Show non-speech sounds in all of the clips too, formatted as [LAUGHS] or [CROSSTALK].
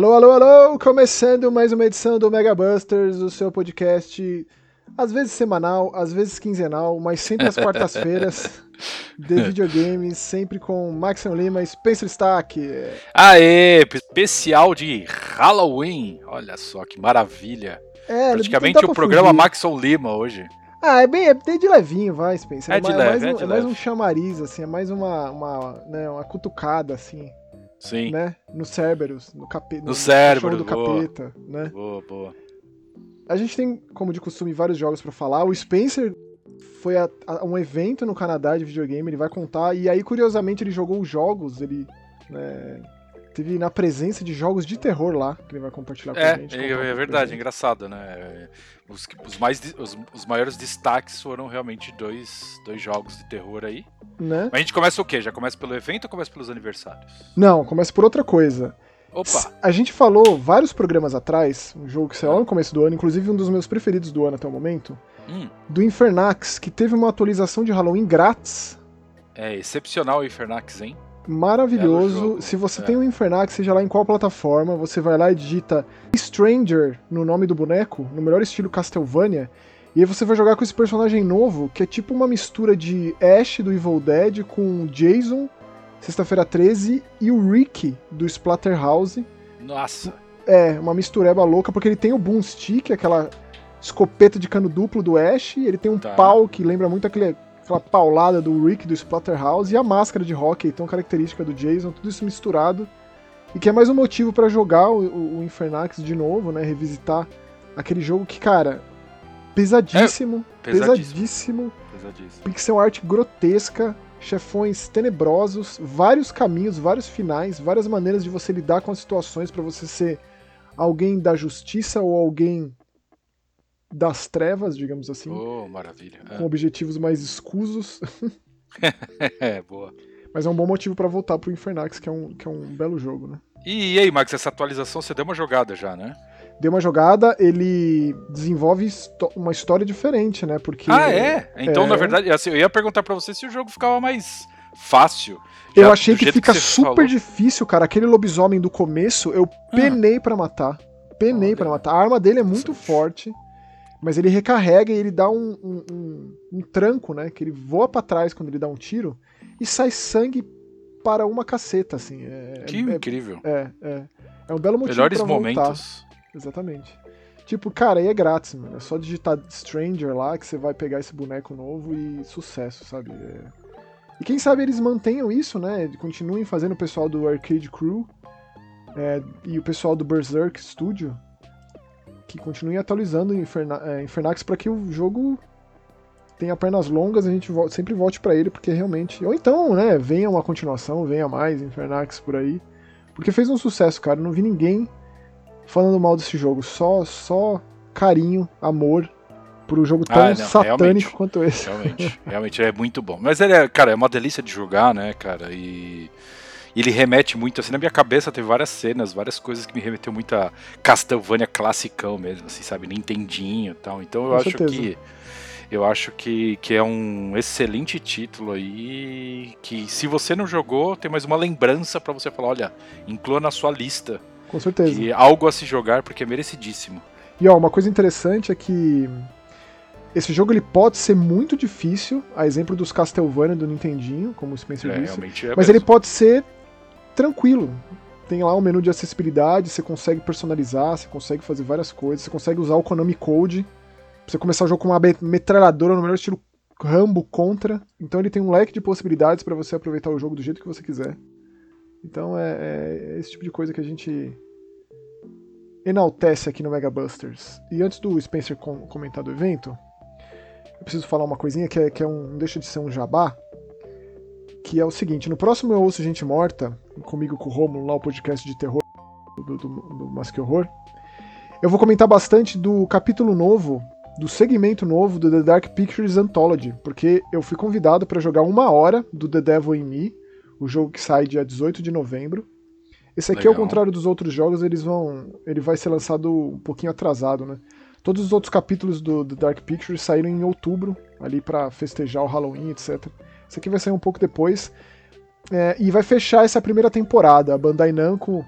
Alô, alô, alô! Começando mais uma edição do Mega Busters, o seu podcast, às vezes semanal, às vezes quinzenal, mas sempre às quartas-feiras, [LAUGHS] de videogames, sempre com Maxon Lima e Spencer Stack. Aê, especial de Halloween! Olha só que maravilha! É, Praticamente o programa Maxon Lima hoje. Ah, é bem, é bem de levinho, vai, Spencer. É de mais, leve, mais é um, de mais leve. um chamariz, assim, é mais uma, uma, né, uma cutucada, assim, Sim. né? No Cerberus, no capeta. No Cerberus, do boa. capeta, né? Boa, boa. A gente tem, como de costume, vários jogos pra falar. O Spencer foi a, a um evento no Canadá de videogame, ele vai contar. E aí, curiosamente, ele jogou os jogos, ele né, teve na presença de jogos de terror lá, que ele vai compartilhar com a É, gente. é, é verdade, é engraçado, né? Os, os mais, os, os maiores destaques foram realmente dois, dois jogos de terror aí. Né? Mas a gente começa o quê? Já começa pelo evento ou começa pelos aniversários? Não, começa por outra coisa. Opa! A gente falou vários programas atrás, um jogo que saiu lá no começo do ano, inclusive um dos meus preferidos do ano até o momento, Hum, do Infernax, que teve uma atualização de Halloween grátis. é excepcional o Infernax, hein? Maravilhoso. Se você é. tem o Infernax, seja lá em qual plataforma, você vai lá e digita Stranger no nome do boneco, no melhor estilo Castlevania, e aí você vai jogar com esse personagem novo, que é tipo uma mistura de Ash do Evil Dead com Jason, Sexta-feira 13 e o Rick do Splatterhouse. Nossa! É, uma mistureba louca, porque ele tem o Boom Stick, aquela escopeta de cano duplo do Ash, ele tem um Tá. pau que lembra muito aquele, aquela paulada do Rick do Splatterhouse, e a máscara de hockey tão característica do Jason, tudo isso misturado. E que é mais um motivo pra jogar o, o- Infernax de novo, né? Revisitar aquele jogo que, cara, pesadíssimo, É, pesadíssimo. pesadíssimo, Pesadíssimo. pixel art grotesca, chefões tenebrosos, vários caminhos, vários finais, várias maneiras de você lidar com as situações pra você ser alguém da justiça ou alguém das trevas, digamos assim, Oh, maravilha. com objetivos mais escusos. [LAUGHS] É, boa. Mas é um bom motivo pra voltar pro Infernax, que é um, que é um belo jogo, né? E, aí, Max, essa atualização você deu uma jogada já, né? Deu uma jogada, ele desenvolve uma história diferente, né? Porque Ah, é? Então, é. na verdade, assim, eu ia perguntar pra você se o jogo ficava mais fácil. eu Já achei do que fica você super falou. difícil, cara. Aquele lobisomem do começo, eu penei pra matar. Penei pra matar. A arma dele é muito forte, mas ele recarrega e ele dá um, um, um- um tranco, né? Que ele voa pra trás quando ele dá um tiro e sai sangue para uma caceta, assim. É, Que é, incrível. é, é. É um belo motivo Melhores pra voltar. momentos. Exatamente. Tipo, cara, aí é grátis, mano. É só digitar Stranger lá que você vai pegar esse boneco novo e sucesso, sabe? É. E quem sabe eles mantenham isso, né? Continuem fazendo o pessoal do Arcade Crew é, e o pessoal do Berserk Studio que continuem atualizando o Inferna é, Infernax para que o jogo tenha pernas longas e a gente vol- sempre volte pra ele, porque realmente. Ou então, né, venha uma continuação, venha mais Infernax por aí. Porque fez um sucesso, cara. Eu não vi ninguém falando mal desse jogo. Só, só carinho, amor por um jogo tão Ah, não, satânico realmente. quanto esse. Realmente, realmente é muito bom. Mas ele é, cara, é uma delícia de jogar, né, cara? E e ele remete muito, assim, na minha cabeça teve várias cenas, várias coisas que me remeteu muito a Castlevania classicão mesmo, assim, sabe? Nintendinho e tal. Então eu Com acho certeza. que. Eu acho que, que é um excelente título aí. Que se você não jogou, tem mais uma lembrança pra você falar: olha, inclua na sua lista. Com certeza. Que é algo a se jogar, porque é merecidíssimo. E ó, uma coisa interessante é que esse jogo ele pode ser muito difícil, a exemplo dos Castlevania do Nintendinho, como o Spencer É, disse, realmente é mas mesmo. ele pode ser tranquilo. Tem lá um menu de acessibilidade, você consegue personalizar, você consegue fazer várias coisas, você consegue usar o Konami Code, você começar o jogo com uma metralhadora no melhor estilo Rambo contra. Então ele tem um leque de possibilidades pra você aproveitar o jogo do jeito que você quiser. Então é, é esse tipo de coisa que a gente enaltece aqui no Mega Busters. E antes do Spencer com- comentar do evento, eu preciso falar uma coisinha que, é, que é um, não deixa de ser um jabá, que é o seguinte, no próximo Eu Ouço Gente Morta, comigo com o Romulo, lá o podcast de terror do, do, do Mas Que Horror, eu vou comentar bastante do capítulo novo, do segmento novo do The Dark Pictures Anthology, porque eu fui convidado para jogar uma hora do The Devil in Me, o jogo que sai dia 18 de novembro. Esse aqui, ao Legal. contrário dos outros jogos, eles vão, ele vai ser lançado um pouquinho atrasado, né? Todos os outros capítulos do, do Dark Pictures saíram em outubro, ali para festejar o Halloween, etc. Esse aqui vai sair um pouco depois. É, e vai fechar essa primeira temporada. A Bandai Namco,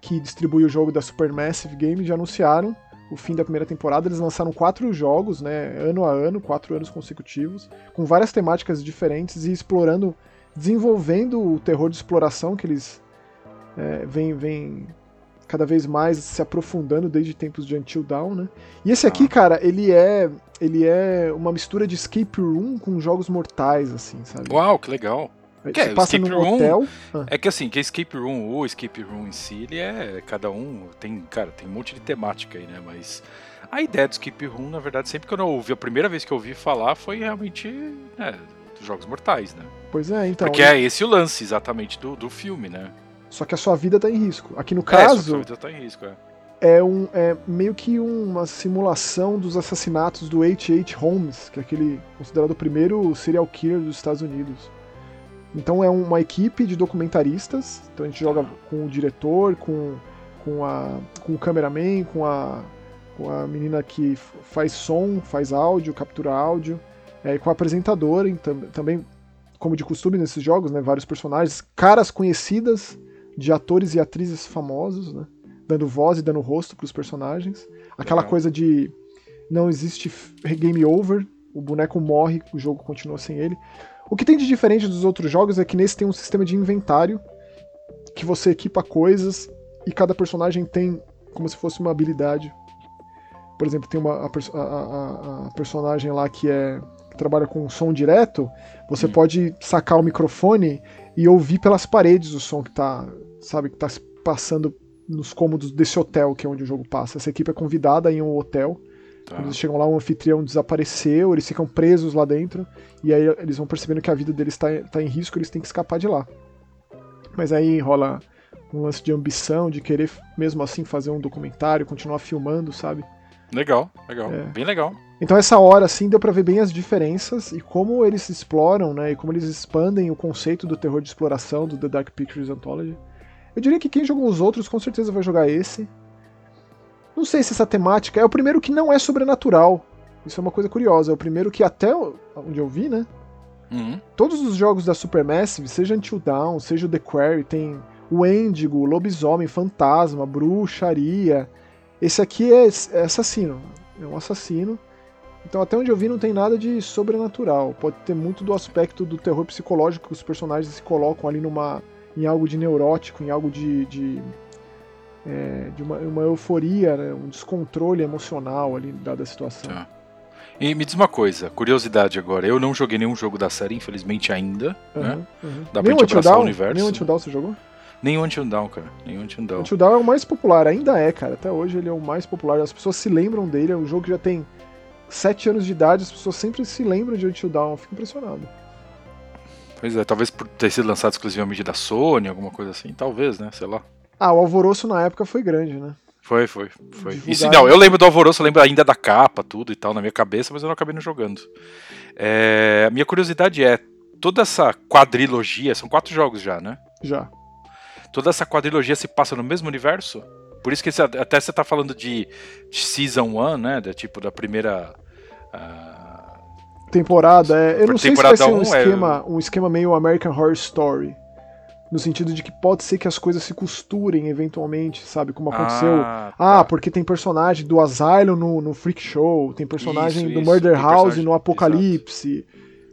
que distribui o jogo da Supermassive Games, já anunciaram o fim da primeira temporada. Eles lançaram quatro jogos, né, ano a ano, quatro anos consecutivos, com várias temáticas diferentes e explorando, desenvolvendo o terror de exploração que eles é, vêm vem cada vez mais se aprofundando desde tempos de Until Dawn, né? E esse aqui, ah. cara, ele é ele é uma mistura de escape room com jogos mortais, assim, sabe? Uau, que legal! Que é, passa escape room, hotel. Ah. É que assim, que escape room, o escape room em si, ele é. Cada um tem. Cara, tem um monte de temática aí, né? Mas a ideia do escape room, na verdade, sempre que eu não ouvi, a primeira vez que eu ouvi falar foi realmente né, dos Jogos Mortais, né? Pois é, então. Porque é esse o lance exatamente do, do filme, né? Só que a sua vida tá em risco. Aqui no caso. É, sua vida tá em risco, é. É, um, é meio que uma simulação dos assassinatos do H.H. Holmes, que é aquele considerado o primeiro serial killer dos Estados Unidos. Então é uma equipe de documentaristas. Então a gente joga com o diretor, com, com, a, com o cameraman, com a, com a menina que faz som, faz áudio, captura áudio, é, com a apresentadora, então, também, como de costume nesses jogos, né, vários personagens, caras conhecidas de atores e atrizes famosos, né, dando voz e dando rosto para os personagens. Aquela Legal. coisa de não existe game over, o boneco morre, o jogo continua sem ele. O que tem de diferente dos outros jogos é que nesse tem um sistema de inventário que você equipa coisas e cada personagem tem como se fosse uma habilidade. Por exemplo, tem uma a, a, a personagem lá que é que trabalha com som direto, você hum. pode sacar o microfone e ouvir pelas paredes o som que tá, sabe, que tá passando nos cômodos desse hotel que é onde o jogo passa. Essa equipe é convidada em um hotel Tá. Quando eles chegam lá, o anfitrião desapareceu, eles ficam presos lá dentro, e aí eles vão percebendo que a vida deles está tá em risco, eles têm que escapar de lá. Mas aí rola um lance de ambição, de querer mesmo assim fazer um documentário, continuar filmando, sabe? Legal, legal, é. bem legal. Então essa hora assim deu para ver bem as diferenças e como eles exploram, né, e como eles expandem o conceito do terror de exploração do The Dark Pictures Anthology. Eu diria que quem jogou os outros com certeza vai jogar esse. Não sei se essa temática é o primeiro que não é sobrenatural. Isso é uma coisa curiosa. É o primeiro que até onde eu vi, né? Uhum. Todos os jogos da Supermassive, seja Until Dawn, seja o The Quarry, tem o Endigo, lobisomem, fantasma, bruxaria. Esse aqui é, é assassino. É um assassino. Então, até onde eu vi, não tem nada de sobrenatural. Pode ter muito do aspecto do terror psicológico que os personagens se colocam ali numa, em algo de neurótico, em algo de, de é, de uma, uma euforia, né, um descontrole emocional ali dada a situação. Tá. E me diz uma coisa, curiosidade agora, eu não joguei nenhum jogo da série, infelizmente ainda, uhum, né? Uhum. Dá pra gente abraçar o universo. Nem o Until Dawn você jogou? Nem o Until Dawn, cara. Nem o Until Dawn. Until Dawn é o mais popular, ainda é, cara. Até hoje ele é o mais popular. As pessoas se lembram dele, é um jogo que já tem 7 anos de idade, as pessoas sempre se lembram de Until Dawn. Eu fico impressionado. Pois é, talvez por ter sido lançado exclusivamente da Sony, alguma coisa assim, talvez, né? Sei lá. Ah, o alvoroço na época foi grande, né? Foi, foi, foi. Isso, não, eu lembro do alvoroço, eu lembro ainda da capa, tudo e tal, na minha cabeça, mas eu não acabei não jogando. É, a minha curiosidade é, toda essa quadrilogia, são quatro jogos já, né? Já. Toda essa quadrilogia se passa no mesmo universo? Por isso que até você tá falando de, de Season 1, né? Da, tipo, da primeira... Uh... Temporada, é. Eu não sei se vai ser um, é esquema, é... um esquema meio American Horror Story no sentido de que pode ser que as coisas se costurem eventualmente, sabe? Como aconteceu. Ah, tá. ah porque tem personagem do Asylum no, no Freak Show, tem personagem isso, do isso, Murder House no Apocalipse.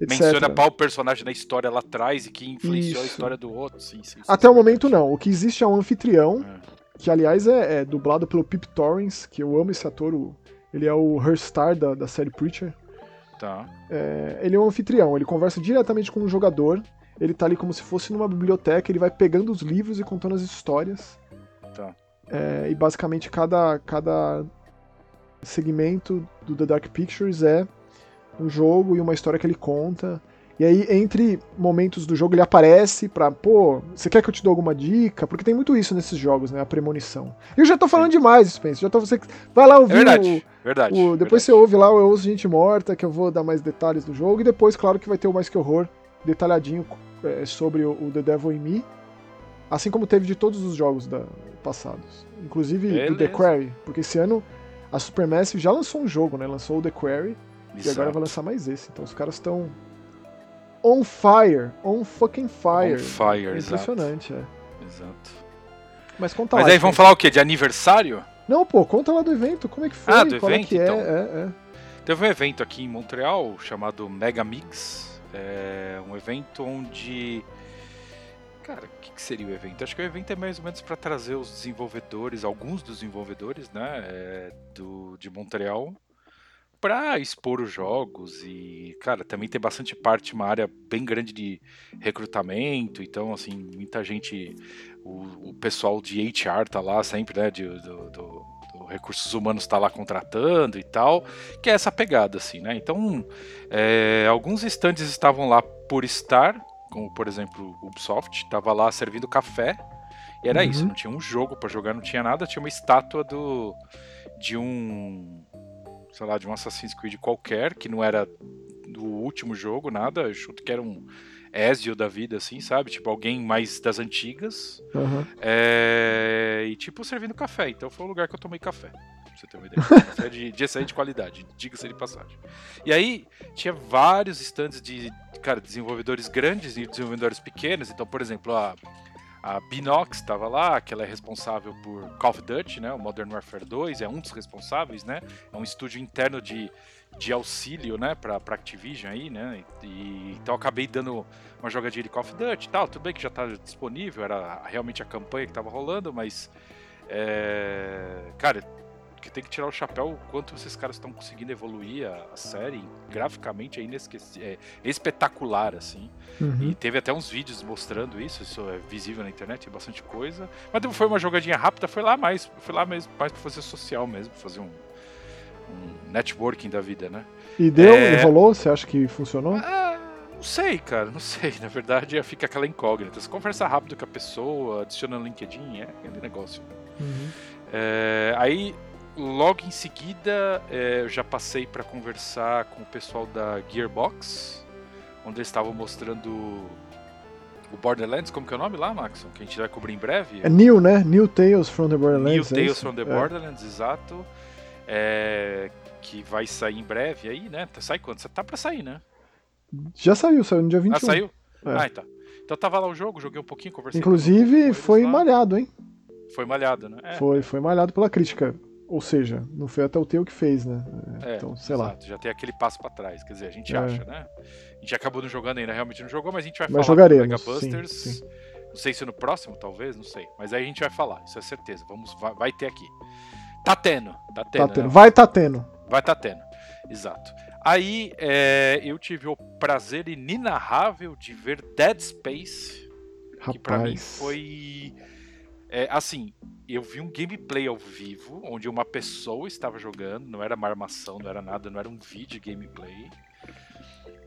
Etc. Menciona qual personagem da história lá atrás e que influenciou isso. a história do outro. Sim, sim, Até o momento, não. O que existe é um anfitrião, é. que aliás é, é, dublado pelo Pip Torrens, que eu amo esse ator. O, ele é o Herstar da, da série Preacher. Tá. É, ele é um anfitrião, ele conversa diretamente com o jogador ele tá ali como se fosse numa biblioteca, ele vai pegando os livros e contando as histórias. Tá. É, e basicamente cada, cada segmento do The Dark Pictures é um jogo e uma história que ele conta. E aí, entre momentos do jogo, ele aparece pra, pô, você quer que eu te dê alguma dica? Porque tem muito isso nesses jogos, né? A premonição. E eu já tô falando Sim. demais, Spencer. Já tô você. Vai lá ouvir. É verdade, o, verdade. O, depois verdade. você ouve lá o Eu Ouço Gente Morta, que eu vou dar mais detalhes do jogo. E depois, claro, que vai ter o Mais Que Horror detalhadinho é, sobre o, o, The Devil in Me, assim como teve de todos os jogos da, passados, inclusive Beleza. do The Quarry, porque esse ano a Supermassive já lançou um jogo, né? Lançou o The Quarry Exato. e agora vai lançar mais esse. Então os caras estão on fire, on fucking fire. On fire, é impressionante, exato. é. Exato. Mas conta Mas lá. aí vamos falar o quê? De aniversário? Não, pô, conta lá do evento, como é que foi? Ah, do qual é evento, que é? então. É, é. Teve um evento aqui em Montreal chamado Mega Mix. É um evento onde. Cara, o que, que seria o evento? Acho que o evento é mais ou menos para trazer os desenvolvedores, alguns dos desenvolvedores, né, é, do, de Montreal, para expor os jogos e, cara, também tem bastante parte, uma área bem grande de recrutamento, então, assim, muita gente, o, o pessoal de HR tá lá sempre, né, de, do, do, recursos humanos tá lá contratando e tal, que é essa pegada, assim, né, então, é, alguns estandes estavam lá por estar, como por exemplo o Ubisoft, tava lá servindo café, e era Uhum. isso, não tinha um jogo pra jogar, não tinha nada, tinha uma estátua do de um sei lá, de um Assassin's Creed qualquer, que não era do último jogo, nada, eu chuto que era um Ezio da vida, assim, sabe? Tipo, alguém mais das antigas. Aham. É, E, tipo, servindo café. Então foi o lugar que eu tomei café. Pra você ter uma ideia. [LAUGHS] café de, de excelente qualidade, diga-se de passagem. E aí, tinha vários stands de, cara, desenvolvedores grandes e desenvolvedores pequenos. Então, por exemplo, a, a Binox estava lá, que ela é responsável por Call of Duty, né? O Modern Warfare 2, é um dos responsáveis, né? É um estúdio interno de, de auxílio, né, pra, pra Activision aí, né? E, então acabei dando uma jogadinha de Call of Duty e tal. Tudo bem que já tá disponível, era realmente a campanha que tava rolando, mas. É, cara, que tem que tirar o chapéu o quanto esses caras estão conseguindo evoluir a, a série. Graficamente é, inesqueci- é espetacular, assim. Uhum. E teve até uns vídeos mostrando isso, isso é visível na internet, bastante coisa. Mas foi uma jogadinha rápida, foi lá mais, foi lá mesmo, mais pra fazer social mesmo, fazer um, um networking da vida, né? E deu, É. e rolou? Você acha que funcionou? Ah, não sei, cara, não sei. [LAUGHS] Na verdade, fica aquela incógnita. Você conversa rápido com a pessoa, adiciona no LinkedIn, é aquele negócio. Uhum. É, aí, logo em seguida, é, eu já passei para conversar com o pessoal da Gearbox, onde eles estavam mostrando o Borderlands, como que é o nome lá, Maxon? Que a gente vai cobrir em breve. É New, né? New Tales from the New Borderlands. é Tales isso? from the É. Borderlands, exato. É, que vai sair em breve aí, né? Sai quando? Tá pra sair, né? Já saiu, saiu no dia 21. Ah, saiu? É. Ah, tá. Então tava lá o jogo, joguei um pouquinho, conversei com Inclusive, eles foi lá. malhado, hein? Foi malhado, né? É, Foi, foi malhado pela crítica. Ou seja, não foi até o teu que fez, né? é, então, sei lá. exato, Já tem aquele passo pra trás, quer dizer, a gente É. acha, né? A gente acabou não jogando ainda, realmente não jogou, mas a gente vai Mas falar do Mega Busters. sim, sim. Não sei se no próximo, talvez, não sei. Mas aí a gente vai falar, isso é certeza. Vamos, vai, vai ter aqui. Tá tendo, tá tendo. Tá né? tendo. Vai tá tendo. Vai tá tendo, exato. Aí é, eu tive o prazer inenarrável de ver Dead Space, que pra mim Rapaz. foi. é, assim, eu vi um gameplay ao vivo, onde uma pessoa estava jogando, não era uma armação, não era nada, não era um vídeo gameplay.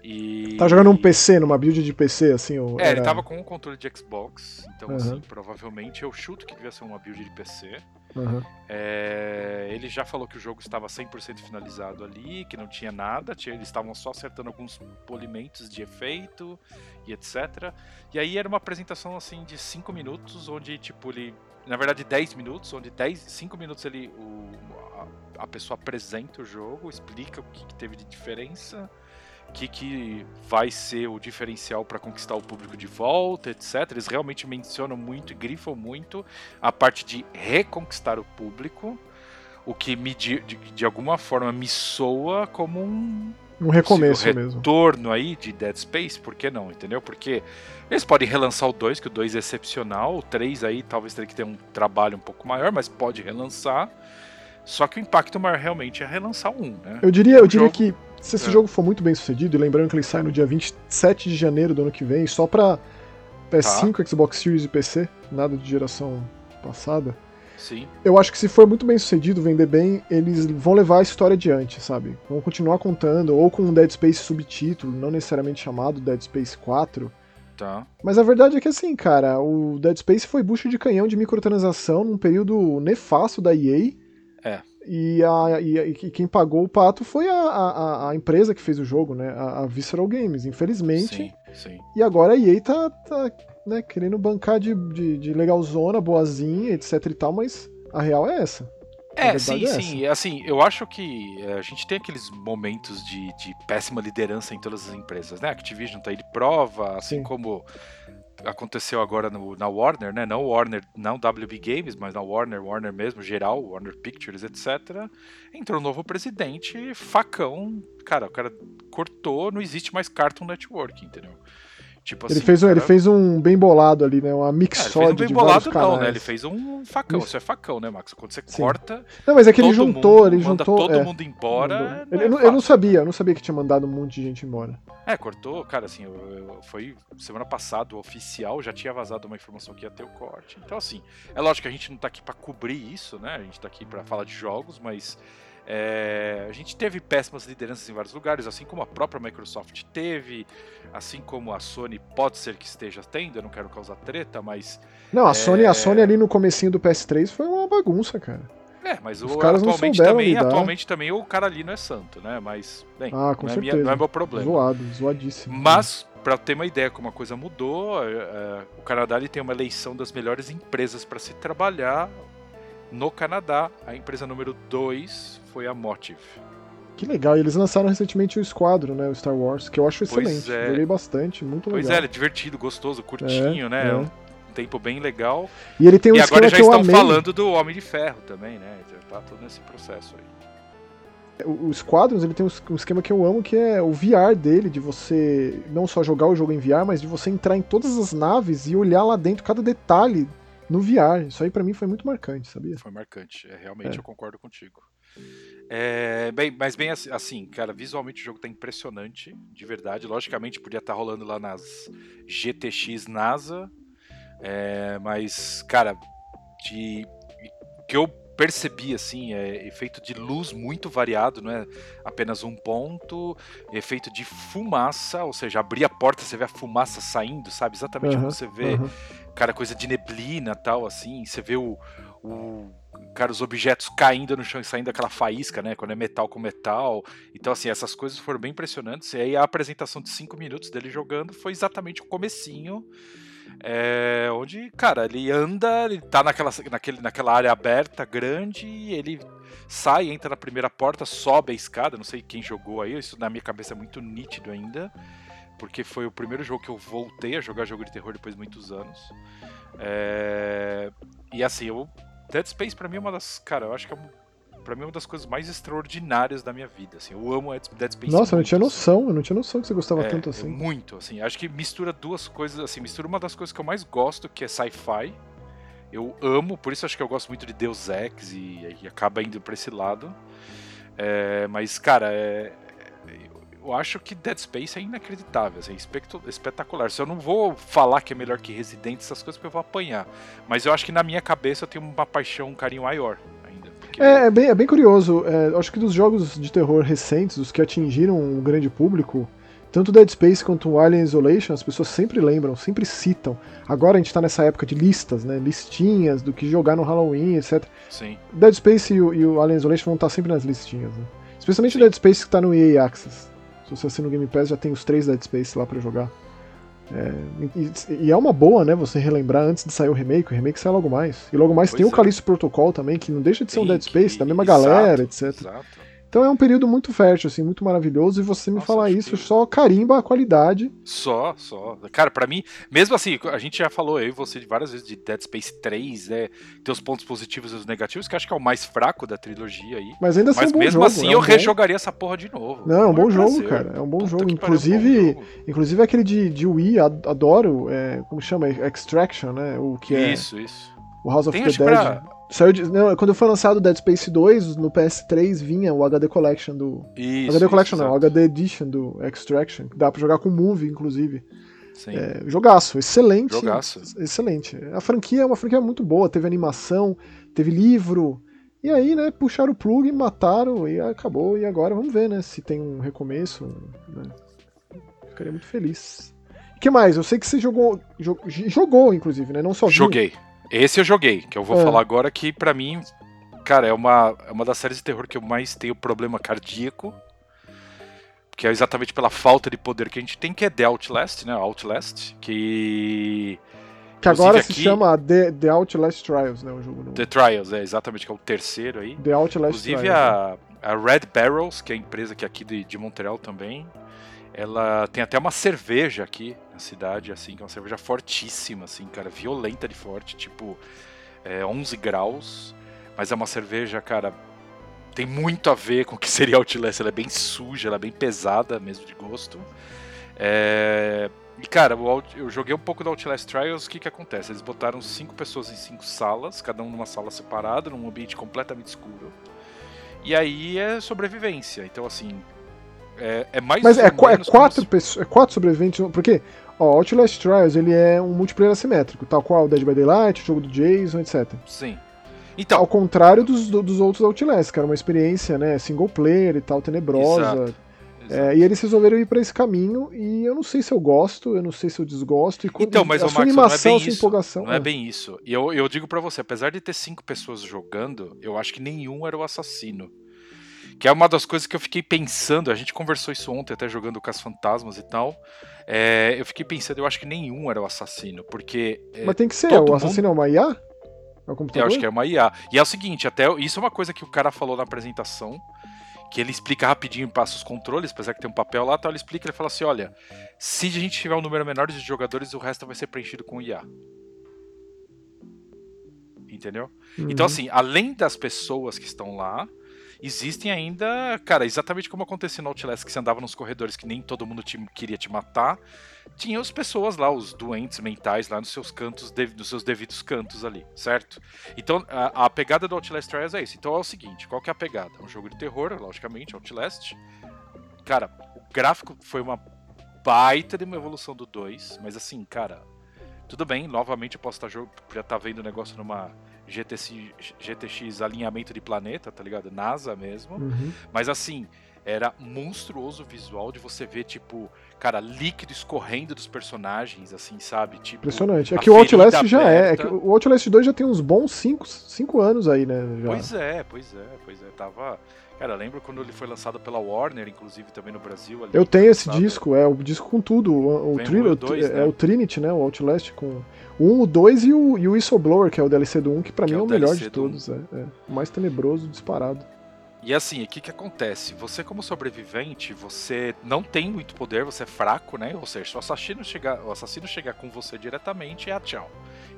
E... Tá jogando um PC, numa build de PC, assim? Ou É, ele era- tava com um controle de Xbox, então Aham. assim, provavelmente eu chuto que devia ser uma build de PC. Aham. É, ele já falou que o jogo estava 100% finalizado ali, que não tinha nada, tinha- eles estavam só acertando alguns polimentos de efeito e etc. E aí era uma apresentação assim de 5 minutos, onde tipo ele, na verdade 10 minutos, onde 10, 5 minutos ele o, a, a pessoa apresenta o jogo, explica o que, que teve de diferença, que, que vai ser o diferencial para conquistar o público de volta, etc. Eles realmente mencionam muito e grifam muito a parte de reconquistar o público, o que me de, de, alguma forma me soa como um Um recomeço possível mesmo. retorno aí de Dead Space, por que não, entendeu? Porque eles podem relançar o 2, que o 2 é excepcional, o 3 aí talvez tenha que ter um trabalho um pouco maior, mas pode relançar. Só que o impacto maior realmente é relançar o 1, né? Eu diria, eu Um diria jogo- que se esse É. jogo for muito bem sucedido, e lembrando que ele sai no dia 27 de janeiro do ano que vem, só pra PS5, Xbox Series e PC, nada de geração passada, Sim, eu acho que se for muito bem sucedido, vender bem, eles vão levar a história adiante, sabe? Vão continuar contando, ou com um Dead Space subtítulo, não necessariamente chamado Dead Space 4. tá. Mas a verdade é que assim, cara, o Dead Space foi bucho de canhão de microtransação num período nefasto da EA. É. E, a, e, a- e quem pagou o pato foi a, a, a empresa que fez o jogo, né? A, Visceral Games, infelizmente. Sim, sim. E agora a EA tá, tá né, querendo bancar de, de, de legalzona, boazinha, etc e tal, mas a real é essa. É, sim, é sim. Assim, eu acho que é, a gente tem aqueles momentos de, de péssima liderança em todas as empresas, né? A Activision tá aí de prova, assim Sim. como aconteceu agora no, na Warner, né? Não Warner, não WB Games, mas na Warner, Warner mesmo, geral, Warner Pictures, etc. Entrou um novo presidente, facão. Cara, o cara cortou, não existe mais Cartoon Network, entendeu? Tipo ele, assim, fez um, cara... ele fez um bem bolado ali, né? Uma mixódia é, ele fez um bem bolado não, né? Ele fez um facão. Isso é facão, né, Max? Quando você Sim. corta. Não, mas é que ele juntou, mundo, ele juntou. todo é, mundo embora. Ele, é eu, eu, não sabia, eu não sabia que tinha mandado um monte de gente embora. É, cortou, cara, assim, eu, eu, foi semana passada, o oficial já tinha vazado uma informação que ia ter o corte. Então, assim, é lógico que a gente não tá aqui para cobrir isso, né? A gente tá aqui para falar de jogos, mas é, a gente teve péssimas lideranças em vários lugares, assim como a própria Microsoft teve, assim como a Sony pode ser que esteja tendo, eu não quero causar treta, mas. Não, a, é... Sony, a Sony ali no comecinho do PS3 foi uma bagunça, cara. É, mas Os o, caras atualmente, também, lidar. atualmente também o cara ali não é santo, né? Mas, bem, ah, não. É minha, não é meu problema. Zoado, zoadíssimo. Mas, para ter uma ideia como a coisa mudou, é, é, o Canadá ele tem uma eleição das melhores empresas para se trabalhar no Canadá. A empresa número 2 foi a Motive. Que legal, e eles lançaram recentemente o Squadron, né, o Star Wars, que eu acho excelente. É. Joguei bastante, muito pois legal. Pois é, é divertido, gostoso, curtinho, é, né? É. Um tempo bem legal. E ele tem um e agora já estão amei. falando do Homem de Ferro também, né? Já tá todo nesse processo aí. O, o Squadrons, ele tem um esquema que eu amo, que é o VR dele, de você não só jogar o jogo em VR, mas de você entrar em todas as naves e olhar lá dentro cada detalhe no VR. Isso aí para mim foi muito marcante, sabia? Foi marcante, é, realmente é. eu concordo contigo. É, bem, mas bem assim, cara, visualmente o jogo tá impressionante, de verdade. Logicamente podia estar tá rolando lá nas GTX NASA, é, mas, cara, de que eu percebi assim é efeito de luz muito variado, não é apenas um ponto, efeito de fumaça, ou seja, abrir a porta você vê a fumaça saindo, sabe? Exatamente uhum, como você vê, uhum. Cara, coisa de neblina tal assim, você vê o, o cara, os objetos caindo no chão e saindo aquela faísca, né? Quando é metal com metal. Então, assim, essas coisas foram bem impressionantes. E aí a apresentação de 5 minutos dele jogando foi exatamente o comecinho. É, onde, cara, ele anda, ele tá naquela, naquele, naquela área aberta, grande, ele sai, entra na primeira porta, sobe a escada, não sei quem jogou aí, isso na minha cabeça é muito nítido ainda, porque foi o primeiro jogo que eu voltei a jogar jogo de terror depois de muitos anos. É, e assim, eu Dead Space para mim é uma das, cara, eu acho que é para mim é uma das coisas mais extraordinárias da minha vida, assim. Eu amo Dead Space. Nossa, muito, eu não tinha noção, assim. eu não tinha noção que você gostava é, tanto assim. Muito, assim. Acho que mistura duas coisas, assim, mistura uma das coisas que eu mais gosto, que é sci-fi. Eu amo, por isso acho que eu gosto muito de Deus Ex e, e acaba indo para esse lado. É, mas, cara, é, eu acho que Dead Space é inacreditável, assim, espetacular. Se eu não vou falar que é melhor que Resident, essas coisas, porque eu vou apanhar. Mas eu acho que na minha cabeça eu tenho uma paixão, um carinho maior ainda. Porque... É, é, bem, é bem curioso. É, eu acho que dos jogos de terror recentes, os que atingiram um grande público, tanto Dead Space quanto o Alien Isolation, as pessoas sempre lembram, sempre citam. Agora a gente tá nessa época de listas, né? Listinhas do que jogar no Halloween, etc. Sim. Dead Space e o, e o Alien Isolation vão estar sempre nas listinhas, né? Especialmente o Dead Space que tá no EA Access. Se você assina o Game Pass, já tem os três Dead Space lá para jogar. É, e, e, é uma boa, né, você relembrar antes de sair o remake, o remake sai logo mais. E logo mais pois tem é. o Callisto Protocol também, que não deixa de ser um Dead Space, que... da mesma exato, galera, etc. Exato. Então é um período muito fértil, assim, muito maravilhoso, e você me Nossa, falar isso que... só carimba a qualidade. Só, só. Cara, para mim, mesmo assim, a gente já falou aí, você várias vezes de Dead Space 3, né? Tem os pontos positivos e os negativos, que acho que é o mais fraco da trilogia aí. Mas ainda assim, Mas é um mesmo jogo, assim, é um eu bom... rejogaria essa porra de novo. Não, é um bom jogo, prazer. cara. É um bom Puta jogo. Inclusive, um bom jogo. inclusive aquele de, de Wii, adoro, é, como chama? Extraction, né? O que é. Isso, isso. O House of Tem, the Dead. Pra Saiu de, não, quando foi lançado Dead Space 2, no PS3 vinha o HD Collection do. Isso, HD Collection não, o HD Edition do Extraction. Dá pra jogar com Movie, inclusive. Sim. É, jogaço, excelente. Jogaço. Excelente. A franquia é uma franquia muito boa, teve animação, teve livro. E aí, né, puxaram o plug, mataram e acabou. E agora vamos ver, né, se tem um recomeço. Né? Ficaria muito feliz. O que mais? Eu sei que você jogou. Jogou, inclusive, né? Não só viu. Joguei. Esse eu joguei, que eu vou é. falar agora que para mim, cara, é uma, é uma das séries de terror que eu mais tenho problema cardíaco. Que é exatamente pela falta de poder que a gente tem, que é The Outlast, né? Outlast, que. Que agora aqui, se chama The, The Outlast Trials, né? O jogo novo. The Trials, é exatamente, que é o terceiro aí. The Outlast Inclusive Trials, a, a Red Barrels, que é a empresa que é aqui de, de Montreal também, ela tem até uma cerveja aqui na cidade, assim, que é uma cerveja fortíssima, assim, cara, violenta de forte, tipo é, 11 graus, mas é uma cerveja, cara, tem muito a ver com o que [LAUGHS] seria Outlast, ela é bem suja, ela é bem pesada mesmo de gosto. É... E cara, eu joguei um pouco do Outlast Trials, o que que acontece? Eles botaram cinco pessoas em cinco salas, cada um numa sala separada, num ambiente completamente escuro. E aí é sobrevivência, então assim, é, é mais Mas é, é, quatro pessoas, é quatro sobreviventes, porque ó, Outlast Trials ele é um multiplayer assimétrico, tal qual o Dead by Daylight, o jogo do Jason, etc. Sim. Então, ao contrário dos, dos outros Outlast, que era uma experiência, né, single player e tal, tenebrosa. Exato. É, e eles resolveram ir para esse caminho e eu não sei se eu gosto, eu não sei se eu desgosto. E então, mas a o Max, animação, não é bem isso. empolgação. Não é. é bem isso. E eu, eu digo para você, apesar de ter cinco pessoas jogando, eu acho que nenhum era o assassino. Que é uma das coisas que eu fiquei pensando, a gente conversou isso ontem, até jogando com as fantasmas e tal. É, eu fiquei pensando, eu acho que nenhum era o assassino, porque. É, Mas tem que ser, o mundo... assassino é uma IA? É o computador? Eu acho que é uma IA. E é o seguinte, até isso é uma coisa que o cara falou na apresentação, que ele explica rapidinho, passa os controles, apesar que tem um papel lá, então ele explica, ele fala assim, olha, se a gente tiver um número menor de jogadores, o resto vai ser preenchido com IA. Entendeu? Uhum. Então, assim, além das pessoas que estão lá, existem ainda, cara, exatamente como acontecia no Outlast, que você andava nos corredores que nem todo mundo te, queria te matar, tinha as pessoas lá, os doentes mentais lá nos seus cantos, nos seus devidos cantos ali, certo? Então, a, a, pegada do Outlast Trials é isso. Então é o seguinte, qual que é a pegada? É um jogo de terror, logicamente, Outlast. Cara, o gráfico foi uma baita de uma evolução do 2, mas assim, cara, tudo bem, novamente eu posso estar jogo, já tá vendo o negócio numa GTX, GTX alinhamento de planeta, tá ligado? NASA mesmo. Uhum. Mas assim, era monstruoso o visual de você ver, tipo, cara, líquido escorrendo dos personagens, assim, sabe? Tipo, Impressionante. É que o Outlast já é. é que o Outlast 2 já tem uns bons 5 anos aí, né? Já. Pois é, pois é, pois é. Tava. Cara, eu lembro quando ele foi lançado pela Warner, inclusive também no Brasil. Ali, eu tenho esse disco, é o disco com tudo. O, o, o dois, é né? o Trinity, né? O Outlast com o 1, o 2 e o, e o Whistleblower, que é o DLC do 1, que pra que mim é, é o, melhor de todos. É, é, o mais tenebroso, disparado. E assim, o que que acontece? Você como sobrevivente, você não tem muito poder, você é fraco, né? Ou seja, se o assassino chegar, o assassino chegar com você diretamente, é a tchau.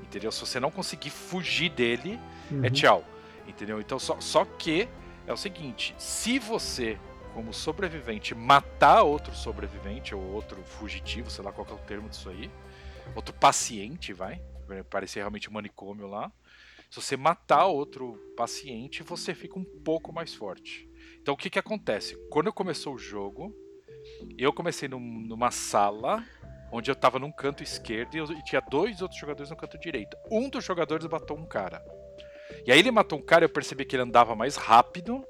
Entendeu? Se você não conseguir fugir dele, é uhum. é tchau. Entendeu? Então, só, só que é o seguinte, se você como sobrevivente matar outro sobrevivente ou outro fugitivo, sei lá qual é o termo disso aí, outro paciente, vai, parecer realmente um manicômio lá. Se você matar outro paciente, você fica um pouco mais forte. Então o que que acontece? Quando começou o jogo, eu comecei num, numa sala onde eu tava num canto esquerdo e, eu, e tinha dois outros jogadores no canto direito. Um dos jogadores matou um cara. E aí ele matou um cara, eu percebi que ele andava mais rápido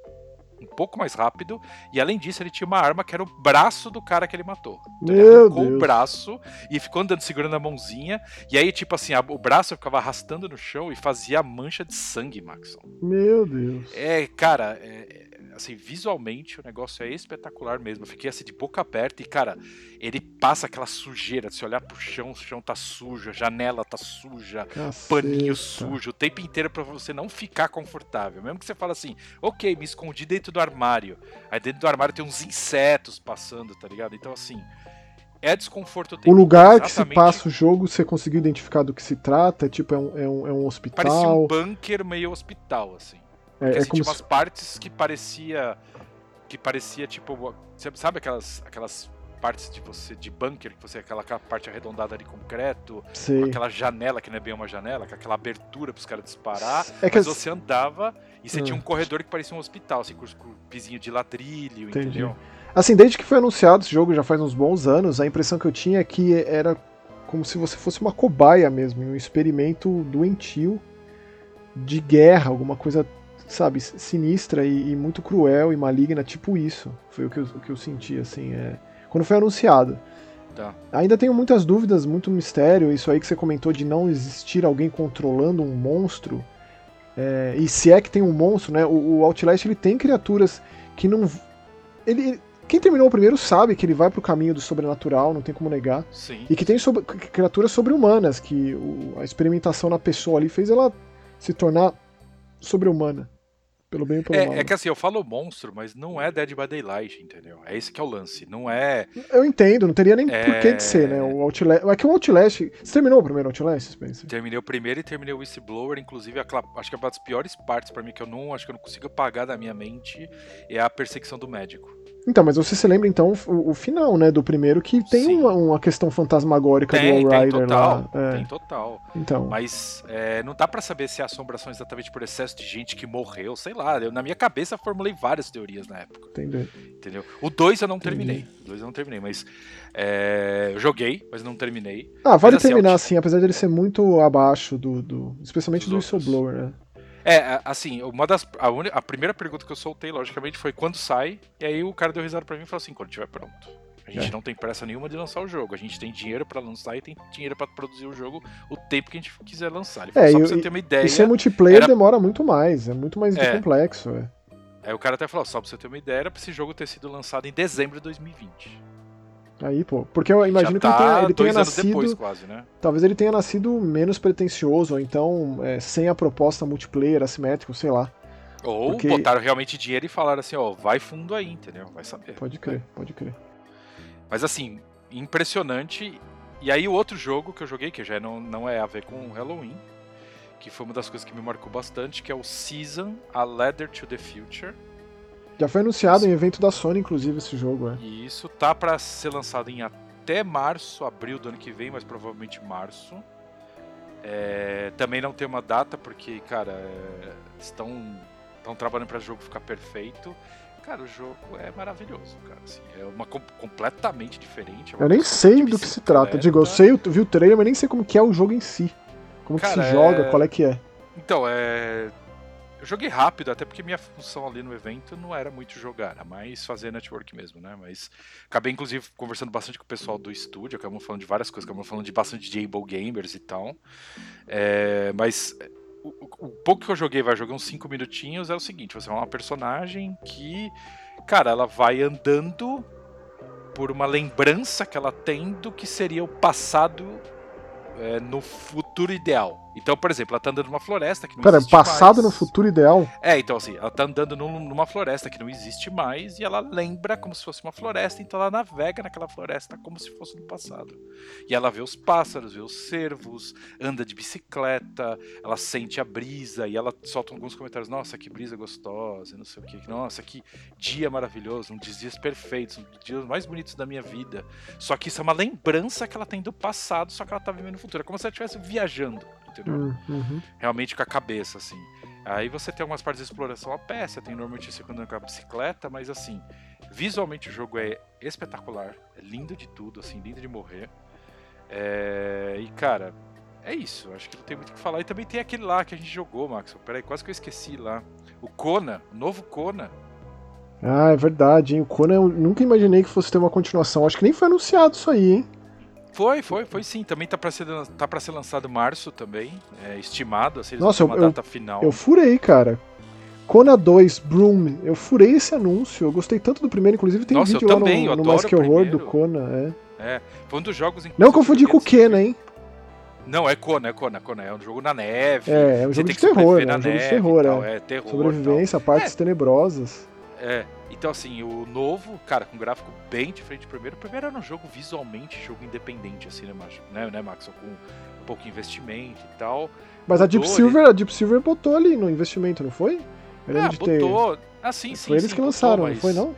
um pouco mais rápido. E além disso, ele tinha uma arma que era o braço do cara que ele matou. Então ele arrancou Deus. o braço e ficou andando segurando a mãozinha. E aí, tipo assim, a, o braço ficava arrastando no chão e fazia mancha de sangue, Maxon. Meu Deus. É, cara, é, assim, visualmente o negócio é espetacular mesmo. Eu fiquei assim de boca aberta e, cara, ele passa aquela sujeira de se olhar pro chão, o chão tá sujo, a janela tá suja, Caceta. paninho sujo, o tempo inteiro para você não ficar confortável. Mesmo que você fala assim, ok, me escondi dentro do armário. Aí dentro do armário tem uns insetos passando, tá ligado? Então, assim, é desconforto O lugar que se passa o jogo, você conseguiu identificar do que se trata? Tipo, é um, é um, é um hospital? Parecia um bunker meio hospital, assim. Porque, é, é assim, tinha umas se... partes que parecia. Que parecia tipo. Sabe aquelas, aquelas partes de você de bunker, que você aquela, aquela parte arredondada de concreto, com aquela janela que não é bem uma janela, com aquela abertura para os caras disparar, é que mas as... você andava e você tinha um hum. corredor que parecia um hospital, assim, com, com pisinho de ladrilho, Entendi. entendeu? Assim, desde que foi anunciado esse jogo, já faz uns bons anos, a impressão que eu tinha é que era como se você fosse uma cobaia mesmo, um experimento doentio de guerra, alguma coisa sabe, sinistra e, e, muito cruel e maligna, tipo isso. Foi o que eu, o que eu senti, assim, é, quando foi anunciado. Tá. Ainda tenho muitas dúvidas, muito mistério, isso aí que você comentou de não existir alguém controlando um monstro. É, e se é que tem um monstro, né? O, o Outlast ele tem criaturas que não. Ele, quem terminou o primeiro sabe que ele vai pro caminho do sobrenatural, não tem como negar. Sim. E que tem sobre, criaturas sobre-humanas, que o, a experimentação na pessoa ali fez ela se tornar sobre-humana. Pelo bem e pelo é, mal. é que assim, eu falo monstro, mas não é Dead by Daylight, entendeu? É esse que é o lance. Não é. Eu entendo, não teria nem É. por que de ser, né? O Outlast. É que o Outlast. Você terminou o primeiro Outlast, Spencer? Terminei o primeiro e terminei o Whistleblower, inclusive, a cla- acho que é uma das piores partes pra mim que eu não acho que eu não consigo apagar da minha mente é a perseguição do médico. Então, mas você se lembra então o, o final, né, do primeiro, que tem uma, uma questão fantasmagórica Tem, do tem All Rider total, lá. É, tem total. então. Mas é, não dá pra saber se é assombração exatamente por excesso de gente que morreu, sei lá. Eu, na minha cabeça formulei várias teorias na época, Entender. entendeu? O 2 eu não Entendi. terminei. O 2 eu não terminei, mas é, eu joguei, mas não terminei. Ah, vale assim, terminar é assim, apesar de ele ser muito abaixo do. do- especialmente do outros. Whistleblower, né? É, assim, uma das. A, uni- a primeira pergunta que eu soltei, logicamente, foi quando sai. E aí o cara deu risada pra mim e falou assim: quando estiver pronto. A gente É. não tem pressa nenhuma de lançar o jogo. A gente tem dinheiro pra lançar e tem dinheiro pra produzir o jogo o tempo que a gente quiser lançar. Ele falou, É, só e- pra você ter uma ideia. E ser multiplayer era- demora muito mais, é muito mais É. complexo. É. Aí o cara até falou: só pra você ter uma ideia, era pra esse jogo ter sido lançado em dezembro de 2020. Aí, pô, porque eu imagino Já que ele tá tenha, ele tenha nascido. depois, quase, né? Talvez ele tenha nascido menos pretencioso, ou então é, sem a proposta multiplayer, assimétrico, sei lá. Ou Porque- botaram realmente dinheiro e falaram assim: ó, vai fundo aí, entendeu? Vai saber. Pode crer, pode crer. Mas assim, impressionante. E aí o outro jogo que eu joguei, que já não, não é a ver com Halloween, que foi uma das coisas que me marcou bastante, que é o Season, A Ladder to the Future. Já foi anunciado em evento da Sony, inclusive, esse jogo, é. E isso tá pra ser lançado em até março, abril do ano que vem, mas provavelmente março. É, também não tem uma data, porque, cara, é, estão, estão trabalhando para o jogo ficar perfeito. Cara, o jogo é maravilhoso, cara. assim, é uma com- completamente diferente. é Eu nem sei do que se trata. bicicleta. Digo, eu sei, eu vi o trailer, mas nem sei como que é o jogo em si. Como que Cara, se joga, é- qual é que é. Então, é. Eu joguei rápido, até porque minha função ali no evento não era muito jogar, era mais fazer network mesmo, né? Mas acabei, inclusive, conversando bastante com o pessoal do estúdio, acabamos falando de várias coisas, acabamos falando de bastante de Gamers e tal. É, Mas o, o- o pouco que eu joguei, vai jogar uns 5 minutinhos, é o seguinte: você é uma personagem que, cara, ela vai andando por uma lembrança que ela tem do que seria o passado é, no futuro ideal. Então, por exemplo, ela tá andando numa floresta que não Pera, existe passado mais. no futuro ideal? É, então assim, ela tá andando num- numa floresta que não existe mais e ela lembra como se fosse uma floresta, então ela navega naquela floresta como se fosse no passado. E ela vê os pássaros, vê os cervos, anda de bicicleta, ela sente a brisa e ela solta alguns comentários: Nossa, que brisa gostosa, não sei o que, nossa, que dia maravilhoso, um dos dias perfeitos, um dos dias mais bonitos da minha vida. Só que isso é uma lembrança que ela tem do passado, só que ela tá vivendo no futuro. É como se ela estivesse viajando, entendeu? Hum, uhum. realmente com a cabeça, assim. Aí você tem algumas partes de exploração a pé, você tem normalmente você andando com a bicicleta, mas assim, visualmente o jogo é espetacular, é lindo de tudo, assim, lindo de morrer. É, E cara, é isso, acho que não tem muito o que falar. E também tem aquele lá que a gente jogou, Max. Peraí, quase que eu esqueci lá. O Kona, o novo Kona. Ah, é verdade, hein? O Conan eu nunca imaginei que fosse ter uma continuação. Acho que nem foi anunciado isso aí, hein? Foi, foi, foi sim. Também tá pra ser, tá pra ser lançado em março também. É estimado, assim, Nossa, eu- data final. Eu furei, cara. Kona 2, Broom. Eu furei esse anúncio. Eu gostei tanto do primeiro, inclusive tem Nossa, um vídeo lá também, no, no Mais Que Horror do. Kona, é. Foi um dos jogos Não confundir com o Kena, hein? Não, é Kona, é Kona, Kona. É um jogo na neve. É, é um jogo de terror, né? É um jogo de terror, tal, é. é. terror. Sobrevivência, partes tenebrosas. É. Então, assim, o novo, cara, com gráfico bem diferente do primeiro. O primeiro era um jogo visualmente, jogo independente, assim, né, Max? Né, né Max? Com um pouco de investimento e tal. Mas a Deep Botou, Silver, a Deep Silver botou ali no investimento, não foi? Eu lembro ah, de ter. botou. Ah, sim, sim. foi eles sim, que botou, lançaram, mas... não foi não?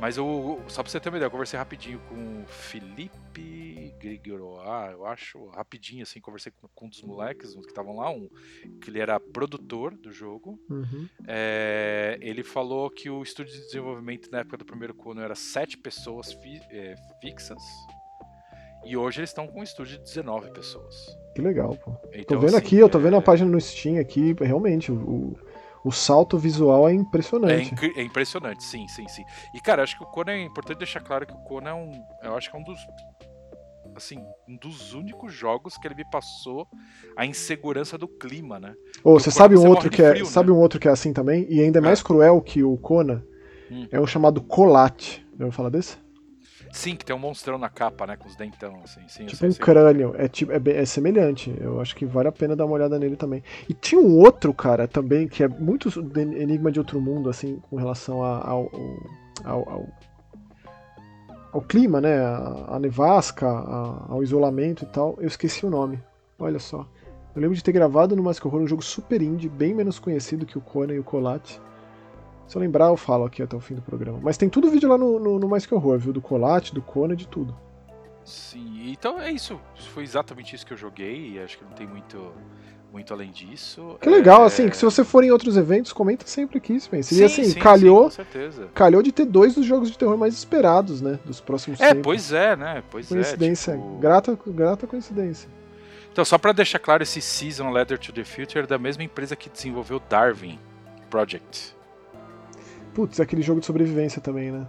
Mas o, só pra você ter uma ideia, eu conversei rapidinho com o Felipe Grigoroa, eu acho, rapidinho assim, conversei com, com um dos moleques uns que estavam lá, um que ele era produtor do jogo. Uhum. É, ele falou que o estúdio de desenvolvimento na época do primeiro Conan era sete pessoas fi- é, fixas. E hoje eles estão com um estúdio de 19 pessoas. Que legal, pô. Tô Então, vendo assim, aqui, eu tô é- vendo a página no Steam aqui, realmente, o, o salto visual é É, impressionante. incri- é impressionante, sim, sim, sim. E, cara, acho que o Conan é importante deixar claro que o Conan é um. Eu acho que é um dos. Assim, um dos únicos jogos que ele me passou a insegurança do clima, né? Ô, Porque você sabe Conan um outro que é, frio, né? sabe um outro que é assim também e ainda é mais cruel que o Kona? Hum. É o chamado Colate. Já ouviu falar desse? Sim, que tem um monstrão na capa, né? Com os dentão, assim. Sim, tipo sei, um sei. crânio. É, tipo, é, bem- é semelhante. Eu acho que vale a pena dar uma olhada nele também. E tinha um outro, cara, também, que é muito Enigma de Outro Mundo, assim, com relação a- ao, ao, ao, ao clima, né? A, a nevasca, a- ao isolamento e tal. Eu esqueci o nome. Olha só. Eu lembro de ter gravado no Mask Horror um jogo super indie, bem menos conhecido que o Conan e o Colate. Se eu lembrar, eu falo aqui até o fim do programa. Mas tem tudo vídeo lá no, no, no Mais Que Horror, viu? Do Colate, do Conan, de tudo. Sim, então é isso. Foi exatamente isso que eu joguei. e Acho que não tem muito, muito além disso. Que legal, É, assim, que se você for em outros eventos, comenta sempre aqui, Spencer. Sim, e assim, sim, sim, calhou, com certeza. calhou de ter dois dos jogos de terror mais esperados, né? Dos próximos É, tempos. pois é, né? Pois Coincidência. é. tipo- Grata, grata coincidência. Então, só pra deixar claro, esse Season Letter to the Future é da mesma empresa que desenvolveu Darwin Project. Putz, aquele jogo de sobrevivência também, né?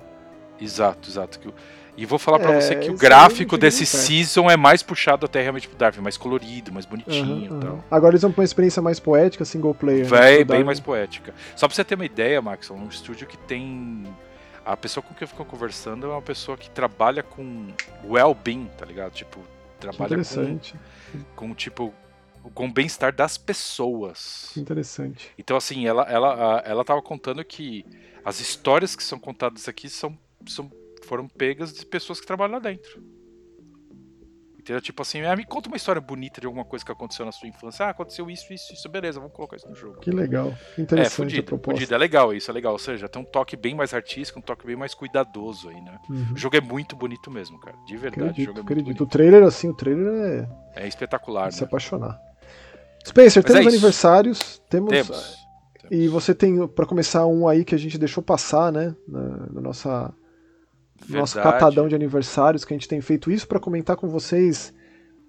Exato, exato. Que E vou falar pra É, você que o gráfico desse. Season é mais puxado até realmente pro Darwin, mais colorido, mais bonitinho Aham, e tal. aham. Agora eles vão pra uma experiência mais poética, single player. né? Vai Pro bem mais poética. Só pra você ter uma ideia, Max, é um estúdio que tem. A pessoa com quem eu fico conversando é uma pessoa que trabalha com well-being, tá ligado? Tipo, Que trabalha com, interessante. com, tipo, com o bem-estar das pessoas. Que interessante. Então, assim, ela, ela, ela tava contando que as histórias que são contadas aqui são, são, foram pegas de pessoas que trabalham lá dentro. Entendeu? Tipo assim, ah, me conta uma história bonita de alguma coisa que aconteceu na sua infância. Ah, aconteceu isso, isso, isso, beleza, vamos colocar isso no jogo. Que legal. Que É, interessante a fudido, proposta. fudido, é legal isso, é legal. Ou seja, tem um toque bem mais artístico, um toque bem mais cuidadoso aí, né? Uhum. O jogo é muito bonito mesmo, cara. De verdade, o Acredito, jogo é muito acredito. O bonito. trailer, assim, o trailer é É espetacular, de se né? apaixonar. Spencer, Mas é temos isso. aniversários, temos, Temos. E você tem pra começar um aí que a gente deixou passar, né, na, na nossa nosso catadão de aniversários que a gente tem feito isso pra comentar com vocês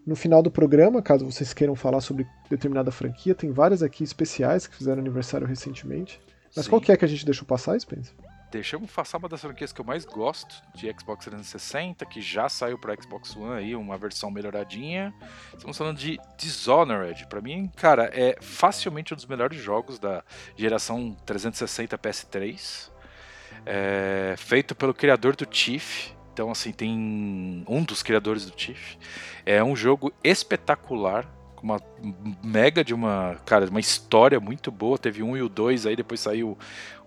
no final do programa, caso vocês queiram falar sobre determinada franquia, tem várias aqui especiais que fizeram aniversário recentemente. Mas Sim. qual que é que a gente deixou passar, Spencer? Deixamos passar uma das franquias que eu mais gosto de Xbox 360, que já saiu para Xbox One aí, uma versão melhoradinha. Estamos falando de Dishonored. Pra mim, cara, é facilmente um dos melhores jogos da geração 360 PS3. É, feito pelo criador do Chief. Então, assim, tem um dos criadores do Chief. É um jogo espetacular, com uma mega de uma, cara, uma história muito boa. Teve um e o dois, aí depois saiu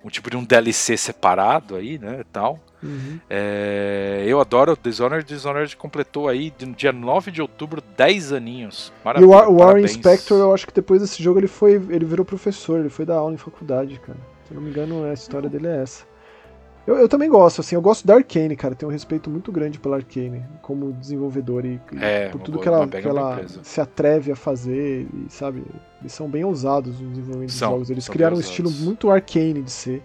um tipo de um DLC separado aí, né, tal. Uhum. É, eu adoro Dishonored. Dishonored completou aí no dia 9 de outubro 10 aninhos. E Maravilha, o, War- o Warren. Spector, eu acho que depois desse jogo ele foi, ele virou professor, ele foi dar aula em faculdade, cara. Se eu não me engano, a história dele é essa. Eu, eu também gosto, assim, eu gosto da Arkane, cara. Tenho um respeito muito grande pela Arkane como desenvolvedora e, É, por tudo boa- que ela, que ela se atreve a fazer e, sabe, eles são bem ousados no desenvolvimento São, dos jogos. Eles criaram um estilo muito Arkane de ser,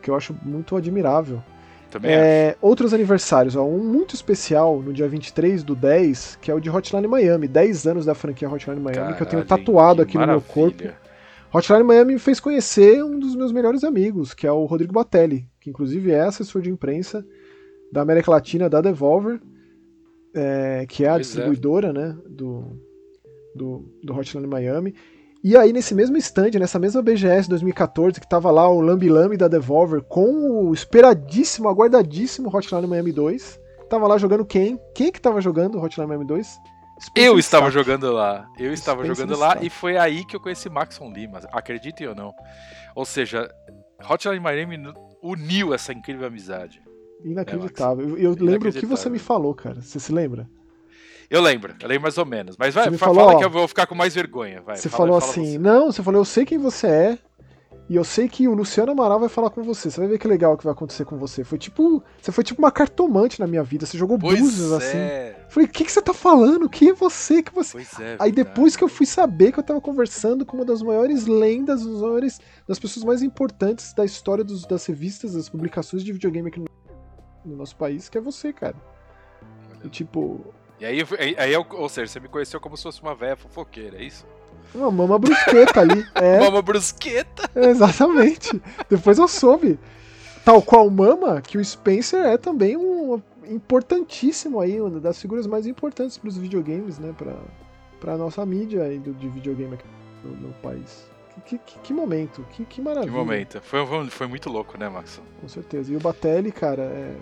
que eu acho muito admirável. Também acho. É, outros aniversários, ó, um muito especial no dia 23 do 10, que é o de Hotline Miami, 10 anos da franquia Hotline Miami, que eu tenho Caralho, tatuado aqui no meu corpo. Hotline Miami me fez conhecer um dos meus melhores amigos, que é o Rodrigo Batelli, que inclusive é assessor de imprensa da América Latina da Devolver, é, que é a Pois é. distribuidora né, do, do, do Hotline Miami. E aí, nesse mesmo stand, nessa mesma BGS 2014, que tava lá o Lambi Lambi da Devolver com o esperadíssimo, aguardadíssimo Hotline Miami 2. Tava lá jogando quem? Quem que tava jogando Hotline Miami 2? Eu estava jogando lá. Eu estava jogando lá e foi aí que eu conheci Maxon Lima. Acreditem ou não. Ou seja, Hotline Miami uniu essa incrível amizade. Inacreditável. Eu, eu lembro o que você me falou, cara. Você se lembra? Eu lembro, eu lembro mais ou menos. Mas vai, Você falou, fala ó, que eu vou ficar com mais vergonha. Vai, você fala- falou fala assim, você. não, você falou, eu sei quem você é, e eu sei que o Luciano Amaral vai falar com você. Você vai ver que legal que vai acontecer com você. Foi tipo. Você foi tipo uma cartomante na minha vida. Você jogou Pois assim. é. Falei, o que, que você tá falando? Quem é você? Que você. Pois é. Aí depois que eu fui saber que eu tava conversando com uma das maiores lendas, das maiores, das pessoas mais importantes da história dos- das revistas, das publicações de videogame aqui no, no nosso país, que é você, cara. E tipo, E aí, aí, aí ou seja, você me conheceu como se fosse uma véia fofoqueira, é isso? Uma mama brusqueta ali. É, [LAUGHS] Mama brusqueta. exatamente. Depois eu soube. Tal qual Mama, que o Spencer é também um importantíssimo aí, uma das figuras mais importantes para os videogames, né? Pra, pra nossa mídia aí do, de videogame aqui no, no país. Que, que, que momento, que, que Que maravilha. momento. Foi, foi, foi muito louco, né, Max? Com certeza. E o Batelli, cara, é.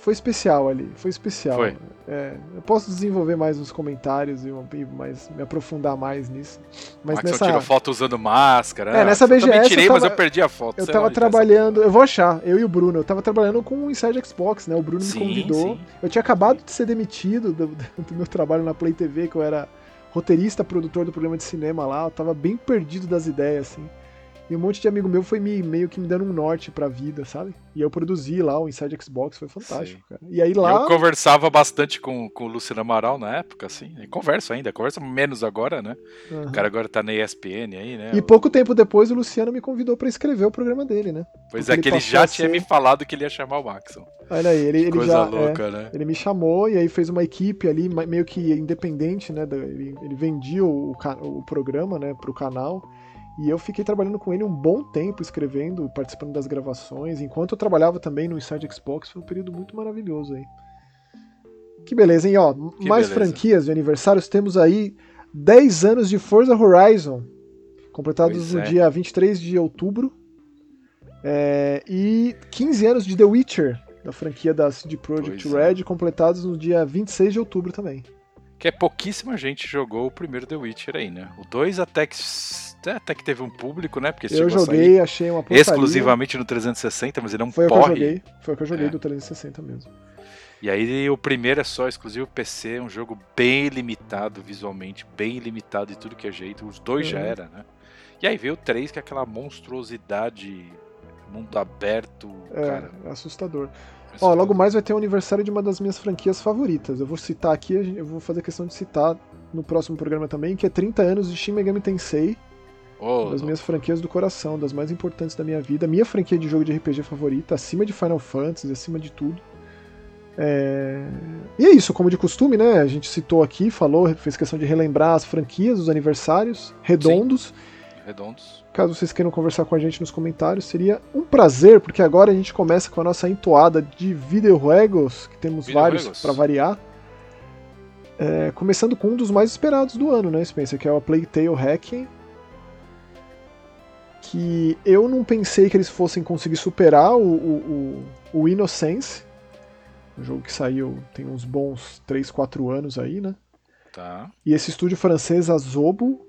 Foi especial ali, foi especial. Foi. É, eu posso desenvolver mais nos comentários e, mais, me aprofundar mais nisso. Mas nessa. tirou foto usando máscara. É, nessa Eu também BGS tirei, eu mas tava- eu perdi a foto. Eu tava trabalhando, eu vou achar, eu e o Bruno, eu tava trabalhando com o Inside Xbox, né? O Bruno me Sim, convidou. sim. Eu tinha acabado de ser demitido do, do meu trabalho na Play TV, que eu era roteirista, produtor do programa de cinema lá, eu tava bem perdido das ideias, assim. E um monte de amigo meu foi me, meio que me dando um norte pra vida, sabe? E eu produzi lá o Inside Xbox, foi fantástico, cara. E aí lá. Eu conversava bastante com, com o Luciano Amaral na época, assim. E converso ainda, conversa menos agora, né? Aham. O cara agora tá na ESPN aí, né? E pouco tempo depois o Luciano me convidou pra escrever o programa dele, né? pois porque é, que ele já tinha ser- me falado que ele ia chamar o Maxon. Olha aí, ele, ele Coisa já. é, louca, né? Ele me chamou e aí fez uma equipe ali, meio que independente, né? Ele, ele vendia o, ca- o programa, né, pro canal. E eu fiquei trabalhando com ele um bom tempo, escrevendo, participando das gravações. Enquanto eu trabalhava também no Inside Xbox, foi um período muito maravilhoso aí. Que beleza, hein? Ó, Que mais beleza. franquias de aniversários. Temos aí 10 anos de Forza Horizon, completados Pois no é. dia 23 de outubro. É, e 15 anos de The Witcher, da franquia da CD Projekt Pois é. Red, completados no dia 26 de outubro também. Que é pouquíssima gente jogou o primeiro The Witcher aí, né? O 2 até que, até que teve um público, né? Porque Eu joguei, achei uma porcaria. exclusivamente no 360, mas ele é um Foi o que eu porre. joguei. Foi o que eu joguei É. do 360 mesmo. E aí o primeiro é só exclusivo PC, um jogo bem limitado visualmente, bem limitado de tudo que é jeito. Os dois já Uhum. era, né? E aí veio o 3, que é aquela monstruosidade, mundo aberto, É, cara. é assustador. Ó, logo mais vai ter o aniversário de uma das minhas franquias favoritas. Eu vou citar aqui, eu vou fazer questão de citar no próximo programa também, que é 30 anos de Shin Megami Tensei, Ô, uma das minhas franquias do coração, das mais importantes da minha vida. Minha franquia de jogo de RPG favorita, acima de Final Fantasy, acima de tudo. É, E é isso, como de costume, né? A gente citou aqui, falou, fez questão de relembrar as franquias, os aniversários redondos. redondos. Caso vocês queiram conversar com a gente nos comentários, seria um prazer, porque agora a gente começa com a nossa entoada de videojuegos, que temos Videojuegos. vários para variar. É, começando com um dos mais esperados do ano, né, Spencer? Que é o A Plague Tale Hacking. Que eu não pensei que eles fossem conseguir superar o, o, o, o Innocence. Um jogo que saiu tem uns bons 3, 4 anos aí, né? Tá. E esse estúdio francês, a Zobo.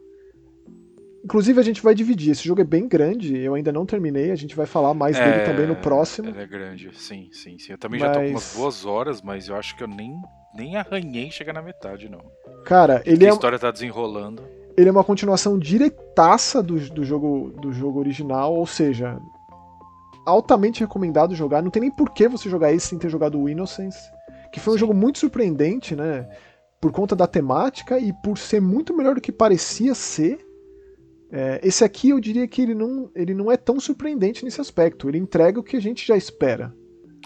Inclusive a gente vai dividir. Esse jogo é bem grande, eu ainda não terminei, a gente vai falar mais dele também no próximo. Ele é grande, sim, sim, sim. Eu também já tô com Mas- umas boas horas, mas eu acho que eu nem, nem arranhei chegar na metade, não. Cara, ele Porque é, a história tá desenrolando. Ele é uma continuação diretaça do, do, jogo, do jogo original, ou seja, altamente recomendado jogar. Não tem nem por que você jogar esse sem ter jogado o Innocence, que foi um jogo muito surpreendente, né? Por conta da temática e por ser muito melhor do que parecia ser. É, esse aqui eu diria que ele não, ele não é tão surpreendente nesse aspecto. Ele entrega o que a gente já espera.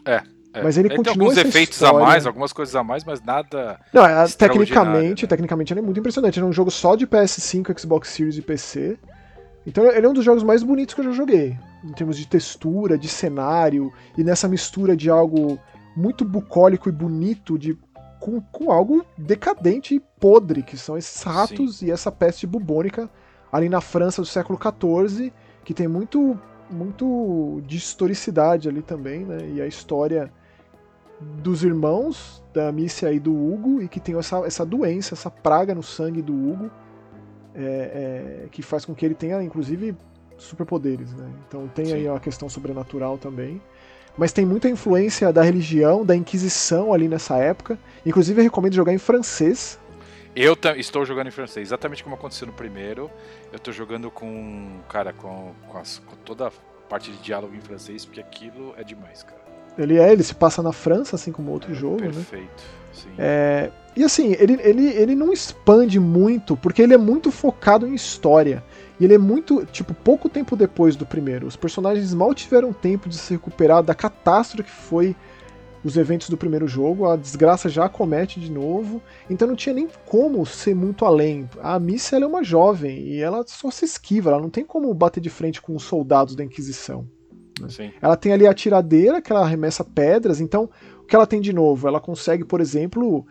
É, Mas ele tem continua alguns essa efeitos história. a mais, algumas coisas a mais, mas nada. Não, é, tecnicamente, né? tecnicamente ele é muito impressionante. Ele é um jogo só de PS5, Xbox Series e PC. Então ele é um dos jogos mais bonitos que eu já joguei. Em termos de textura, de cenário, e nessa mistura de algo muito bucólico e bonito de, com, com algo decadente e podre, que são esses ratos e essa peste bubônica ali na França do século XIV, que tem muito, muito de historicidade ali também, né? E a história dos irmãos da Mícia e do Hugo e que tem essa, essa doença, essa praga no sangue do Hugo, é, é, que faz com que ele tenha, inclusive, superpoderes, né? Então tem aí Sim. uma questão sobrenatural também. Mas tem muita influência da religião, da Inquisição ali nessa época. Inclusive eu recomendo jogar em francês. Eu estou jogando em francês, exatamente como aconteceu no primeiro. Eu tô jogando com. Cara, com, com, as- com toda a parte de diálogo em francês, porque aquilo é demais, cara. Ele é, ele se passa na França, assim como outro É jogo, né? Perfeito. Sim. É, e assim, ele, ele, ele não expande muito, porque ele é muito focado em história. E ele é muito, tipo, pouco tempo depois do primeiro. Os personagens mal tiveram tempo de se recuperar da catástrofe que foi os eventos do primeiro jogo. A desgraça já comete de novo. Então não tinha nem como ser muito além. A Missa ela é uma jovem e ela só se esquiva. Ela não tem como bater de frente com os soldados da Inquisição. Sim. Ela tem ali a tiradeira, que ela arremessa pedras, então o que ela tem de novo? Ela consegue, por exemplo,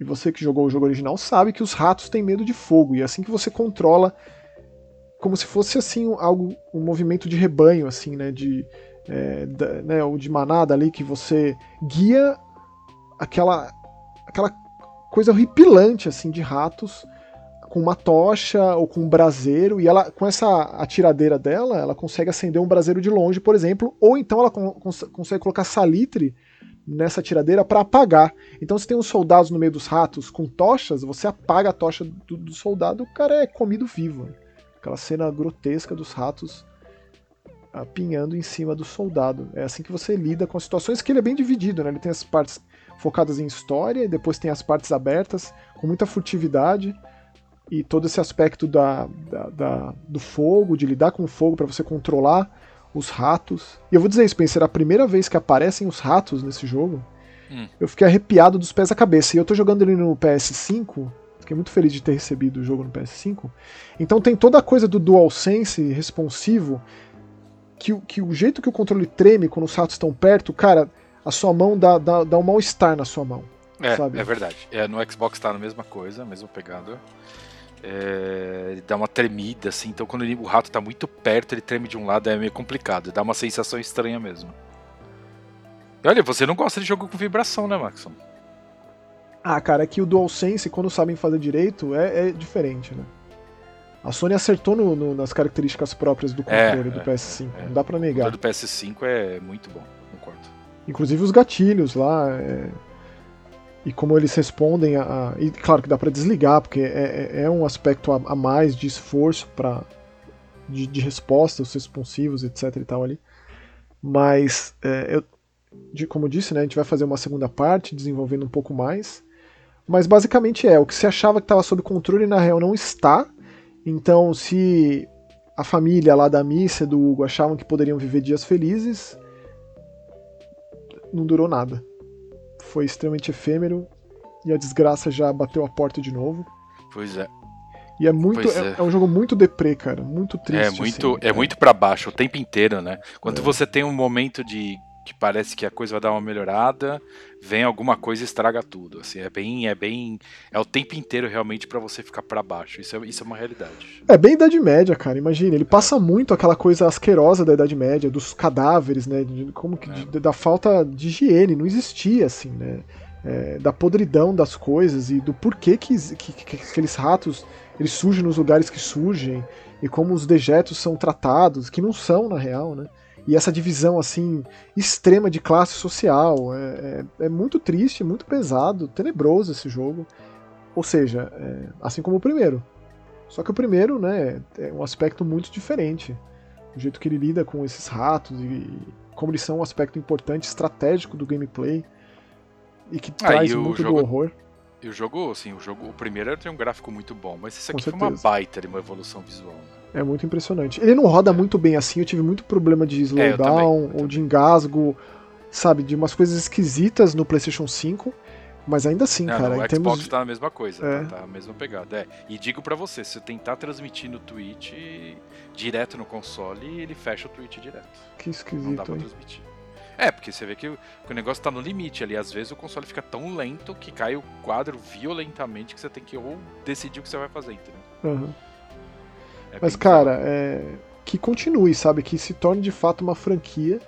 e você que jogou o jogo original sabe que os ratos têm medo de fogo, e é assim que você controla, como se fosse assim um- algo, um movimento de rebanho, assim, né, de, é, da- né, ou de manada ali, que você guia aquela aquela coisa horripilante assim de ratos com uma tocha ou com um braseiro e ela com essa atiradeira dela, ela consegue acender um braseiro de longe, por exemplo, ou então ela cons consegue colocar salitre nessa tiradeira para apagar. Então, se tem uns soldados no meio dos ratos com tochas, você apaga a tocha do, do soldado, o cara é comido vivo. Aquela cena grotesca dos ratos apinhando em cima do soldado. É assim que você lida com as situações que ele é bem dividido, né? Ele tem as partes focadas em história e depois tem as partes abertas com muita furtividade e todo esse aspecto da, da, da do fogo, de lidar com o fogo para você controlar os ratos. E eu vou dizer, Spencer, a primeira vez que aparecem os ratos nesse jogo, hum. eu fiquei arrepiado dos pés à cabeça. E eu tô jogando ele no PS5, fiquei muito feliz de ter recebido o jogo no PS5. Então tem toda a coisa do DualSense responsivo, que, que o jeito que o controle treme quando os ratos estão perto, cara, a sua mão dá, dá, dá um mal-estar na sua mão. É, sabe? é verdade. É, no Xbox tá na mesma coisa, mesma pegada. É, ele dá uma tremida, assim. Então, quando ele, o rato tá muito perto, ele treme de um lado, é meio complicado. Dá uma sensação estranha mesmo. E olha, você não gosta de jogo com vibração, né, Maxon? Ah, cara, é que o DualSense, quando sabem fazer direito, é, é diferente, né? A Sony acertou no, no, nas características próprias do é, controle é, do PS5, é, não dá pra negar. O controle do PS5 é muito bom, concordo. Inclusive os gatilhos lá, é, e como eles respondem a, a, e claro que dá para desligar porque é, é, é um aspecto a, a, mais de esforço para de, de, resposta os responsivos etc e tal ali. Mas é, eu de, como eu disse né a gente vai fazer uma segunda parte desenvolvendo um pouco mais. Mas basicamente é o que se achava que estava sob controle na real não está. Então se a família lá da missa do Hugo achavam que poderiam viver dias felizes não durou nada foi extremamente efêmero e a desgraça já bateu a porta de novo. Pois é. E é muito. É. É, é. um jogo muito deprê, cara. Muito triste. É muito, assim, é, é muito para baixo o tempo inteiro, né? Quando é. você tem um momento de que parece que a coisa vai dar uma melhorada, vem alguma coisa e estraga tudo. Assim, é bem, é bem, é o tempo inteiro realmente para você ficar para baixo. Isso é, isso é uma realidade. É bem Idade Média, cara. Imagina, ele passa muito aquela coisa asquerosa da Idade Média, dos cadáveres, né? De, como que, é. de, da falta de higiene, não existia assim, né? É, da podridão das coisas e do porquê que, que, que aqueles ratos eles surgem nos lugares que surgem e como os dejetos são tratados, que não são na real, né? E essa divisão assim extrema de classe social. É, é, é muito triste, muito pesado, tenebroso esse jogo. Ou seja, é, assim como o primeiro. Só que o primeiro, né, é um aspecto muito diferente. O jeito que ele lida com esses ratos e como eles são um aspecto importante, estratégico do gameplay e que ah, traz muito jogo, do horror. E o jogo, assim, o jogo, o primeiro tem um gráfico muito bom, mas esse aqui foi uma baita de uma evolução visual. Né? É muito impressionante. Ele não roda muito bem assim, eu tive muito problema de slowdown é, ou de engasgo, sabe, de umas coisas esquisitas no PlayStation 5. Mas ainda assim, não, cara. o Xbox termos... tá na mesma coisa, é. tá, tá a mesma pegada. É. E digo para você, se eu tentar transmitir no Twitch direto no console, ele fecha o Twitch direto. Que esquisito. Não dá pra hein? transmitir. É, porque você vê que o, que o, negócio tá no limite ali. Às vezes o console fica tão lento que cai o quadro violentamente que você tem que ou decidir o que você vai fazer, entendeu? Uhum. É Mas, cara, é... que continue, sabe? Que se torne de fato uma franquia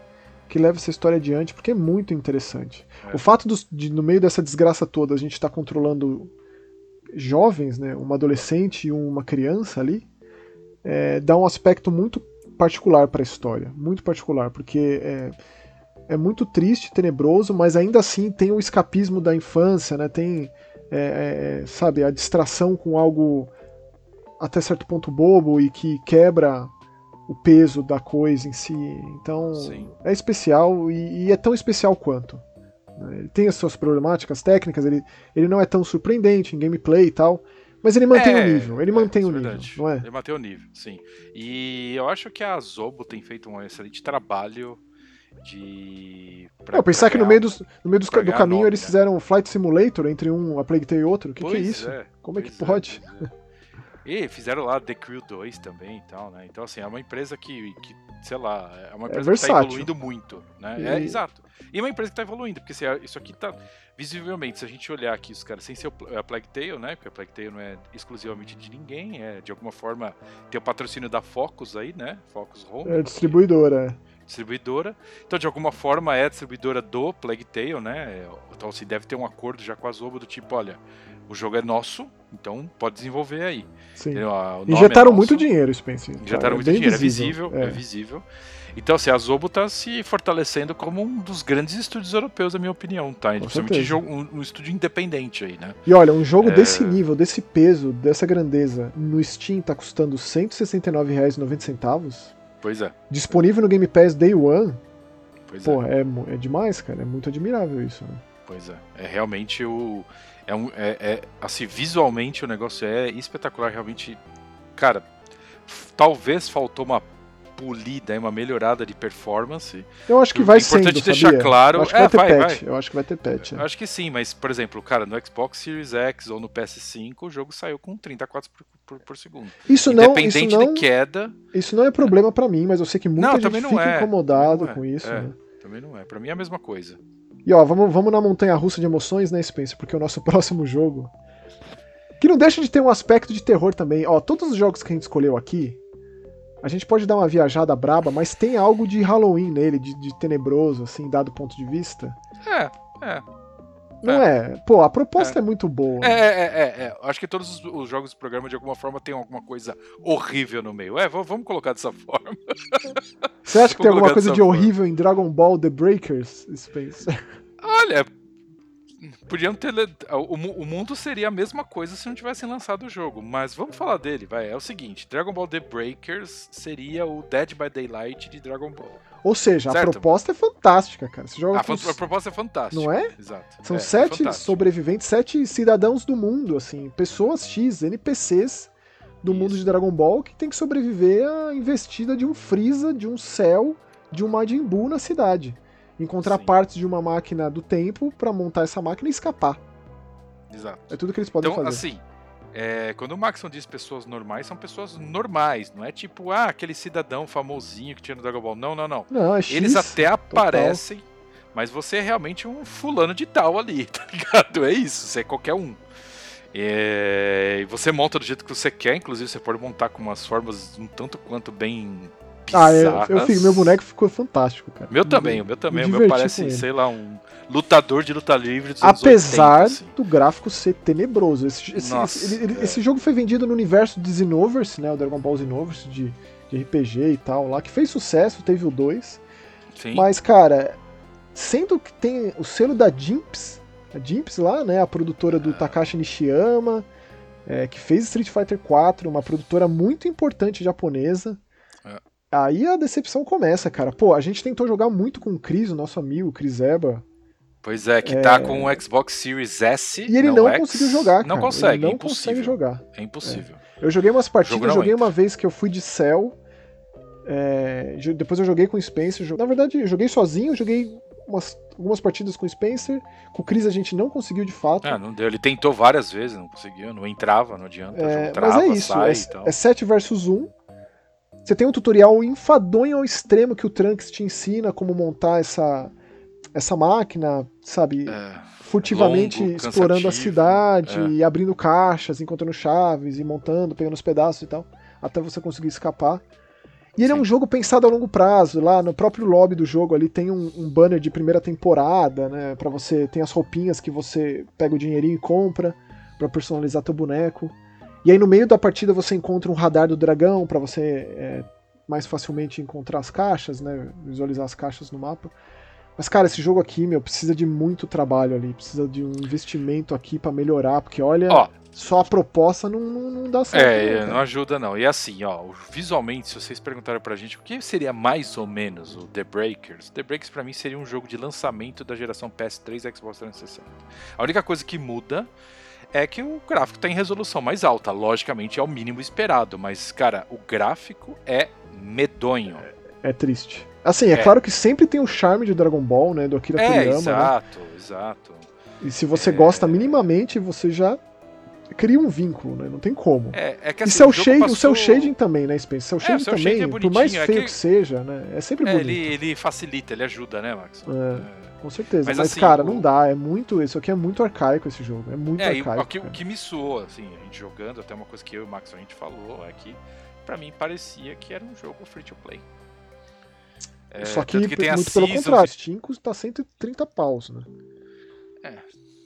que leve essa história adiante, porque é muito interessante. É. O fato dos, de, no meio dessa desgraça toda, a gente estar tá controlando jovens, né? Uma adolescente e uma criança ali, é, dá um aspecto muito particular para a história. Muito particular, porque é, é muito triste, tenebroso, mas ainda assim tem o escapismo da infância, né? Tem, é, é, sabe, a distração com algo até certo ponto bobo e que quebra o peso da coisa em si. Então Sim. é especial e, e, é tão especial quanto. Né? Ele tem as suas problemáticas técnicas, ele, ele não é tão surpreendente em gameplay e tal. Mas ele mantém é, o nível, ele é, mantém o nível, não é? Ele mantém o nível, sim. E eu acho que a Zobo tem feito um excelente trabalho de. Pra, pensar que no meio, dos, no meio dos, do caminho nome, eles né? fizeram um Flight Simulator entre um A Plague Tale e outro. O que, que, é isso? É, Como é que pode? É, e fizeram lá The Crew 2 também e tal, né? Então, assim, é uma empresa que, que sei lá, é uma é empresa é que tá evoluindo muito, né? E... É, exato. E é uma empresa que tá evoluindo, porque assim, isso aqui tá, visivelmente, se a gente olhar aqui, os caras, sem ser a Plague Tale, né? Porque a Plague Tale não é exclusivamente de ninguém, é de alguma forma tem o patrocínio da Focus aí, né? Focus Home. É distribuidora, distribuidora. Então, de alguma forma, é a distribuidora do Plague Tale, né? Então, se deve ter um acordo já com a Zobo do tipo, olha, o jogo é nosso, então pode desenvolver aí. Sim. Injetaram é muito dinheiro, Spencer. Injetaram é muito dinheiro, visível, é visível, é. é visível. Então, assim, a Zobo tá se fortalecendo como um dos grandes estúdios europeus, na minha opinião, tá? Principalmente jogo, um, um, estúdio independente aí, né? E olha, um jogo é... desse nível, desse peso, dessa grandeza, no Steam tá custando R$ 169,90. Pois é. Disponível no Game Pass Day One. Pois Pô, é. é. É, demais, cara. É muito admirável isso, né? Pois é. É realmente o. É um, é, é, assim, visualmente o negócio é espetacular, realmente. Cara, talvez faltou uma polida, uma melhorada de performance. Eu acho que vai ser. É importante sendo, deixar sabia? claro. Eu acho que é, vai ter vai, patch. Vai. Eu acho que vai ter patch. Eu acho que sim, mas, por exemplo, cara, no Xbox Series X ou no PS5, o jogo saiu com 30 quadros por, por, por segundo. Isso não, Independente isso não, de queda. Isso não é problema para mim, mas eu sei que muita não, gente fica é. incomodado é. com isso. É. Né? Também não é. Pra mim é a mesma coisa. E ó, vamos, vamos na montanha russa de emoções, né, Spencer? Porque o nosso [LAUGHS] próximo jogo. Que não deixa de ter um aspecto de terror também. Ó, todos os jogos que a gente escolheu aqui, a gente pode dar uma viajada braba, mas tem algo de Halloween nele, de, de tenebroso, assim, dado ponto de vista. É, é. Não é. é. Pô, a proposta é, é muito boa. É, é, é, é, Acho que todos os, os, jogos do programa, de alguma forma, tem alguma coisa horrível no meio. É, vamos colocar dessa [LAUGHS] forma. Você acha que tem alguma coisa de forma. horrível em Dragon Ball The Breakers, Space? [LAUGHS] Olha, Podiam ter. O, o, mundo seria a mesma coisa se não tivessem lançado o jogo. Mas vamos falar dele, vai. É o seguinte: Dragon Ball The Breakers seria o Dead by Daylight de Dragon Ball. Ou seja, certo? a proposta é fantástica, cara. Você joga a, com... a proposta é fantástica. Não é? Exato. São é, sete é sobreviventes, sete cidadãos do mundo, assim, pessoas X, NPCs do Isso. mundo de Dragon Ball que tem que sobreviver à investida de um Freeza, de um Cell, de um Majin Buu na cidade encontrar Sim. partes de uma máquina do tempo para montar essa máquina e escapar. Exato. É tudo que eles podem então, fazer. Assim, é, quando o Maxon diz pessoas normais, são pessoas normais, não é tipo, ah, aquele cidadão famosinho que tinha no Dragon Ball. Não, não, não. não é X, eles até aparecem, total. mas você é realmente um fulano de tal ali, [LAUGHS] tá ligado? É isso, você é qualquer um. É, você monta do jeito que você quer, inclusive você pode montar com umas formas um tanto quanto bem ah, eu, eu fico, meu boneco ficou fantástico, cara. Meu também, o meu também. O meu parece, sei lá, um lutador de luta livre dos Apesar 80, assim. do gráfico ser tenebroso. Esse, esse, Nossa, esse, ele, é. esse, jogo foi vendido no universo de Xenoverse, né? O Dragon Ball Xenoverse de, de RPG e tal, lá, que fez sucesso, teve o 2. Sim. Mas, cara, sendo que tem o selo da Jimps, a Jimps lá, né? A produtora do é. Takashi Nishiyama, é, que fez Street Fighter 4, uma produtora muito importante japonesa. Aí a decepção começa, cara. Pô, a gente tentou jogar muito com o Cris, o nosso amigo, Cris Eba. Pois é, que tá é... com o Xbox Series S. E ele não, não conseguiu jogar, cara. Não consegue, ele não é impossível. consegue jogar. É impossível. É. Eu joguei umas partidas, joguei entra. uma vez que eu fui de Cell. É... depois eu joguei com o Spencer. Na verdade, eu joguei sozinho, joguei umas, algumas partidas com o Spencer. Com o Chris a gente não conseguiu de fato. Ah, não deu. Ele tentou várias vezes, não conseguiu, não entrava, não adianta. É, trava, mas é isso, sai, é, então. é 7 versus 1. Você tem um tutorial enfadonho ao extremo que o Trunks te ensina como montar essa, essa máquina, sabe? É, furtivamente longo, explorando a cidade, é. e abrindo caixas, encontrando chaves, e montando, pegando os pedaços e tal, até você conseguir escapar. E ele Sim. é um jogo pensado a longo prazo. Lá no próprio lobby do jogo ali tem um, um banner de primeira temporada, né? Para você tem as roupinhas que você pega o dinheirinho e compra para personalizar teu boneco. E aí no meio da partida você encontra um radar do dragão para você é, mais facilmente encontrar as caixas, né? Visualizar as caixas no mapa. Mas, cara, esse jogo aqui, meu, precisa de muito trabalho ali, precisa de um investimento aqui para melhorar, porque olha, ó, só a proposta não, não, não dá certo. É, não, não, ajuda não. E assim, ó, visualmente, se vocês perguntaram pra gente o que seria mais ou menos o The Breakers, The Breakers para mim seria um jogo de lançamento da geração PS3 e Xbox 360. A única coisa que muda é que o gráfico está em resolução mais alta. Logicamente é o mínimo esperado, mas, cara, o gráfico é medonho. É, é triste. Assim, é, é, claro que sempre tem o charme de Dragon Ball, né? Do Akira é, Toriyama. Exato, né? exato. E se você é... gosta minimamente, você já cria um vínculo, né? Não tem como. É, é que assim, e seu shade, passou... o seu shading também, né, Spencer? Seu shading é, também, shade é por mais feio que... que... seja, né? É sempre bonito. Ele, ele facilita, ele ajuda, né, Max? É. Com certeza. Mas, mas assim, cara, o... não dá. É muito. Isso aqui é muito arcaico esse jogo. É muito é, arcaico. O que, o que, me soou, assim, a gente jogando, até uma coisa que eu e o Max a gente falou é que, pra mim, parecia que era um jogo free to play. É, Só que, a muito pelo Seasons contrário, e- Steam custa 130 paus, né?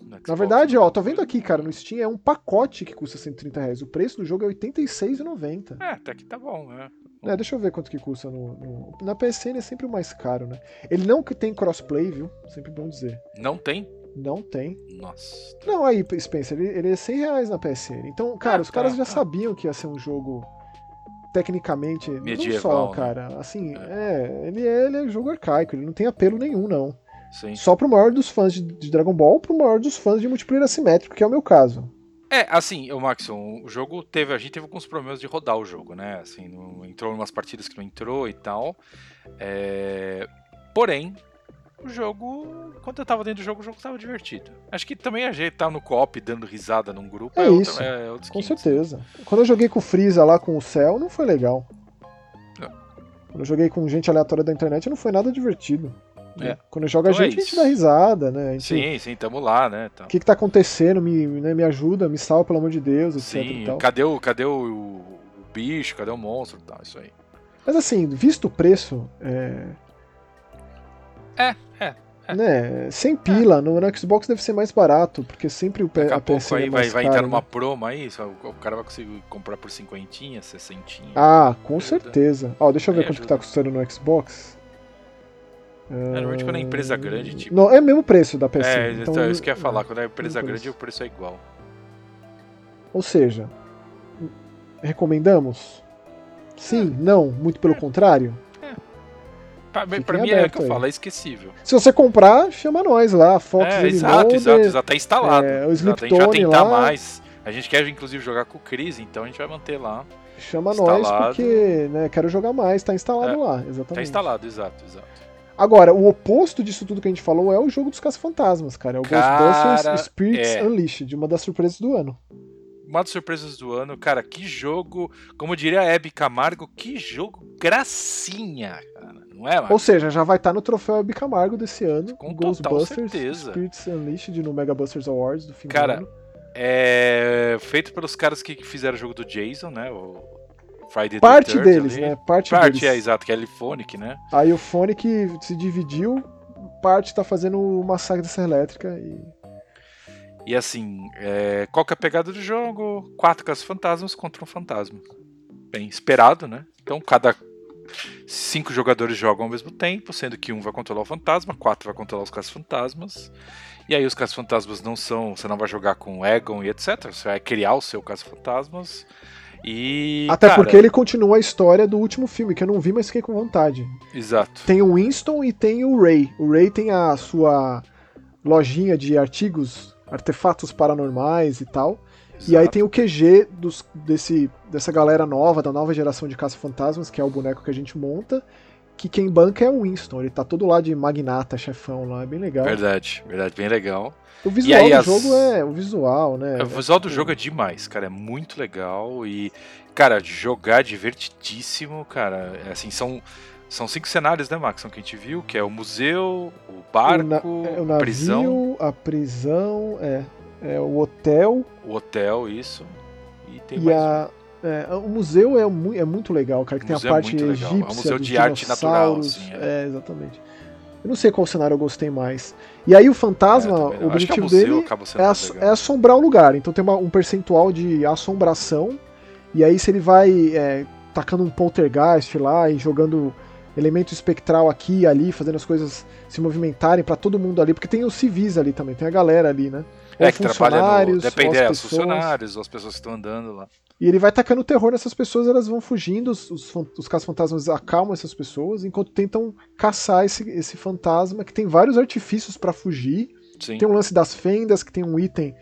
no Na verdade, ó, tô vendo aqui, cara, no Steam é um pacote que custa 130 reais. O preço do jogo é 86,90. É, até que tá bom, né? É, deixa eu ver quanto que custa no, no- Na PSN é sempre o mais caro, né? Ele não que tem crossplay, viu? Sempre bom dizer. Não tem? Não tem. Nossa. Não, aí, Spencer, ele, ele é 100 reais na PSN. Então, cara, Ah, os caras tá, já tá. sabiam que ia ser um jogo tecnicamente. não Medieval, só, né? cara. Assim, é, ele, é, ele é jogo arcaico, ele não tem apelo nenhum, não. Sim. Só pro maior dos fãs de, de Dragon Ball, pro maior dos fãs de multiplayer assimétrico, que é o meu caso. É, assim, o Maxon, o jogo teve, a gente teve alguns problemas de rodar o jogo, né? Assim, não, entrou em umas partidas que não entrou e tal. É, porém, o jogo, quando eu tava dentro do jogo, o jogo tava divertido. Acho que também a gente tá no co-op dando risada num grupo. É outro- isso, é outros Com 500. certeza. Quando eu joguei com o Freeza lá com o Cell, não foi legal. Não. Quando eu joguei com gente aleatória da internet, não foi nada divertido. É. Quando joga Então é gente, a gente dá risada, né? A gente, Sim, sim, tamo lá, né? Então. O que, que tá acontecendo? Me, né, me ajuda, me salva, pelo amor de Deus, etc. Sim, cadê, o, cadê o, o bicho, cadê o monstro e tal, isso aí. Mas assim, visto o preço. É. É, é, é. Né, sem pila, no, no Xbox deve ser mais barato, porque sempre o P- Daqui a a pouco aí é vai, vai caro, entrar numa né? promo aí, só o cara vai conseguir comprar por cinquentinha, sessentinha. Ah, com Ajuda. certeza. Ó, deixa eu ver Aí quanto que ajuda. tá custando no Xbox. É, normalmente quando é empresa grande, tipo- Não, é o mesmo preço da PSN. é, então, então, isso que eu ia falar, quando é empresa grande preço. o preço é igual. Ou seja, recomendamos? Sim, não, muito pelo contrário. Pra, mim é o que eu aí. falo, é esquecível. Se você comprar, chama nós lá, Fox é, exato, Modder, exato, exato, tá instalado. é, o exato, a gente vai tentar lá. mais. A gente quer inclusive jogar com o Chris, então a gente vai manter lá. Chama nós Instalado. porque, né, quero jogar mais, tá instalado É, lá, exatamente. Tá instalado, exato, exato. Agora, o oposto disso tudo que a gente falou é o jogo dos caça-fantasmas, cara. É o Cara, Ghostbusters Spirits é. Unleashed, uma das surpresas do ano. Uma das surpresas do ano, cara, que jogo, como diria a Hebe Camargo, que jogo gracinha, cara. Não é, Ou Marcos? seja, já vai estar no troféu Hebe Camargo desse ano, Com Ghostbusters certeza. Spirits Unleashed no Mega Busters Awards do fim Cara, do ano. É feito pelos caras que fizeram o jogo do Jason, né? O Friday Parte 13th deles, ali. né? Parte, Parte, deles. é, exato, que é Elifonic, né? Aí o que se dividiu, parte tá fazendo o Massacre da Serra Elétrica e... E assim, é, qual que é a pegada do jogo? Quatro casos fantasmas contra um fantasma. Bem esperado, né? Então cada cinco jogadores jogam ao mesmo tempo, sendo que um vai controlar o fantasma, quatro vai controlar os casos fantasmas. E aí os casos fantasmas não são, você não vai jogar com Egon e etc. Você vai criar o seu caso fantasmas. E Até cara, porque ele continua a história do último filme, que eu não vi, mas fiquei com vontade. exato. Tem o Winston e tem o Ray. O Ray tem a sua lojinha de artigos, artefatos paranormais e tal. E aí tem o QG dos, desse, dessa galera nova, da nova geração de caça-fantasmas, que é o boneco que a gente monta. Que quem banca é o Winston. Ele tá todo lá de magnata, chefão lá, é bem legal. Verdade, verdade, bem legal. O visual aí do as- jogo é. O visual, né? O visual do jogo é demais, cara, é muito legal e, cara, jogar é divertidíssimo, cara. É assim, são são cinco cenários, né, Max, que a gente viu, que é o museu, o barco, o, na- é, o a navio, prisão, a prisão, é, é o hotel o hotel, isso. E tem e mais a. é, o museu é, mu- é muito legal, cara, que tem a é parte muito legal, é um egípcia, museu de arte natural, assim, é. é, exatamente. Eu não sei qual cenário eu gostei mais. E aí o fantasma, É, o é objetivo dele é, é assombrar o lugar. Então tem uma- um percentual de assombração. E aí se ele vai é, tacando um poltergeist lá e jogando elemento espectral aqui e ali, fazendo as coisas se movimentarem pra todo mundo ali, porque tem os civis ali também, tem a galera ali, né? Ou É, que trabalha no. funcionários, Depende, é, as os pessoas. funcionários, as pessoas que estão andando lá. E ele vai tacando terror nessas pessoas, elas vão fugindo, os, os, os caça-fantasmas acalmam essas pessoas, enquanto tentam caçar esse, esse fantasma, que tem vários artifícios pra fugir. Sim. Tem um lance das fendas, que tem um item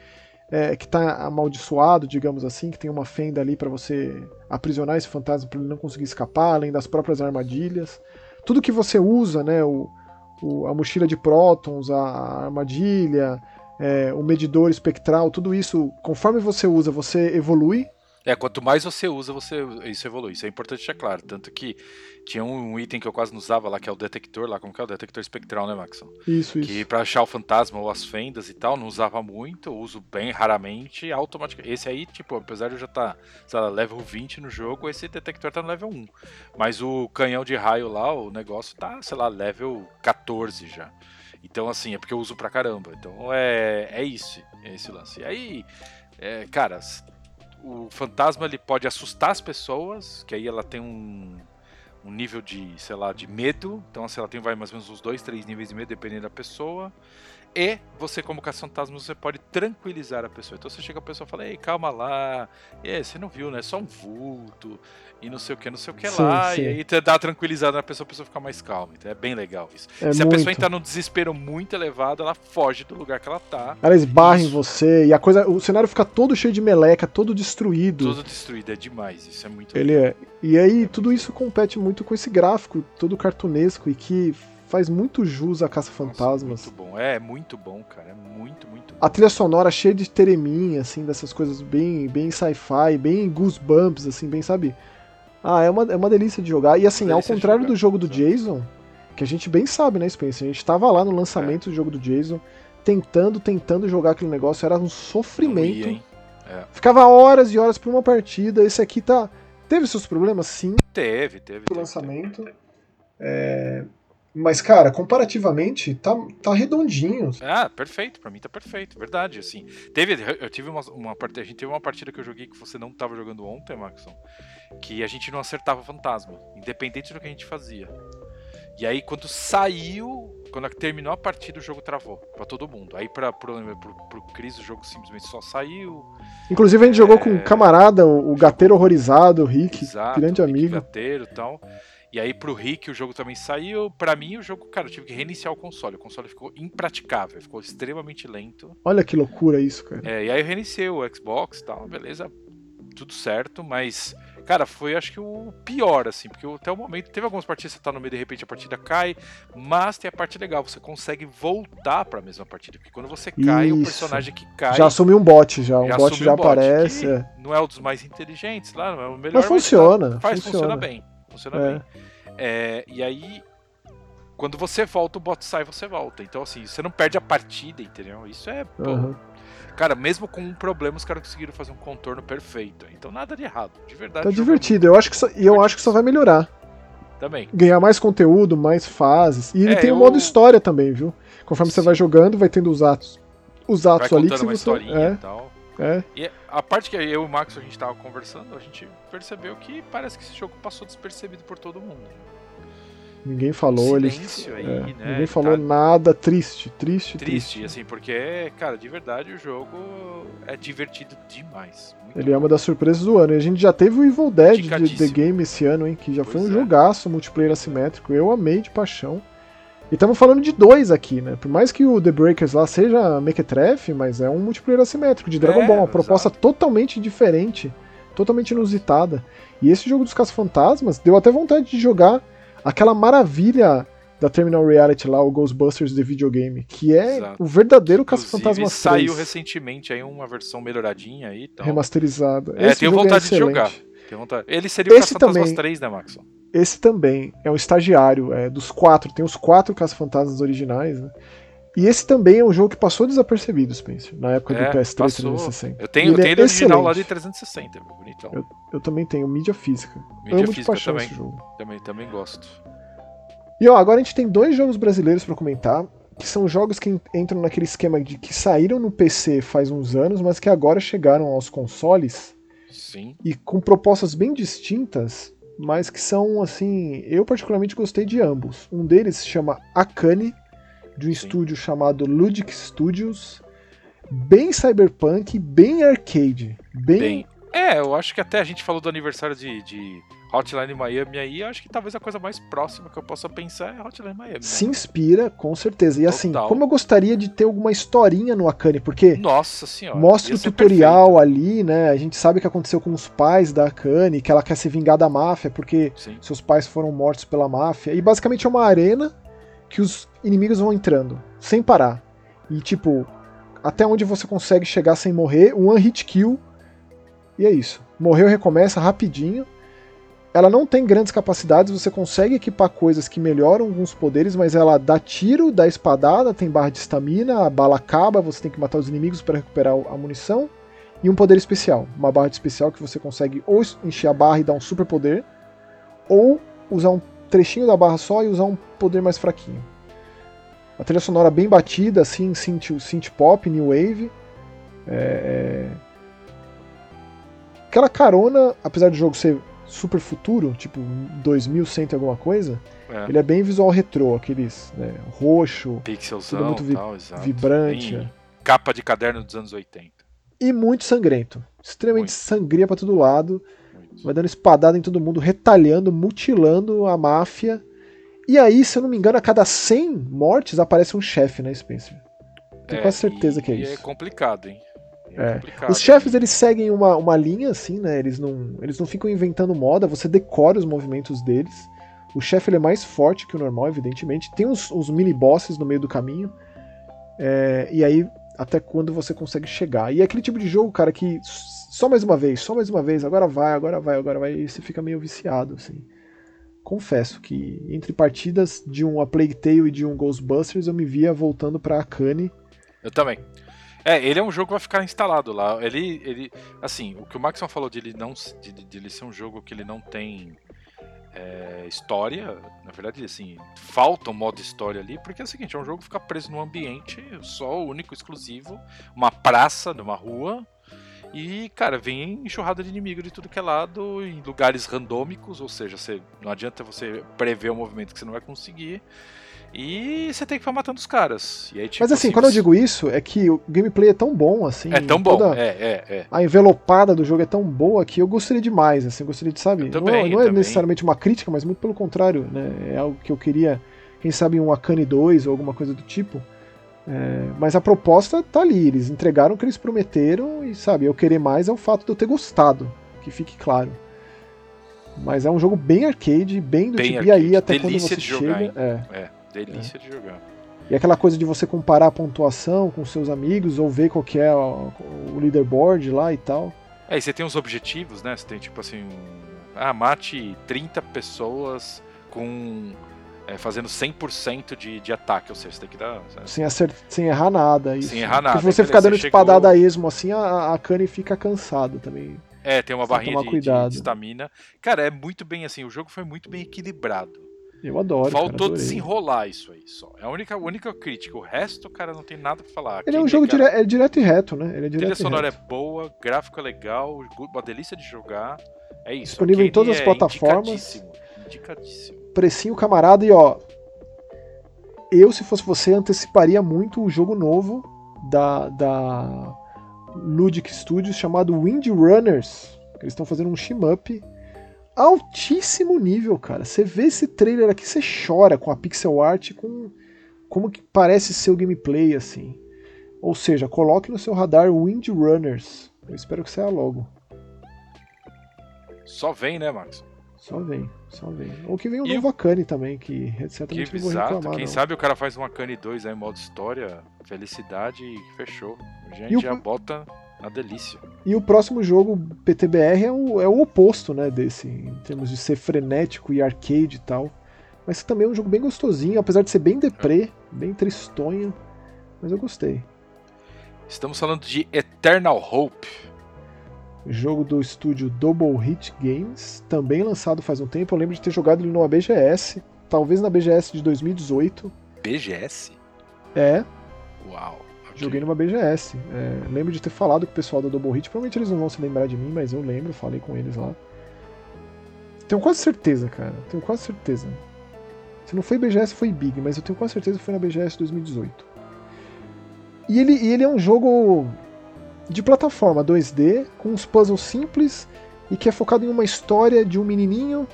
é, que tá amaldiçoado, digamos assim, que tem uma fenda ali pra você aprisionar esse fantasma pra ele não conseguir escapar, além das próprias armadilhas. Tudo que você usa, né, o, o- a mochila de prótons, a armadilha, é, o medidor espectral, tudo isso, conforme você usa, você evolui. É, quanto mais você usa, você isso evolui. Isso é importante deixar claro. Tanto que tinha um item que eu quase não usava lá, que é o detector lá, como que é o detector espectral, né, Maxon? Isso, isso. Que pra achar o fantasma ou as fendas e tal, não usava muito, uso bem raramente, automaticamente. Esse aí, tipo, apesar de eu já estar, tá, sei lá, level 20 no jogo, esse detector tá no level 1. Mas o canhão de raio lá, o negócio tá, sei lá, level 14 já. Então, assim, é porque eu uso pra caramba. Então é, é isso, é esse lance. E aí, é, cara, o fantasma ele pode assustar as pessoas, que aí ela tem um, um nível de, sei lá, de medo. Então, se ela tem vai mais ou menos uns dois, três níveis de medo, dependendo da pessoa. E você, como caça-fantasma, você pode tranquilizar a pessoa. Então você chega a pessoa e fala, ei, calma lá, é, você não viu, né? Só um vulto, e não sei o que, não sei o que sim, lá. Sim. E aí dá tranquilizada na pessoa, a pessoa fica mais calma. Então é bem legal isso. É Se muito. a pessoa entrar num desespero muito elevado, ela foge do lugar que ela tá. Ela esbarra em você, e a coisa. O cenário fica todo cheio de meleca, todo destruído. Todo destruído, é demais. Isso é muito Ele legal. é. E aí tudo isso compete muito com esse gráfico, todo cartunesco, e que faz muito jus a Caça-Fantasmas. Muito bom, é, muito bom, cara, é muito, muito bom. A trilha sonora cheia de tereminha, assim, dessas coisas bem, bem sci-fi, bem goosebumps, assim, bem, sabe? Ah, é uma, é uma delícia de jogar. E assim, ao contrário do jogo do Jason, que a gente bem sabe, né, Spencer? A gente tava lá no lançamento é. do jogo do Jason, tentando, tentando jogar aquele negócio, era um sofrimento. Ia, é. Ficava horas e horas por uma partida. Esse aqui tá. Teve seus problemas? Sim. Teve, teve. O lançamento. Teve, teve. É... Mas, cara, comparativamente, tá, tá redondinho. Ah, perfeito. Pra mim tá perfeito. Verdade, assim. Teve, eu tive uma, uma partida. A gente teve uma partida que eu joguei que você não tava jogando ontem, Maxon. Que a gente não acertava fantasma. Independente do que a gente fazia. E aí, quando saiu. Quando terminou a partida, o jogo travou pra todo mundo. Aí, pra, pro, pro, pro Cris, o jogo simplesmente só saiu. Inclusive, a gente é... jogou com um camarada, o, o Gateiro Horrorizado, o Rick, Exato, grande amigo. Gateiro e tal. E aí pro Rick o jogo também saiu. Para mim o jogo, cara, eu tive que reiniciar o console. O console ficou impraticável, ficou extremamente lento. Olha que loucura isso, cara. É, e aí eu reiniciei o Xbox e tal, beleza, tudo certo, mas cara, foi acho que o pior assim, porque até o momento teve algumas partidas que você tá no meio de repente a partida cai, mas tem a parte legal, você consegue voltar para a mesma partida, porque quando você cai, isso. o personagem que cai já assumiu um bot já, um já bot já um bot, aparece, é. não é um dos mais inteligentes lá, não é o melhor, mas funciona, mas faz, funciona. funciona bem. Funciona é. bem. É, e aí, quando você volta, o bot sai você volta. Então, assim, você não perde a partida, entendeu? Isso é. Uhum. Cara, mesmo com um problema, os caras conseguiram fazer um contorno perfeito. Então, nada de errado. De verdade. Tá divertido. Eu acho que só, e eu acho que só vai melhorar. Também. Ganhar mais conteúdo, mais fases. E ele é, tem o eu... um modo história também, viu? Conforme Sim. você vai jogando, vai tendo os atos. Os atos vai ali que você. É. E tal. É. E a parte que eu e o Max a gente tava conversando, a gente percebeu que parece que esse jogo passou despercebido por todo mundo. Ninguém falou, ele, aí, é, né? Ninguém falou tá... nada triste, triste, triste, triste. assim, porque, cara, de verdade o jogo é divertido demais. ele bom. é uma das surpresas do ano. E a gente já teve o Evil Dead de The Game esse ano, hein? Que já pois foi um é. jogaço multiplayer assimétrico. Eu amei de paixão. E estamos falando de dois aqui, né? Por mais que o The Breakers lá seja Mequetrefe, mas é um multiplayer assimétrico de Dragon é, Ball, uma proposta exato. totalmente diferente, totalmente inusitada. E esse jogo dos Caça-Fantasmas deu até vontade de jogar aquela maravilha da Terminal Reality lá, o Ghostbusters de videogame, que é Exato. o verdadeiro Caça-Fantasmas 3. saiu recentemente aí uma versão melhoradinha aí, então... remasterizada. É, Esse tenho vontade é de jogar. Tenho vontade. Ele seria o Caça-Fantasmas 3, né, Maxon? Esse também é um estagiário, é dos quatro, tem os quatro Caça-Fantasmas originais, né? E esse também é um jogo que passou desapercebido, Spencer, na época é, do PS3 passou. 360. Eu tenho, eu tenho é ele original lá de 360, é bonitão. Eu, eu, também tenho mídia física. Mídia Amo física também, esse jogo. Também, também gosto. E ó, agora a gente tem dois jogos brasileiros para comentar, que são jogos que entram naquele esquema de que saíram no PC faz uns anos, mas que agora chegaram aos consoles. Sim. E com propostas bem distintas mas que são assim, eu particularmente gostei de ambos. Um deles se chama Akane, de um Sim. estúdio chamado Ludic Studios, bem cyberpunk, bem arcade, bem... bem... É, eu acho que até a gente falou do aniversário de, de Hotline Miami aí, acho que talvez a coisa mais próxima que eu possa pensar é Hotline Miami. Né? Se inspira, com certeza. E assim, Total. assim, como eu gostaria de ter alguma historinha no Akane, porque Nossa senhora, mostra o tutorial ali, né? A gente sabe o que aconteceu com os pais da Akane, que ela quer se vingar da máfia, porque Sim. seus pais foram mortos pela máfia. E basicamente é uma arena que os inimigos vão entrando, sem parar. E tipo, até onde você consegue chegar sem morrer, um one hit kill. E é isso. morreu recomeça rapidinho. Ela não tem grandes capacidades, você consegue equipar coisas que melhoram alguns poderes, mas ela dá tiro, dá espadada, tem barra de estamina, a bala acaba, você tem que matar os inimigos para recuperar a munição. E um poder especial, uma barra de especial que você consegue ou encher a barra e dar um super poder, ou usar um trechinho da barra só e usar um poder mais fraquinho. A trilha sonora bem batida, assim, synth, synth pop, new wave. É, é... Aquela carona, apesar do jogo ser super futuro, tipo 2100 e alguma coisa, é. ele é bem visual retrô, aqueles né, roxo, Pixelzão, muito vi tal, vibrante. Bem capa de caderno dos anos 80. E muito sangrento. Extremamente muito. sangria para todo lado. Vai dando espadada em todo mundo, retalhando, mutilando a máfia. E aí, se eu não me engano, a cada 100 mortes aparece um chefe, né, Spencer? Tenho é, quase certeza que é isso. é complicado, hein? É. É. Os chefes eles seguem uma, uma linha assim, né? Eles não, eles não ficam inventando moda, você decora os movimentos deles. O chefe ele é mais forte que o normal, evidentemente. Tem os, os mini bosses no meio do caminho. É, e aí, até quando você consegue chegar. E é aquele tipo de jogo, cara, que só mais uma vez, só mais uma vez, agora vai, agora vai, agora vai, e você fica meio viciado, assim. Confesso que entre partidas de um A Plague Tale e de um Ghostbusters, eu me via voltando pra Akane. Eu também. É, ele é um jogo que vai ficar instalado lá. Ele, ele, assim, o que o Maxon falou de ele não, de, de ele ser um jogo que ele não tem é, história, na verdade, assim, falta um modo história ali, porque é o seguinte, é um jogo que fica preso num ambiente só, único, exclusivo, uma praça numa rua, e, cara, vem enxurrada de inimigo de tudo que é lado, em lugares randômicos, ou seja, você, não adianta você prever o movimento que você não vai conseguir. E você tem que ficar matando os caras. Aí, tipo, Mas assim, assim quando você... eu digo isso, é que o gameplay é tão bom, assim. É tão bom, é, é, é. A envelopada do jogo é tão boa que eu gostaria demais, assim, eu gostaria de saber. Não, é, não é necessariamente uma crítica, mas muito pelo contrário, né? É algo que eu queria, quem sabe, um Akane 2 ou alguma coisa do tipo. É, mas a proposta tá ali, eles entregaram o que eles prometeram e, sabe, eu querer mais é o fato de eu ter gostado, que fique claro. Mas é um jogo bem arcade, bem do bem tipo, e aí até Delícia quando você chega. Jogar, é. é. Delícia é. de jogar. E aquela coisa de você comparar a pontuação com seus amigos ou ver qual que é o, o leaderboard lá e tal. É, e você tem os objetivos, né? Você tem tipo assim, ah, mate 30 pessoas com é, fazendo 100% de, de ataque, ou seja, você tem que dar. Sem, acert... sem errar nada. Isso. Sem errar nada. Porque se você ficar dando chegou... espadada a esmo assim, a, a Kanye fica cansada também. É, tem uma barrinha de estamina. Cara, é muito bem assim, o jogo foi muito bem equilibrado. Eu adoro. Faltou cara, desenrolar isso aí só. É a única, única crítica. O resto, cara, não tem nada pra falar. Ele é um jogo dire é direto e reto, né? Ele é direto trilha sonora é boa, gráfico é legal, uma delícia de jogar. É isso. Disponível em todas as é plataformas. Indicadíssimo. indicadíssimo. Precinho camarada e ó. Eu, se fosse você, anteciparia muito o jogo novo da, da Ludic Studios chamado Wind Runners. Eles estão fazendo um shim-up altíssimo nível, cara. Você vê esse trailer aqui, você chora com a pixel art, com como que parece ser o gameplay, assim. Ou seja, coloque no seu radar Wind Runners. Eu espero que saia logo. Só vem, né, Max? Só vem, só vem. Ou que vem um e novo Akane também, que certamente que não vou reclamar. Quem não. sabe o cara faz um Akane 2 aí, modo história, felicidade e fechou. A gente já o... bota uma delícia. E o próximo jogo, PTBR, é o, é o oposto, né, desse, em termos de ser frenético e arcade e tal. Mas também é um jogo bem gostosinho, apesar de ser bem deprê, é. bem tristonho. Mas eu gostei. Estamos falando de Eternal Hope. Jogo do estúdio Double Hit Games, também lançado faz um tempo. Eu lembro de ter jogado ele numa BGS, talvez na BGS de 2018. BGS? É. Uau. Joguei numa BGS. É, lembro de ter falado com o pessoal da Double Hit. Provavelmente eles não vão se lembrar de mim, mas eu lembro, falei com eles lá. Tenho quase certeza, cara. Tenho quase certeza. Se não foi BGS, foi Big, mas eu tenho quase certeza que foi na BGS 2018. E ele, e ele é um jogo de plataforma 2D, com uns puzzles simples e que é focado em uma história de um menininho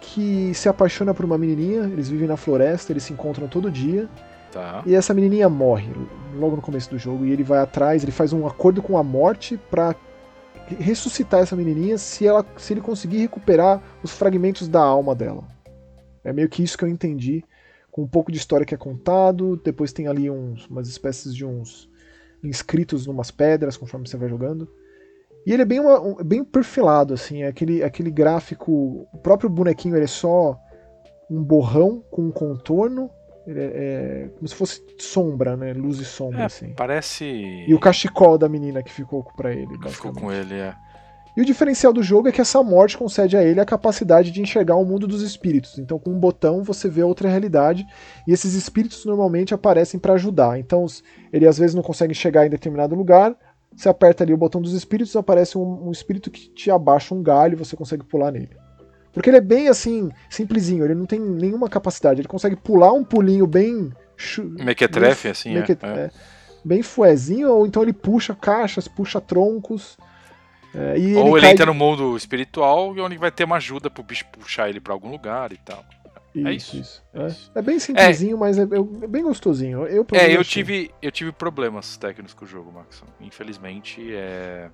que se apaixona por uma menininha. Eles vivem na floresta, eles se encontram todo dia. Tá. E essa menininha morre logo no começo do jogo e ele vai atrás, ele faz um acordo com a morte para ressuscitar essa menininha se ela se ele conseguir recuperar os fragmentos da alma dela. É meio que isso que eu entendi, com um pouco de história que é contado, depois tem ali uns, umas espécies de uns inscritos numas pedras conforme você vai jogando. E ele é bem, uma, um, bem perfilado, assim, é aquele, aquele gráfico. O próprio bonequinho ele é só um borrão com um contorno. É, é como se fosse sombra, né? Luz e sombra, É, assim. parece. E o cachecol da menina que ficou pra ele. Ficou com ele, é. E o diferencial do jogo é que essa morte concede a ele a capacidade de enxergar o mundo dos espíritos. Então, com um botão você vê outra realidade e esses espíritos normalmente aparecem para ajudar. Então, ele às vezes não consegue chegar em determinado lugar. Você aperta ali o botão dos espíritos, aparece um, um espírito que te abaixa um galho e você consegue pular nele. Porque ele é bem assim, simplesinho, ele não tem nenhuma capacidade. Ele consegue pular um pulinho bem. Mequetrefe, bem- assim, meque- é, é. é, bem fuezinho, ou então ele puxa caixas, puxa troncos. É, Ou ele cai entra no mundo espiritual e onde vai ter uma ajuda pro bicho puxar ele pra algum lugar e tal. É Isso, isso, isso. é É, isso. É bem simplesinho, mas é, é bem gostosinho. Eu, É, eu tive, eu tive problemas técnicos com o jogo, Max. Infelizmente, é...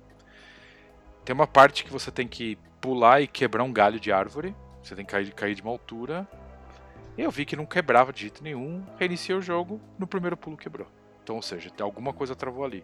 tem uma parte que você tem que pular e quebrar um galho de árvore. Você tem que cair, cair de uma altura. Eu vi que não quebrava de jeito nenhum. Reiniciei o jogo, no primeiro pulo quebrou. Então, ou seja, tem alguma coisa travou ali.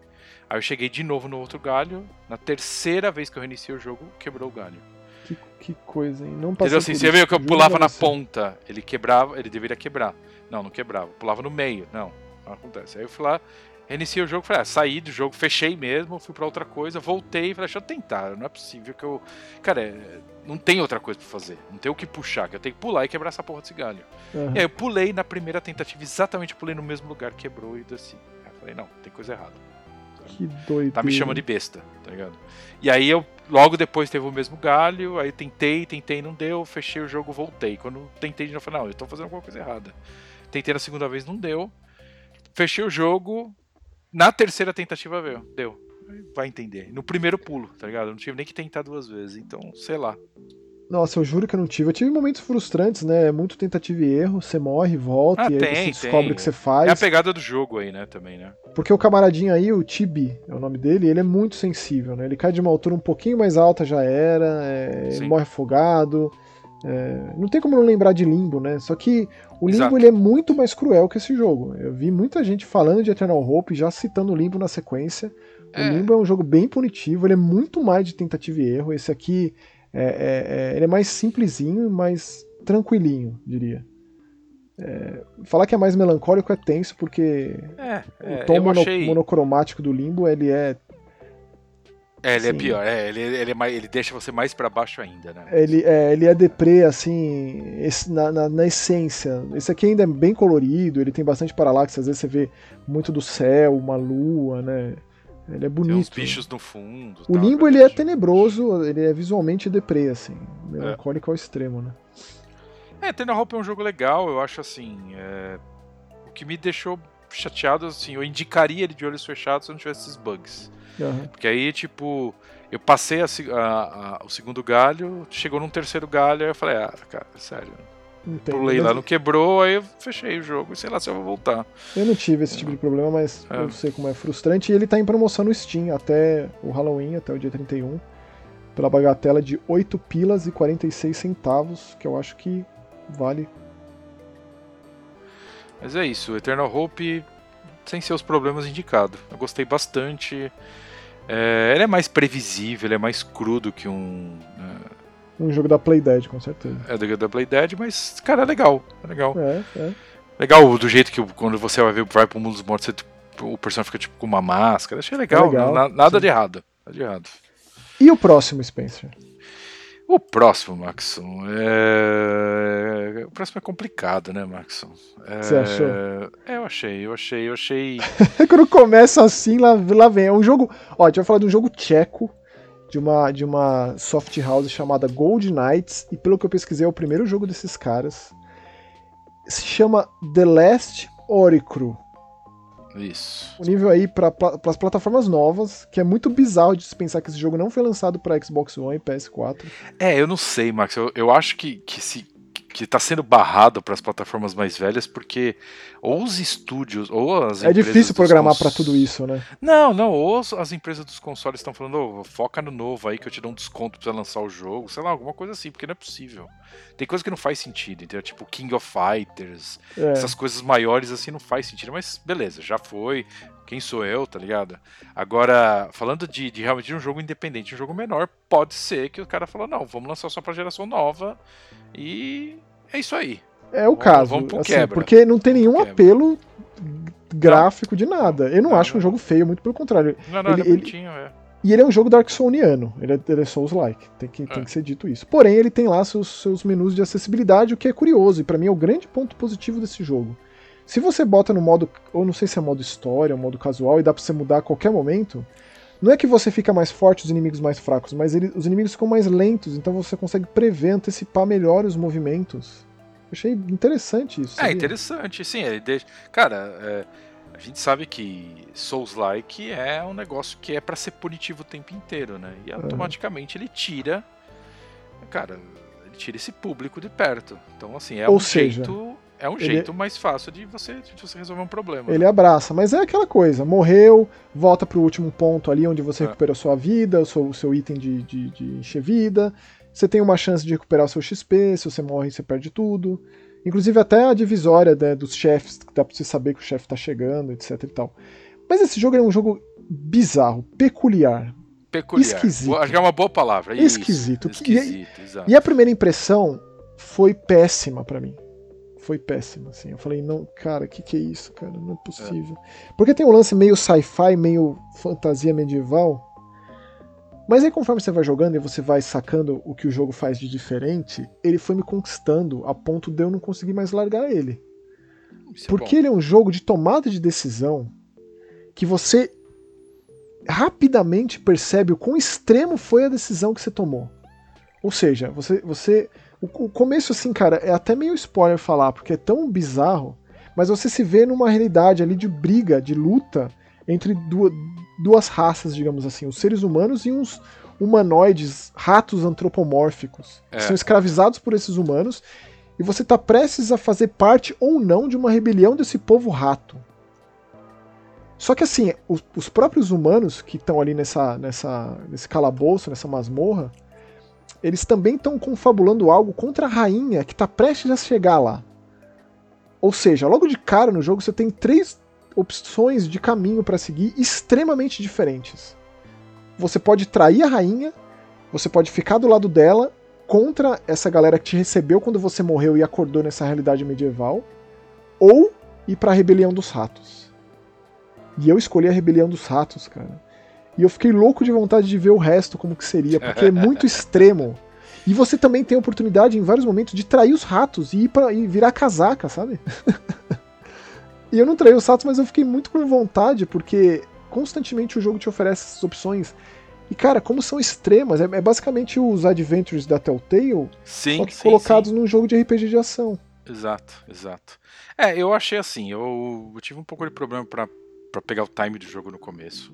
Aí eu cheguei de novo no outro galho. Na terceira vez que eu reiniciei o jogo, quebrou o galho. Que, que coisa, hein? Não passei Entendeu assim? Você viu que eu pulava na ponta, ele quebrava, ele deveria quebrar. Não, não quebrava. Pulava no meio, não. Não acontece. Aí eu fui lá, reiniciei o jogo, falei, ah, saí do jogo, fechei mesmo, fui pra outra coisa, voltei, falei, deixa eu tentar, não é possível que eu. Cara, é, não tem outra coisa pra fazer, não tem o que puxar, que eu tenho que pular e quebrar essa porra desse galho. Aham. E aí eu pulei na primeira tentativa, exatamente pulei no mesmo lugar, quebrou e desci. Aí eu falei, não, tem coisa errada. Que doido. Tá me chamando de besta, tá ligado? E aí eu, logo depois teve o mesmo galho, aí tentei, tentei, não deu, fechei o jogo, voltei. Quando tentei de novo, falei, não, eu tô fazendo alguma coisa errada. Tentei na segunda vez, não deu. Fechei o jogo, na terceira tentativa veio, deu. Vai entender. No primeiro pulo, tá ligado? Eu não tive nem que tentar duas vezes, então, sei lá. Nossa, eu juro que eu não tive. Eu tive momentos frustrantes, né? Muito tentativa e erro. Você morre, volta, Ah, e aí tem, você descobre tem. o que você É a faz. pegada do jogo aí, né, também, né? Porque o camaradinho aí, o Tibi, é o nome dele, ele é muito sensível, né? Ele cai de uma altura um pouquinho mais alta, já era, é, Sim. morre afogado. É, não tem como não lembrar de Limbo, né? Só que o Limbo Exato. ele é muito mais cruel que esse jogo. Eu vi muita gente falando de Eternal Hope, já citando o Limbo na sequência. O É. Limbo é um jogo bem punitivo, ele é muito mais de tentativa e erro. Esse aqui é, é- é- é mais simplesinho e mais tranquilinho, diria. É, falar que é mais melancólico é tenso, porque É, o tom mono- achei... monocromático do Limbo ele é É, ele é Sim. pior, é, ele, ele, é mais, ele deixa você mais pra baixo ainda, né? ele é, ele é deprê, assim, esse- na, na- na essência. Esse aqui ainda é bem colorido, ele tem bastante paralaxe, às vezes você vê muito do céu, uma lua, né? Ele é Tem uns bonito. bichos no fundo. O tal, Limbo pra ele é tenebroso, ele é visualmente deprê, assim, melancólico ao extremo, né? É, Eternal Hope é um jogo legal, eu acho assim. é, O que me deixou chateado, assim, eu indicaria ele de olhos fechados se eu não tivesse esses bugs. Aham. Porque aí, tipo, eu passei a a- a- o segundo galho, chegou num terceiro galho, aí eu falei, ah, cara, sério. Entendo. Pulei lá, não quebrou, aí eu fechei o jogo, e sei lá se eu vou voltar. Eu não tive esse tipo de problema, mas É. eu sei como é frustrante. E ele tá em promoção no Steam até o Halloween, até o dia 31, pela bagatela de 8 pilas e 46 centavos, que eu acho que vale. Mas é isso, Eternal Hope, sem seus problemas, indicado. Eu gostei bastante. É, ele é mais previsível, ele é mais crudo que um. Um jogo da Playdead, com certeza. É, é da Play Dead, mas, cara, é legal. É legal. É, é. Legal do jeito que quando você vai ver vai pro mundo dos mortos, você, tipo, o personagem fica tipo com uma máscara. Achei legal, legal, na- nada de errado. Nada de errado. E o próximo, Spencer? O próximo, Maxon, é... O próximo é complicado, né, Maxon? É... Você achou? É, eu achei, eu achei, eu achei. [LAUGHS] Quando começa assim, lá, lá vem. É um jogo. Ó, a gente vai falar de um jogo tcheco, de uma, de uma soft house chamada Gold Knights, e pelo que eu pesquisei, é o primeiro jogo desses caras. Se chama The Last Oricru. Isso. disponível aí para as plataformas novas, que é muito bizarro de se pensar que esse jogo não foi lançado para Xbox One e PS4. É, eu não sei, Max. Eu, eu acho que, que se que tá sendo barrado para as plataformas mais velhas porque ou os estúdios ou as É difícil programar cons- para tudo isso, né? Não, não, ou as- as empresas dos consoles estão falando, "Ô, foca no novo aí que eu te dou um desconto pra você lançar o jogo, sei lá, alguma coisa assim, porque não é possível. Tem coisa que não faz sentido, entendeu? Tipo King of Fighters, É. essas coisas maiores assim não faz sentido, mas beleza, já foi. Quem sou eu, tá ligado? Agora, falando de, de realmente de um jogo independente, um jogo menor, pode ser que o cara falou, não, vamos lançar só pra geração nova e é isso aí. É o vamos, caso, vamos pro assim, quebra. porque não tem nenhum apelo gráfico de nada. Eu não, não acho não. um jogo feio, muito pelo contrário. Não, não, ele, ele é bonitinho, é. E ele é um jogo Dark ele é, ele é Souls-like, tem, que, é. tem que ser dito isso. Porém, ele tem lá seus, seus menus de acessibilidade, o que é curioso, e para mim é o grande ponto positivo desse jogo. Se você bota no modo, ou não sei se é modo história, ou modo casual, e dá pra você mudar a qualquer momento, não é que você fica mais forte, os inimigos mais fracos, mas ele, os inimigos ficam mais lentos, então você consegue prever, antecipar melhor os movimentos. Eu achei interessante isso. É, sabia? interessante, sim. Ele deixa... Cara, é a gente sabe que Souls-like é um negócio que é para ser punitivo o tempo inteiro, né? E automaticamente ele tira, cara, ele tira esse público de perto. Então, assim, é Ou um seja, jeito, é um ele... jeito mais fácil de você, de você resolver um problema. Ele abraça, mas é aquela coisa, morreu, volta pro último ponto ali onde você é. recupera a sua vida, o seu, o seu item de, de, de encher vida. Você tem uma chance de recuperar o seu XP, se você morre, você perde tudo. Inclusive até a divisória né, dos chefes, que dá pra você saber que o chefe tá chegando, etc e tal. Mas esse jogo é um jogo bizarro, peculiar. Peculiar. Esquisito. Acho que é uma boa palavra. Esquisito. Isso, esquisito e, e, a primeira impressão foi péssima para mim. Foi péssima, assim. Eu falei, não, cara, que que é isso, cara? Não é possível. É. Porque tem um lance meio sci-fi, meio fantasia medieval mas aí conforme você vai jogando e você vai sacando o que o jogo faz de diferente, ele foi me conquistando a ponto de eu não conseguir mais largar ele. Isso é Porque é ele é um jogo de tomada de decisão que você rapidamente percebe o quão extremo foi a decisão que você tomou. Ou seja, você. você o, o começo, assim, cara, é até meio spoiler falar, porque é tão bizarro, mas você se vê numa realidade ali de briga, de luta entre duas, duas raças, digamos assim, os seres humanos e uns humanoides, ratos antropomórficos, é. que são escravizados por esses humanos, e você está prestes a fazer parte ou não de uma rebelião desse povo rato. Só que assim, os, os próprios humanos que estão ali nessa, nessa, nesse calabouço, nessa masmorra, eles também estão confabulando algo contra a rainha que está prestes a chegar lá. Ou seja, logo de cara no jogo você tem três opções de caminho para seguir extremamente diferentes. Você pode trair a rainha, você pode ficar do lado dela contra essa galera que te recebeu quando você morreu e acordou nessa realidade medieval, ou ir para a rebelião dos ratos. E eu escolhi a rebelião dos ratos, cara. E eu fiquei louco de vontade de ver o resto como que seria, porque é muito [LAUGHS] extremo. E você também tem a oportunidade em vários momentos de trair os ratos e ir para e virar casaca, sabe? [LAUGHS] E eu não traí o Satos, mas eu fiquei muito com vontade, porque constantemente o jogo te oferece essas opções. E, cara, como são extremas, é, é basicamente os Adventures da Telltale, sim, só que sim, colocados sim. num jogo de RPG de ação. Exato, exato. É, eu achei assim, eu, eu tive um pouco de problema para pegar o time do jogo no começo.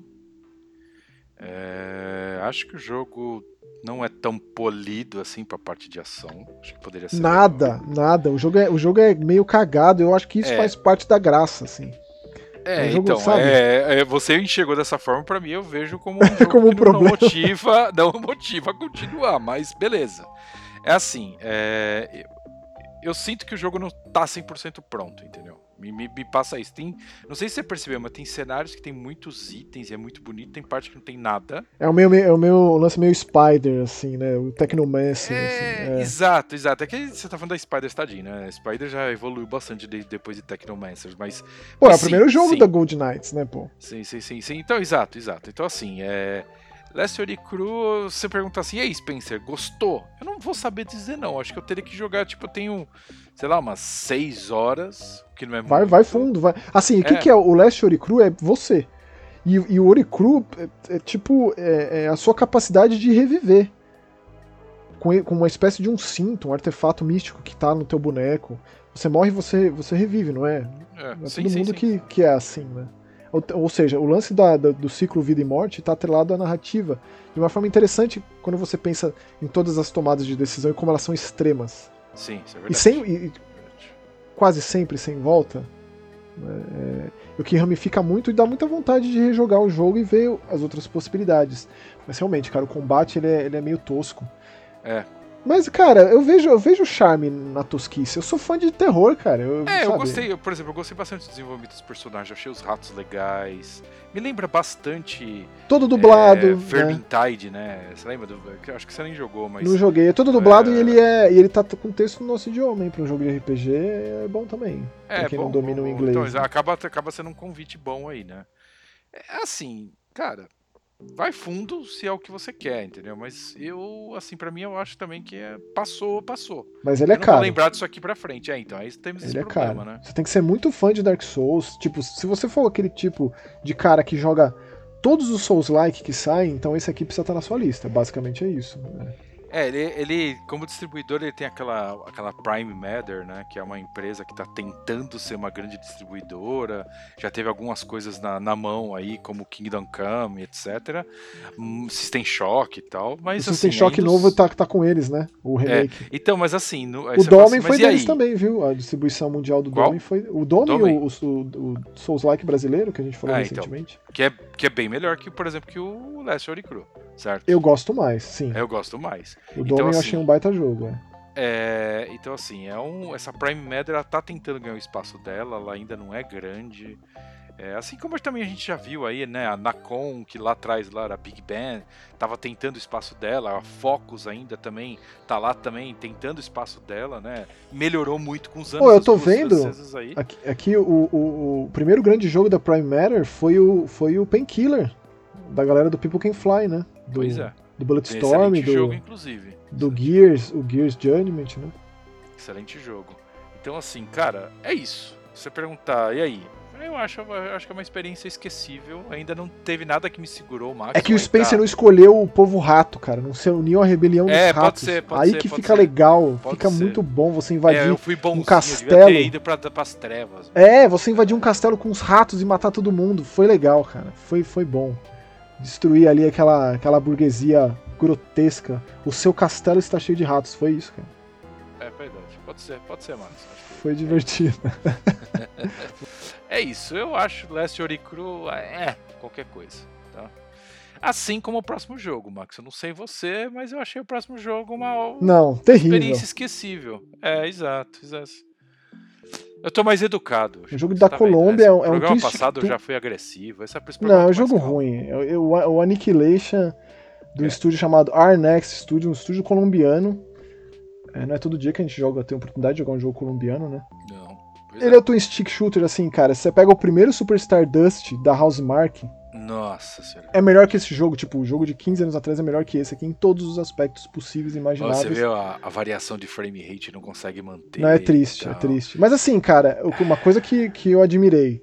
É, acho que o jogo não é tão polido assim pra parte de ação. Acho que poderia ser. Nada, melhor. nada. O jogo, é, o jogo é meio cagado. Eu acho que isso é. faz parte da graça, assim. É, jogo, então, é, é, você enxergou dessa forma, para mim eu vejo como um [LAUGHS] jogo como um problema. não motiva, [LAUGHS] não motiva a continuar, mas beleza. É assim, é, eu sinto que o jogo não tá 100% pronto, entendeu? Me, me, me, passa isso. Tem, não sei se você percebeu, mas tem cenários que tem muitos itens e é muito bonito, tem parte que não tem nada. É o meu, é o meu lance meio Spider, assim, né? O Technomancer. É, assim, é. Exato, exato. É que você tá falando da Spider tadinho, né? Spider já evoluiu bastante desde depois de Technomancer, mas. Pô, mas, é o primeiro jogo sim. da Gold Knights, né, pô? Sim, sim, sim, sim. Então, exato, exato. Então, assim, é. Last Ori Cru, você pergunta assim, e aí, Spencer, gostou? Eu não vou saber dizer não. Acho que eu teria que jogar, tipo, eu tenho, sei lá, umas 6 horas, que não é Vai, vai fundo, vai. Assim, o que, é. que é o Last Ori Cru? É você. E, e o Ori Cru é, é tipo é, é, a sua capacidade de reviver. Com, com uma espécie de um cinto, um artefato místico que tá no teu boneco. Você morre e você, você revive, não é? É, é sim, todo sim, mundo sim. Que, que é assim, né? Ou, ou seja, o lance da, da, do ciclo vida e morte está atrelado à narrativa de uma forma interessante quando você pensa em todas as tomadas de decisão e como elas são extremas. Sim, isso é verdade. E, sem, e, quase sempre sem volta. Né, é, o que ramifica muito e dá muita vontade de rejogar o jogo e ver as outras possibilidades. Mas realmente, cara, o combate ele é, ele é meio tosco. É. Mas, cara, eu vejo, eu vejo charme na tosquice. Eu sou fã de terror, cara. Eu, É, eu sabe? gostei, eu, por exemplo, eu gostei bastante do desenvolvimento dos personagens, achei os ratos legais. Me lembra bastante Todo dublado. é, né? Vermintide, né? Você lembra? Do, eu acho que você nem jogou, mas. Não joguei. É todo dublado É. e ele é. E ele tá com texto no nosso idioma, hein? Pra um jogo de RPG é bom também. É, pra quem bom, não domina bom, o inglês. Então, né? acaba, acaba sendo um convite bom aí, né? É assim, cara, vai fundo se é o que você quer, entendeu? Mas eu, assim, pra mim eu acho também que é, passou, passou. Mas ele é eu vou caro. lembrar disso aqui pra frente. É, então, aí temos esse Ele é problema, caro. né? Você tem que ser muito fã de Dark Souls. Tipo, se você for aquele tipo de cara que joga todos os Souls-like que saem, então esse aqui precisa estar na sua lista. Basicamente é isso. né? É, ele, ele, como distribuidor, ele tem aquela, aquela Prime Matter, né? Que é uma empresa que tá tentando ser uma grande distribuidora. Já teve algumas coisas na, na mão aí, como Kingdom Come, etc. Hum, System Shock e tal. Mas o assim, System Shock ainda novo tá, tá com eles, né? O remake. Então, mas assim. No, o Domen assim, foi deles também, viu? A distribuição mundial do? Domen foi. O Domen, o, o, o Souls-like brasileiro, que a gente falou Ah, então. Que é, que é bem melhor que, por exemplo, que o Last Ori Crew, certo? Eu gosto mais, sim. Eu gosto mais. o então, eu assim, achei um baita jogo. É. É, então, assim, é um, essa Prime Matter ela tá tentando ganhar o espaço dela, ela ainda não é grande. É, assim como também a gente já viu aí, né, a Nacon, que lá atrás lá era Big Bang, tava tentando o espaço dela, a Focus ainda também tá lá também tentando o espaço dela, né? Melhorou muito com os anos. Pô, eu tô vendo. Aqui, aqui o, o, o primeiro grande jogo da Prime Matter foi o, foi o Painkiller, da galera do People Can Fly, né? Do, Pois é. Do Bulletstorm, Excelente do, jogo, inclusive. do Gears, o Gears Judgment, né? Excelente jogo. Então, assim, cara, é isso. Se você perguntar, e aí? Eu acho, eu acho que é uma experiência esquecível. Ainda não teve nada que me segurou, Max. É que o Spencer tá- não escolheu o povo rato, cara. Não se uniu à rebelião dos É, pode ratos. ser, pode Aí ser, que fica ser. legal, Pode fica muito bom você invadir. É, eu fui bonzinho, castelo. eu ido pra, pras trevas. É, você invadir um castelo com os ratos e matar todo mundo. Foi legal, cara. Foi, foi bom. Destruir ali aquela, aquela burguesia grotesca. O seu castelo está cheio de ratos. Foi isso, cara. É verdade. Pode ser, pode ser, Max. Foi divertido. [LAUGHS] É isso, eu acho Last Ori Cru é qualquer coisa, tá? Assim como o próximo jogo, Max. Eu não sei você, mas eu achei o próximo jogo uma Não, terrível. experiência esquecível. É, exato, exato. Eu tô mais educado. O jogo da tá vendo, Colômbia né? é um- No um programa passado eu já fui agressivo. Esse é Não, é um jogo ruim. É o- o, o Annihilation do É. estúdio chamado R-Next Studio, um estúdio colombiano. É, não é todo dia que a gente joga, tem a oportunidade de jogar um jogo colombiano, né? Não. Ele é o twin stick shooter, assim, cara. Você pega o primeiro Superstar Dust da Housemark, Nossa senhora. é melhor que esse jogo. Tipo, o jogo de 15 anos atrás é melhor que esse aqui em todos os aspectos possíveis e imagináveis. Você vê a, a variação de frame rate não consegue manter. Não, é triste, é tal. triste. Mas assim, cara, uma coisa que, que eu admirei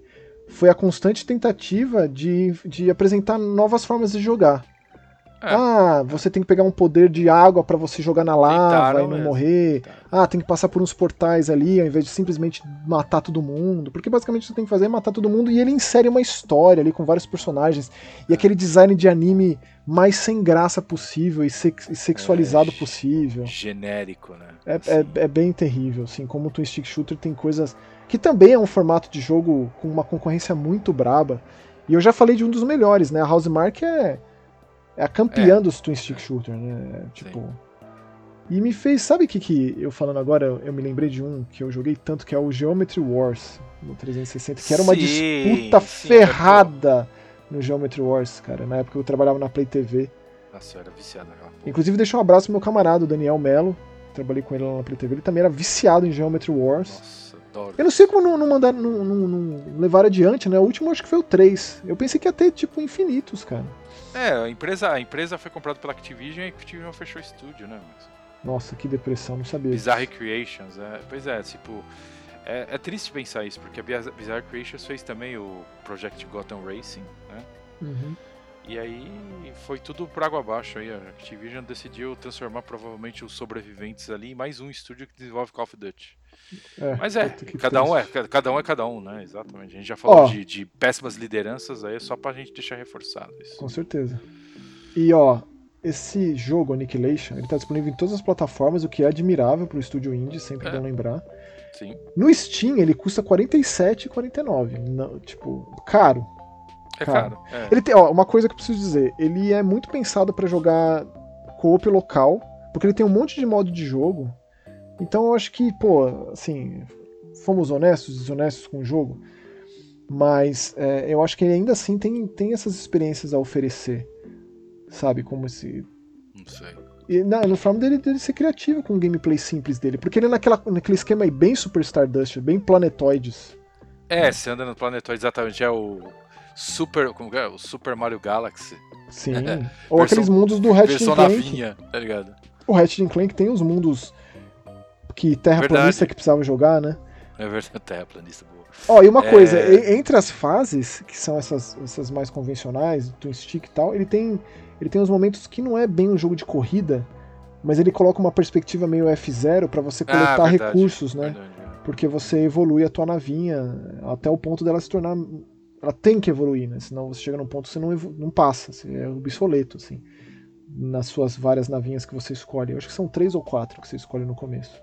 foi a constante tentativa de, de apresentar novas formas de jogar. É. Ah, você tem que pegar um poder de água pra você jogar na lava Tentaram e não mesmo. morrer. Tentaram. Ah, tem que passar por uns portais ali, ao invés de simplesmente matar todo mundo. Porque basicamente você tem que fazer é matar todo mundo e ele insere uma história ali com vários personagens. E aquele design de anime mais sem graça possível e, sex- e sexualizado É, possível. Genérico, né? É, Assim. é, é bem terrível, assim, como o Twin Stick Shooter tem coisas que também é um formato de jogo com uma concorrência muito braba. E eu já falei de um dos melhores, né? A Housemark é, é a campeã dos Twin Stick Shooter, né? É, Tipo. E me fez. Sabe o que, que eu falando agora? Eu, me lembrei de um que eu joguei tanto, que é o Geometry Wars no 360, que era uma Sim, disputa sim, ferrada no Geometry Wars, cara. Na época eu trabalhava na Play TV. Nossa, eu era viciado naquela porra. Inclusive, deixa um abraço pro meu camarada, o Daniel Mello. Trabalhei com ele lá na Play TV. Ele também era viciado em Geometry Wars. Nossa, adoro. Eu não sei como não, não mandaram, não, não, não levaram adiante, né? O último acho que foi o 3. Eu pensei que ia ter, tipo, infinitos, cara. É, a empresa, a empresa foi comprada pela Activision e a Activision fechou o estúdio, né? Max? Nossa, que depressão, não sabia. Bizarre Creations, é, pois é, tipo, é, é triste pensar isso, porque a Biz- Bizarre Creations fez também o Project Gotham Racing, né? Uhum. E aí foi tudo por água abaixo aí, a Activision decidiu transformar provavelmente os sobreviventes ali em mais um estúdio que desenvolve Call of Duty. É, Mas é, cada um é, cada um é cada um, né? Exatamente. A gente já falou Ó. de, de péssimas lideranças aí, é só pra gente deixar reforçado isso. Com certeza. E ó, esse jogo, Annihilation, ele tá disponível em todas as plataformas, o que é admirável pro estúdio indie, sempre É. bom lembrar. Sim. No Steam ele custa R$ 47,49. Não, Tipo, caro. É Cara, caro. É. Ele tem, ó, uma coisa que eu preciso dizer, ele é muito pensado pra jogar co-op local, Porque ele tem um monte de modo de jogo. Então eu acho que, pô, assim, fomos honestos, desonestos com o jogo. Mas é, eu acho que ele ainda assim tem, tem essas experiências a oferecer. Sabe? Como esse. Não sei. E, não, no forma dele, dele ser criativo com o gameplay simples dele. Porque ele é naquela, naquele esquema aí bem Super Stardust, bem Planetoides. É, você anda no Planetoid exatamente. É o Super. Como é? O Super Mario Galaxy. Sim. [LAUGHS] Ou aqueles mundos do Ratchet Versão Clank. navinha, tá ligado? O Ratchet Clank tem os mundos que terraplanista que precisava jogar, né? É verdade, [LAUGHS] terraplanista boa. Ó, e uma É. coisa, entre as fases, que são essas, essas mais convencionais, Twin Stick e tal, ele tem, ele tem uns momentos que não é bem um jogo de corrida, mas ele coloca uma perspectiva meio F0 pra você coletar Ah, verdade, recursos, né? Verdade, é. Porque você evolui a tua navinha até o ponto dela se tornar. Ela tem que evoluir, né? Senão você chega num ponto que você não, não passa, você é obsoleto, assim. Nas suas várias navinhas que você escolhe. Eu acho que são três ou quatro que você escolhe no começo.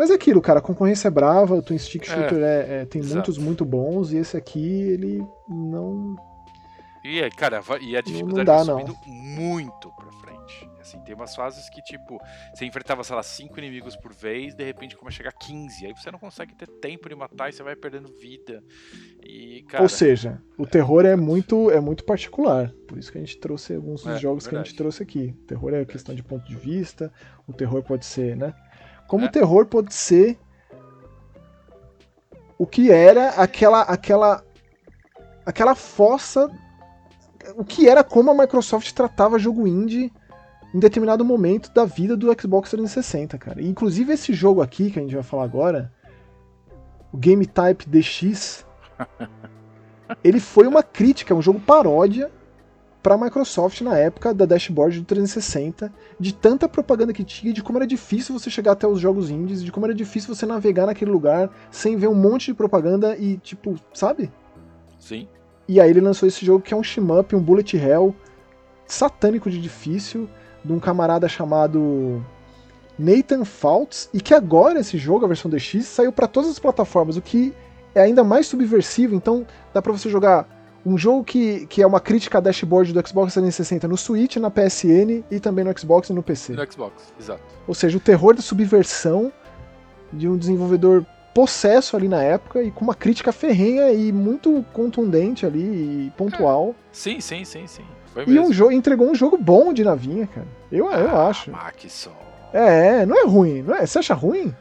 Mas é aquilo, cara, a concorrência é brava, o Twin Stick É, Shooter é, é- tem exato. muitos muito bons, e esse aqui, ele não. E, aí, cara, e a dificuldade não dá, vai não. subindo muito pra frente. Assim, tem umas fases que, tipo, você enfrentava, sei lá, 5 inimigos por vez, de repente começa a chegar 15. Aí você não consegue ter tempo de matar e você vai perdendo vida. E, cara. Ou seja, o terror é muito, é muito particular. Por isso que a gente trouxe alguns dos É, jogos que a verdade. gente trouxe aqui. O terror é questão de ponto de vista, o terror pode ser, né? Como É. o terror pode ser o que era aquela aquela aquela fossa o que era como a Microsoft tratava jogo indie em determinado momento da vida do Xbox 360, cara. E, inclusive esse jogo aqui que a gente vai falar agora, o Game Type DX, [LAUGHS] ele foi uma crítica, um jogo paródia pra Microsoft na época da dashboard do 360, de tanta propaganda que tinha, de como era difícil você chegar até os jogos indies, de como era difícil você navegar naquele lugar sem ver um monte de propaganda e tipo, sabe? Sim. E aí ele lançou esse jogo que é um shmup, um bullet hell satânico de difícil, de um camarada chamado Nathan Faults, e que agora esse jogo, a versão DX, saiu para todas as plataformas, o que é ainda mais subversivo, então dá pra você jogar um jogo que, que é uma crítica à dashboard do Xbox 360 no Switch, na PSN e também no Xbox e no PC. No Xbox, exato. Ou seja, o terror da subversão de um desenvolvedor possesso ali na época e com uma crítica ferrenha e muito contundente ali e pontual. Sim, sim, sim, sim. Foi E mesmo. um jogo entregou um jogo bom de navinha, cara. Eu, eu Ah, acho. Maxon. É, não é ruim, não é? Você acha ruim?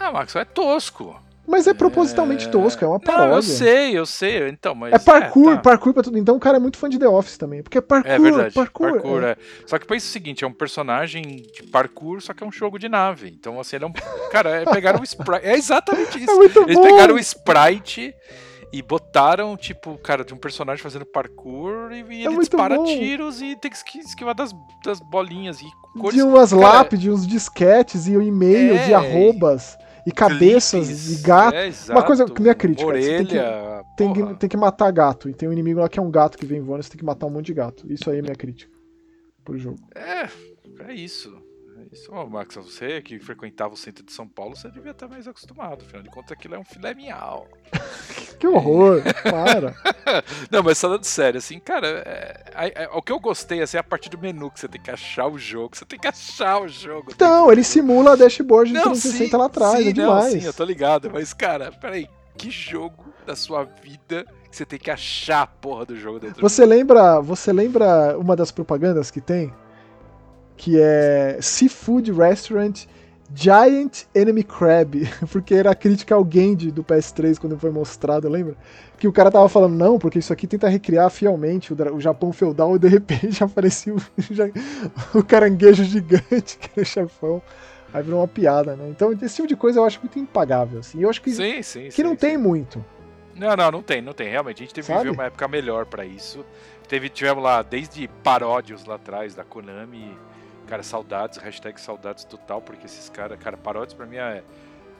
Ah, Maxon é tosco. Mas é propositalmente É. tosco, é uma Não, paródia. eu sei, eu sei. Então, mas. É parkour, tá. parkour pra tudo. Então o cara é muito fã de The Office também. Porque é parkour, É verdade. parkour. é. é. Só que pensa o seguinte, é um personagem de parkour, só que é um jogo de nave. Então, assim, ele é um. Cara, é pegaram o sprite. É exatamente [LAUGHS] isso. É muito Eles pegaram o sprite e botaram, tipo, cara, de um personagem fazendo parkour e, e ele É muito dispara bom. tiros e tem que esqui- esquivar das, das bolinhas e cores. De umas Cara, lápides, uns disquetes e e-mails É, e arrobas e cabeças clipes. e gatos. É, Uma coisa, exato. minha crítica, você tem que- Orelha. Tem que, tem que matar gato. E tem um inimigo lá que é um gato que vem voando, você tem que matar um monte de gato. Isso aí é minha crítica pro jogo. É, é isso. Isso. Ô, Max, você que frequentava o centro de São Paulo, você devia estar mais acostumado. Afinal de contas, aquilo é um filé miau. [LAUGHS] Que horror! Para! [LAUGHS] Não, mas falando sério, assim, cara, é, é- é- o que eu gostei assim, é a parte do menu, que você tem que achar o jogo. Você tem que achar o jogo. Então, ele simula a dashboard do Não, 360 sim, lá atrás, sim, é demais. Não, sim, eu tô ligado, mas, cara, peraí, que jogo da sua vida que você tem que achar a porra do jogo dentro Você lembra, você lembra uma das propagandas que tem? Que é Seafood Restaurant Giant Enemy Crab, [LAUGHS] porque era a crítica ao Genji do PS3 quando foi mostrado, lembra? Que o cara tava falando, não, porque isso aqui tenta recriar fielmente o, o Japão feudal e de repente [LAUGHS] aparecia [LAUGHS] o, caranguejo gigante, que é o chefão. Aí virou uma piada, né? Então esse tipo de coisa eu acho muito impagável, assim. Eu acho que, Sim, sim, que sim, não tem muito. Não, não, não tem, não tem. Realmente, a gente teve Sabe? uma época melhor pra isso. Teve, tivemos lá, desde paródios lá atrás da Konami, cara, saudades, hashtag saudades total, porque esses caras, cara, paródios pra mim é,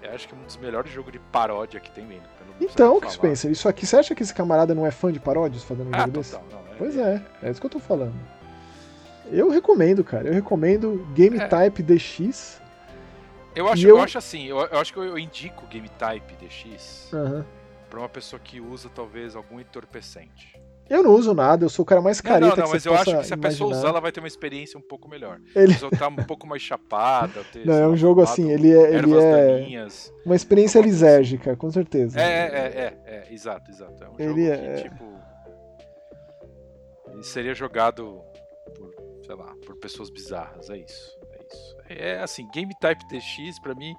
é acho que um dos melhores jogos de paródia que tem mesmo. eu Então. Chris Spencer, isso aqui, você acha que esse camarada não é fã de paródias fazendo um Ah, jogo desse? total, não. É, Pois é, é isso que eu tô falando. Eu recomendo, cara. Eu recomendo Game É. Type DX. Eu acho, eu... eu- acho assim, eu, eu acho que eu, eu indico Game Type DX Aham. pra uma pessoa que usa talvez algum entorpecente. Eu não uso nada, eu sou o cara mais careta não, não, que mas eu acho que se a pessoa imaginar. usar, ela vai ter uma experiência um pouco melhor. Ele- pessoa tá um pouco mais chapada. [LAUGHS] Ter, Não, é lá, um jogo assim, ele é, ele é daninhas. uma experiência alguma coisa lisérgica, com certeza. É, é, é, é, é, exato, exato. É um Ele jogo é- que, tipo. Ele seria jogado por, sei lá, por pessoas bizarras, é isso. É isso. É assim, Game Type TX, pra mim.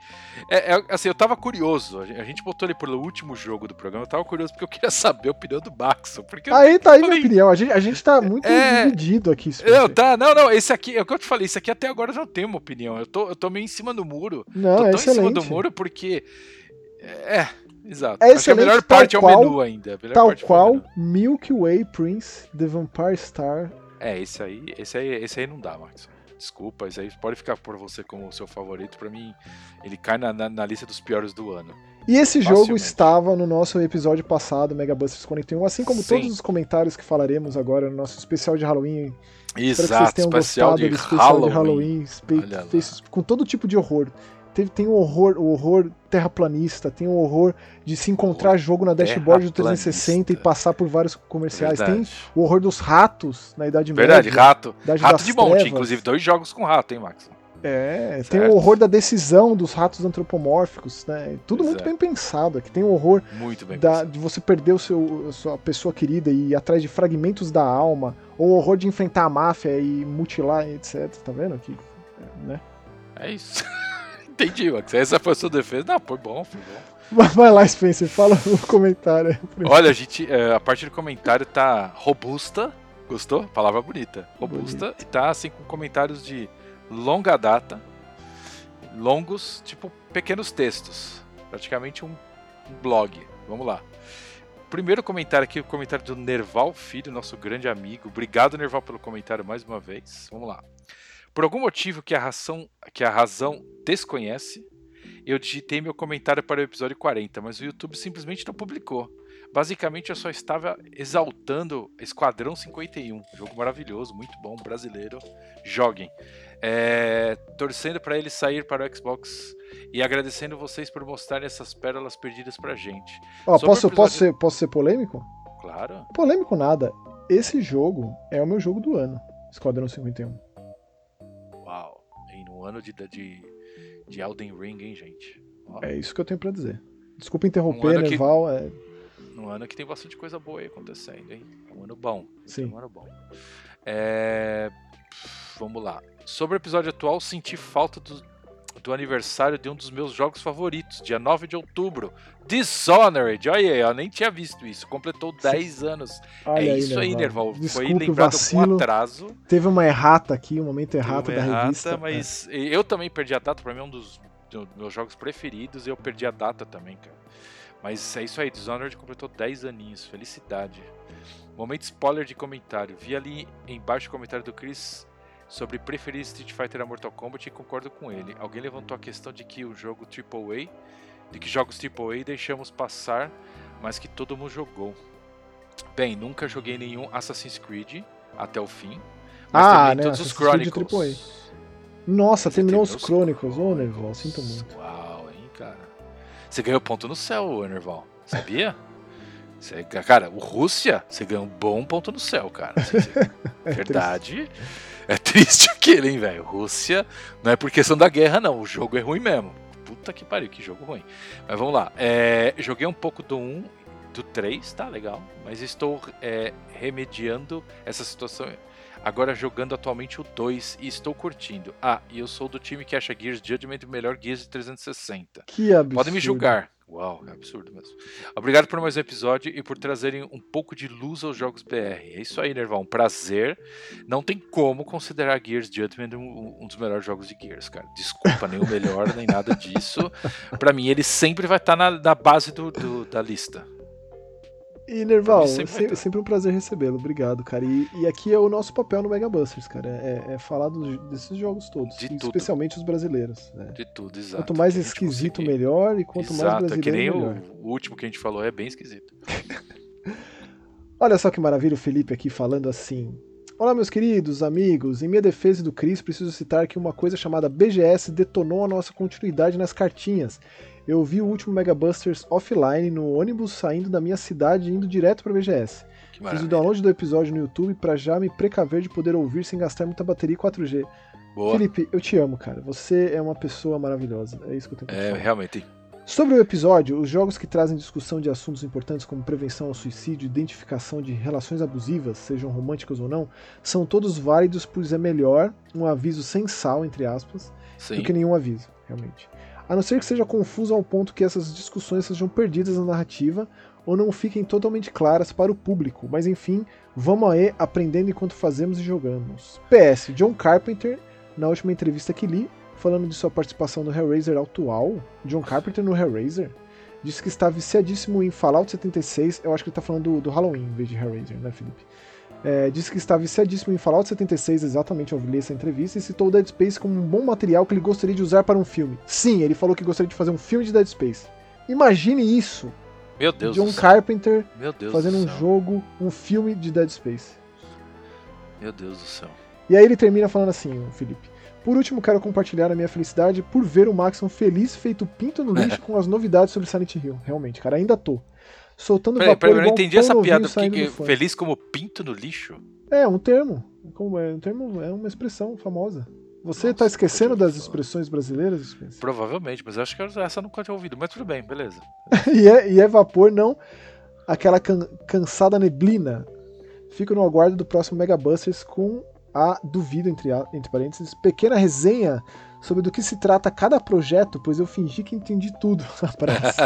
É, é, assim, eu tava curioso. A gente, botou ele pelo último jogo do programa. Eu tava curioso porque eu queria [LAUGHS] saber a opinião do Maxon. Porque Aí tá aí minha falei- opinião. A gente, a gente tá muito É. dividido aqui. Não, tá, não, não, esse aqui, é o que eu te falei, esse aqui até agora eu não tenho uma opinião. Eu tô, eu tô meio em cima do muro. Não, tô é tão em cima excelente. do muro porque. É, exato. É Acho que a excelente, melhor parte é o qual- menu ainda. Tal o qual. Milky Way Prince, The Vampire Star. É, esse aí, esse aí, esse aí não dá, Max. Desculpa, esse aí pode ficar por você como o seu favorito. Pra mim, ele cai na, na, na lista dos piores do ano. E esse jogo estava no nosso episódio passado, Mega Busters 41, assim como Sim. todos os comentários que falaremos agora no nosso especial de Halloween. Espero que vocês Exato, tenham especial gostado de especial Halloween. de Halloween, com todo tipo de horror. Teve, tem o horror, o horror terraplanista, tem o horror de se encontrar jogo na dashboard do 360 e passar por vários comerciais. Tem Verdade, o horror dos ratos na Idade Verdade Média. rato. Idade Rato das de monte, Trevas. inclusive. Dois jogos com rato, hein, Max? É, tem Certo. o horror da decisão dos ratos antropomórficos, né? Tudo Pois muito é. bem pensado aqui. Tem o horror Muito bem da- de você perder o seu, a sua pessoa querida e ir atrás de fragmentos da alma, ou o horror de enfrentar a máfia e mutilar, etc. Tá vendo aqui? Né? É isso. [LAUGHS] Entendi, Max. Essa foi a sua defesa. Não, foi bom, foi bom. Vai lá, Spencer, fala no comentário. Olha, a gente, é, a parte do comentário tá robusta. Gostou? Palavra bonita. Robusta. E tá assim com comentários de longa data. Longos, tipo pequenos textos. Praticamente um blog. Vamos lá. Primeiro comentário aqui, o comentário do Nerval Filho, nosso grande amigo. Obrigado, Nerval, pelo comentário mais uma vez. Vamos lá. Por algum motivo que a, ração, que a razão desconhece, eu digitei meu comentário para o episódio 40, mas o YouTube simplesmente não publicou. Basicamente, eu só estava exaltando Esquadrão 51, jogo maravilhoso, muito bom, brasileiro. Joguem. É, torcendo para ele sair para o Xbox e agradecendo vocês por mostrarem essas pérolas perdidas pra gente. Ó, Sobre o posso, posso, episódio- ser, posso ser polêmico? Claro. Polêmico nada. Esse jogo é o meu jogo do ano, Esquadrão 51. No ano de, de, de Elden Ring, hein, gente? Ó, É isso que eu tenho pra dizer. Desculpa Um interromper, ano que-. É... Um ano que tem bastante coisa boa aí acontecendo, hein? Um ano bom. Sim. Um ano bom. É, Vamos lá. Sobre o episódio atual, senti falta do, do aniversário de um dos meus jogos favoritos, dia 9 de outubro. Dishonored! Olha aí, eu nem tinha visto isso. Completou 10 anos. Olha é isso aí, Nerval. Foi lembrado com vacilo. atraso. Teve uma errata aqui, um momento errado da errata, revista. é. Mas eu também perdi a data, pra mim é um dos, dos meus jogos preferidos e eu perdi a data também, cara. Mas é isso aí, Dishonored completou 10 aninhos, felicidade. Momento spoiler de comentário. Vi ali embaixo o comentário do Chris sobre preferir Street Fighter a Mortal Kombat e concordo com ele. Alguém levantou a questão de que o jogo AAA, de que jogos AAA deixamos passar, mas que todo mundo jogou. Bem, nunca joguei nenhum Assassin's Creed até o fim. Mas Ah, né, todos os Assassin's Creed Chronicles. Nossa, terminou os terminou os Crônicos. Ô, Nerval, sinto muito. Uau, hein, cara. Você ganhou ponto no céu, Enerval. Sabia? [LAUGHS] Você, cara, o Rússia, você ganhou um bom ponto no céu, cara. [LAUGHS] Você- você- É verdade. É triste [LAUGHS] aquele, hein, velho. Rússia não é por questão da guerra, não. O jogo é ruim mesmo. Puta que pariu, que jogo ruim. Mas vamos lá. É, joguei um pouco do 1, do 3, tá legal. Mas estou é, remediando essa situação. Agora jogando atualmente o 2 e estou curtindo. Ah, e eu sou do time que acha Gears Judgment o melhor Gears de 360. Que absurdo. Podem me julgar. Uau, é absurdo mesmo. Obrigado por mais um episódio e por trazerem um pouco de luz aos jogos BR. É isso aí, Nerval. Um prazer. Não tem como considerar Gears Judgment um, um dos melhores jogos de Gears, cara. Desculpa, nem o melhor, nem nada disso. Pra mim, ele sempre vai estar na, na base do, do- da lista. E, Nerval, sempre sempre, um prazer recebê-lo. Obrigado, cara. E, e aqui é o nosso papel no Mega Busters, cara. É, é falar dos- desses jogos todos. De e tudo. especialmente os brasileiros. né? De tudo, exato. Quanto mais esquisito, conseguir. melhor. E quanto mais Exato, é que nem brasileiro, o, melhor. o último que a gente falou é bem esquisito. [LAUGHS] Olha só que maravilha o Felipe aqui falando assim. Olá, meus queridos amigos. Em minha defesa do Cris, preciso citar que uma coisa chamada BGS detonou a nossa continuidade nas cartinhas. Eu vi o último Mega Busters offline no ônibus saindo da minha cidade e indo direto para BGS. Que Fiz o download do episódio no YouTube pra já me precaver de poder ouvir sem gastar muita bateria e 4G. Boa. Felipe, eu te amo, cara. Você é uma pessoa maravilhosa. É isso que eu tenho te É, falar. realmente. Sobre o episódio, os jogos que trazem discussão de assuntos importantes como prevenção ao suicídio, identificação de relações abusivas, sejam românticas ou não, são todos válidos, pois é melhor um aviso sem sal, entre aspas, Sim. do que nenhum aviso, realmente. A não ser que seja confuso ao ponto que essas discussões sejam perdidas na narrativa ou não fiquem totalmente claras para o público, mas enfim, vamos aí aprendendo enquanto fazemos e jogamos. PS, John Carpenter, na última entrevista que li, falando de sua participação no Hellraiser atual, John Carpenter no Hellraiser, disse que está viciadíssimo em Fallout 76, eu acho que ele está falando do, do Halloween em vez de Hellraiser, né, Felipe? É, disse que está viciadíssimo em Fallout 76, exatamente ao ler essa entrevista, e citou Dead Space como um bom material que ele gostaria de usar para um filme. Sim, ele falou que gostaria de fazer um filme de Dead Space. Imagine isso, Meu Deus John do céu. Carpenter Meu Deus fazendo do um jogo, um filme de Dead Space. Meu Deus do céu. E aí ele termina falando assim, Felipe. Por último, quero compartilhar a minha felicidade por ver o Maxon feliz feito pinto no lixo [LAUGHS] com as novidades sobre Silent Hill. Realmente, cara, ainda tô. Soltando Peraí, vapor peraí, eu não entendi essa piada. Que, que- feliz como pinto no lixo? É, um termo. Como é um termo, é uma expressão famosa. Você Nossa, tá esquecendo das falar. expressões brasileiras, Spencer? Provavelmente, mas eu acho que essa eu nunca tinha ouvido. Mas tudo bem, beleza. [LAUGHS] e, é, e é vapor, não aquela can- cansada neblina. Fico no aguardo do próximo Mega Busters com a duvido, entre, entre parênteses, pequena resenha sobre do que se trata cada projeto, pois eu fingi que entendi tudo. [LAUGHS] Parece.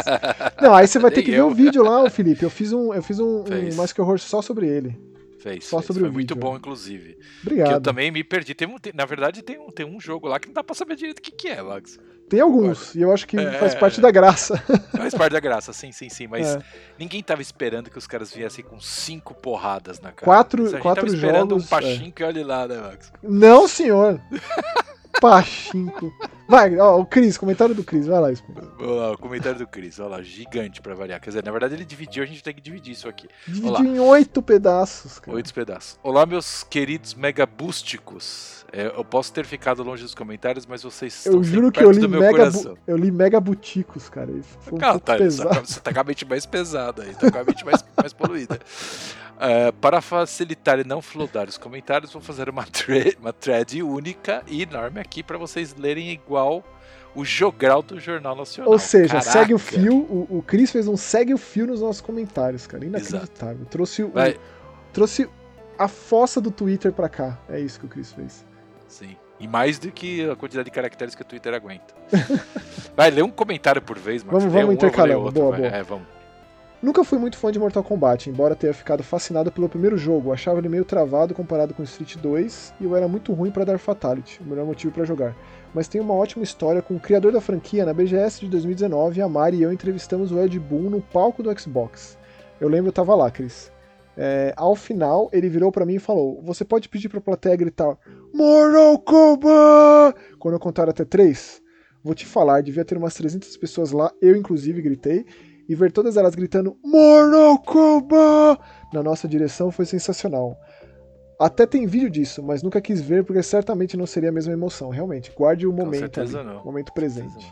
Não, aí você vai ter que ver o vídeo lá, Felipe. Eu fiz um, eu fiz um, um Fez. Que Horror só sobre ele. Fez, Só fez. sobre Foi o muito vídeo, bom, né? inclusive. Que Obrigado. eu também me perdi. Tem um, tem- na verdade, tem um, tem um jogo lá que não dá pra saber direito o que, que é, Max. Tem alguns, e eu acho que É. faz parte da graça. [LAUGHS] Faz parte da graça, sim, sim, sim. Mas É. ninguém tava esperando que os caras viessem com cinco porradas na cara. Quatro- quatro tava esperando jogos, um pachinko e olha lá, né, Max? Não, senhor. [LAUGHS] Pachinko. Vai, ó, o Cris, comentário do Cris, vai lá, Spencer. Vamos lá, o comentário do Chris, olha lá, gigante pra variar. Quer dizer, na verdade ele dividiu, a gente tem que dividir isso aqui. Dividiu em oito pedaços, cara. Oito pedaços. Olá, meus queridos megabústicos. É, eu posso ter ficado longe dos comentários, mas vocês estão Eu juro que eu li, do meu mega eu li Mega Buticos, cara. Foi um Cara, pouco tá, pesado. você tá com a mente mais pesada aí, tá com a mente mais, mais poluída. [LAUGHS] É, para facilitar e não flodar os comentários, vou fazer uma, uma thread única e enorme aqui para vocês lerem igual o jogral do Jornal Nacional. Ou seja, Caraca. segue o fio. O, o Cris fez um segue o fio nos nossos comentários, cara. Inacreditável. Trouxe, o, Vai, trouxe a fossa do Twitter pra cá. É isso que o Cris fez. sim. E mais do que a quantidade de caracteres que o Twitter aguenta. [LAUGHS] vai, lê um comentário por vez, Marcos. Vamos- vamos um, intercalando. Boa, vai. boa. É, vamos. Nunca fui muito fã de Mortal Kombat, embora tenha ficado fascinado pelo primeiro jogo. Achava ele meio travado comparado com Street 2 e eu era muito ruim pra dar Fatality, o melhor motivo pra jogar. Mas tem uma ótima história com o criador da franquia na BGS de 2019. A Mari e eu entrevistamos o Ed Boon no palco do Xbox. Eu lembro, eu tava lá, Cris. É, ao final, ele virou pra mim e falou: Você pode pedir pra plateia gritar Mortal Kombat quando eu contar até três? Vou te falar, devia ter umas 300 pessoas lá, eu inclusive gritei e ver todas elas gritando Mortal Kombat na nossa direção foi sensacional. Até tem vídeo disso, mas nunca quis ver porque certamente não seria a mesma emoção. Realmente, guarde o momento ali, momento presente.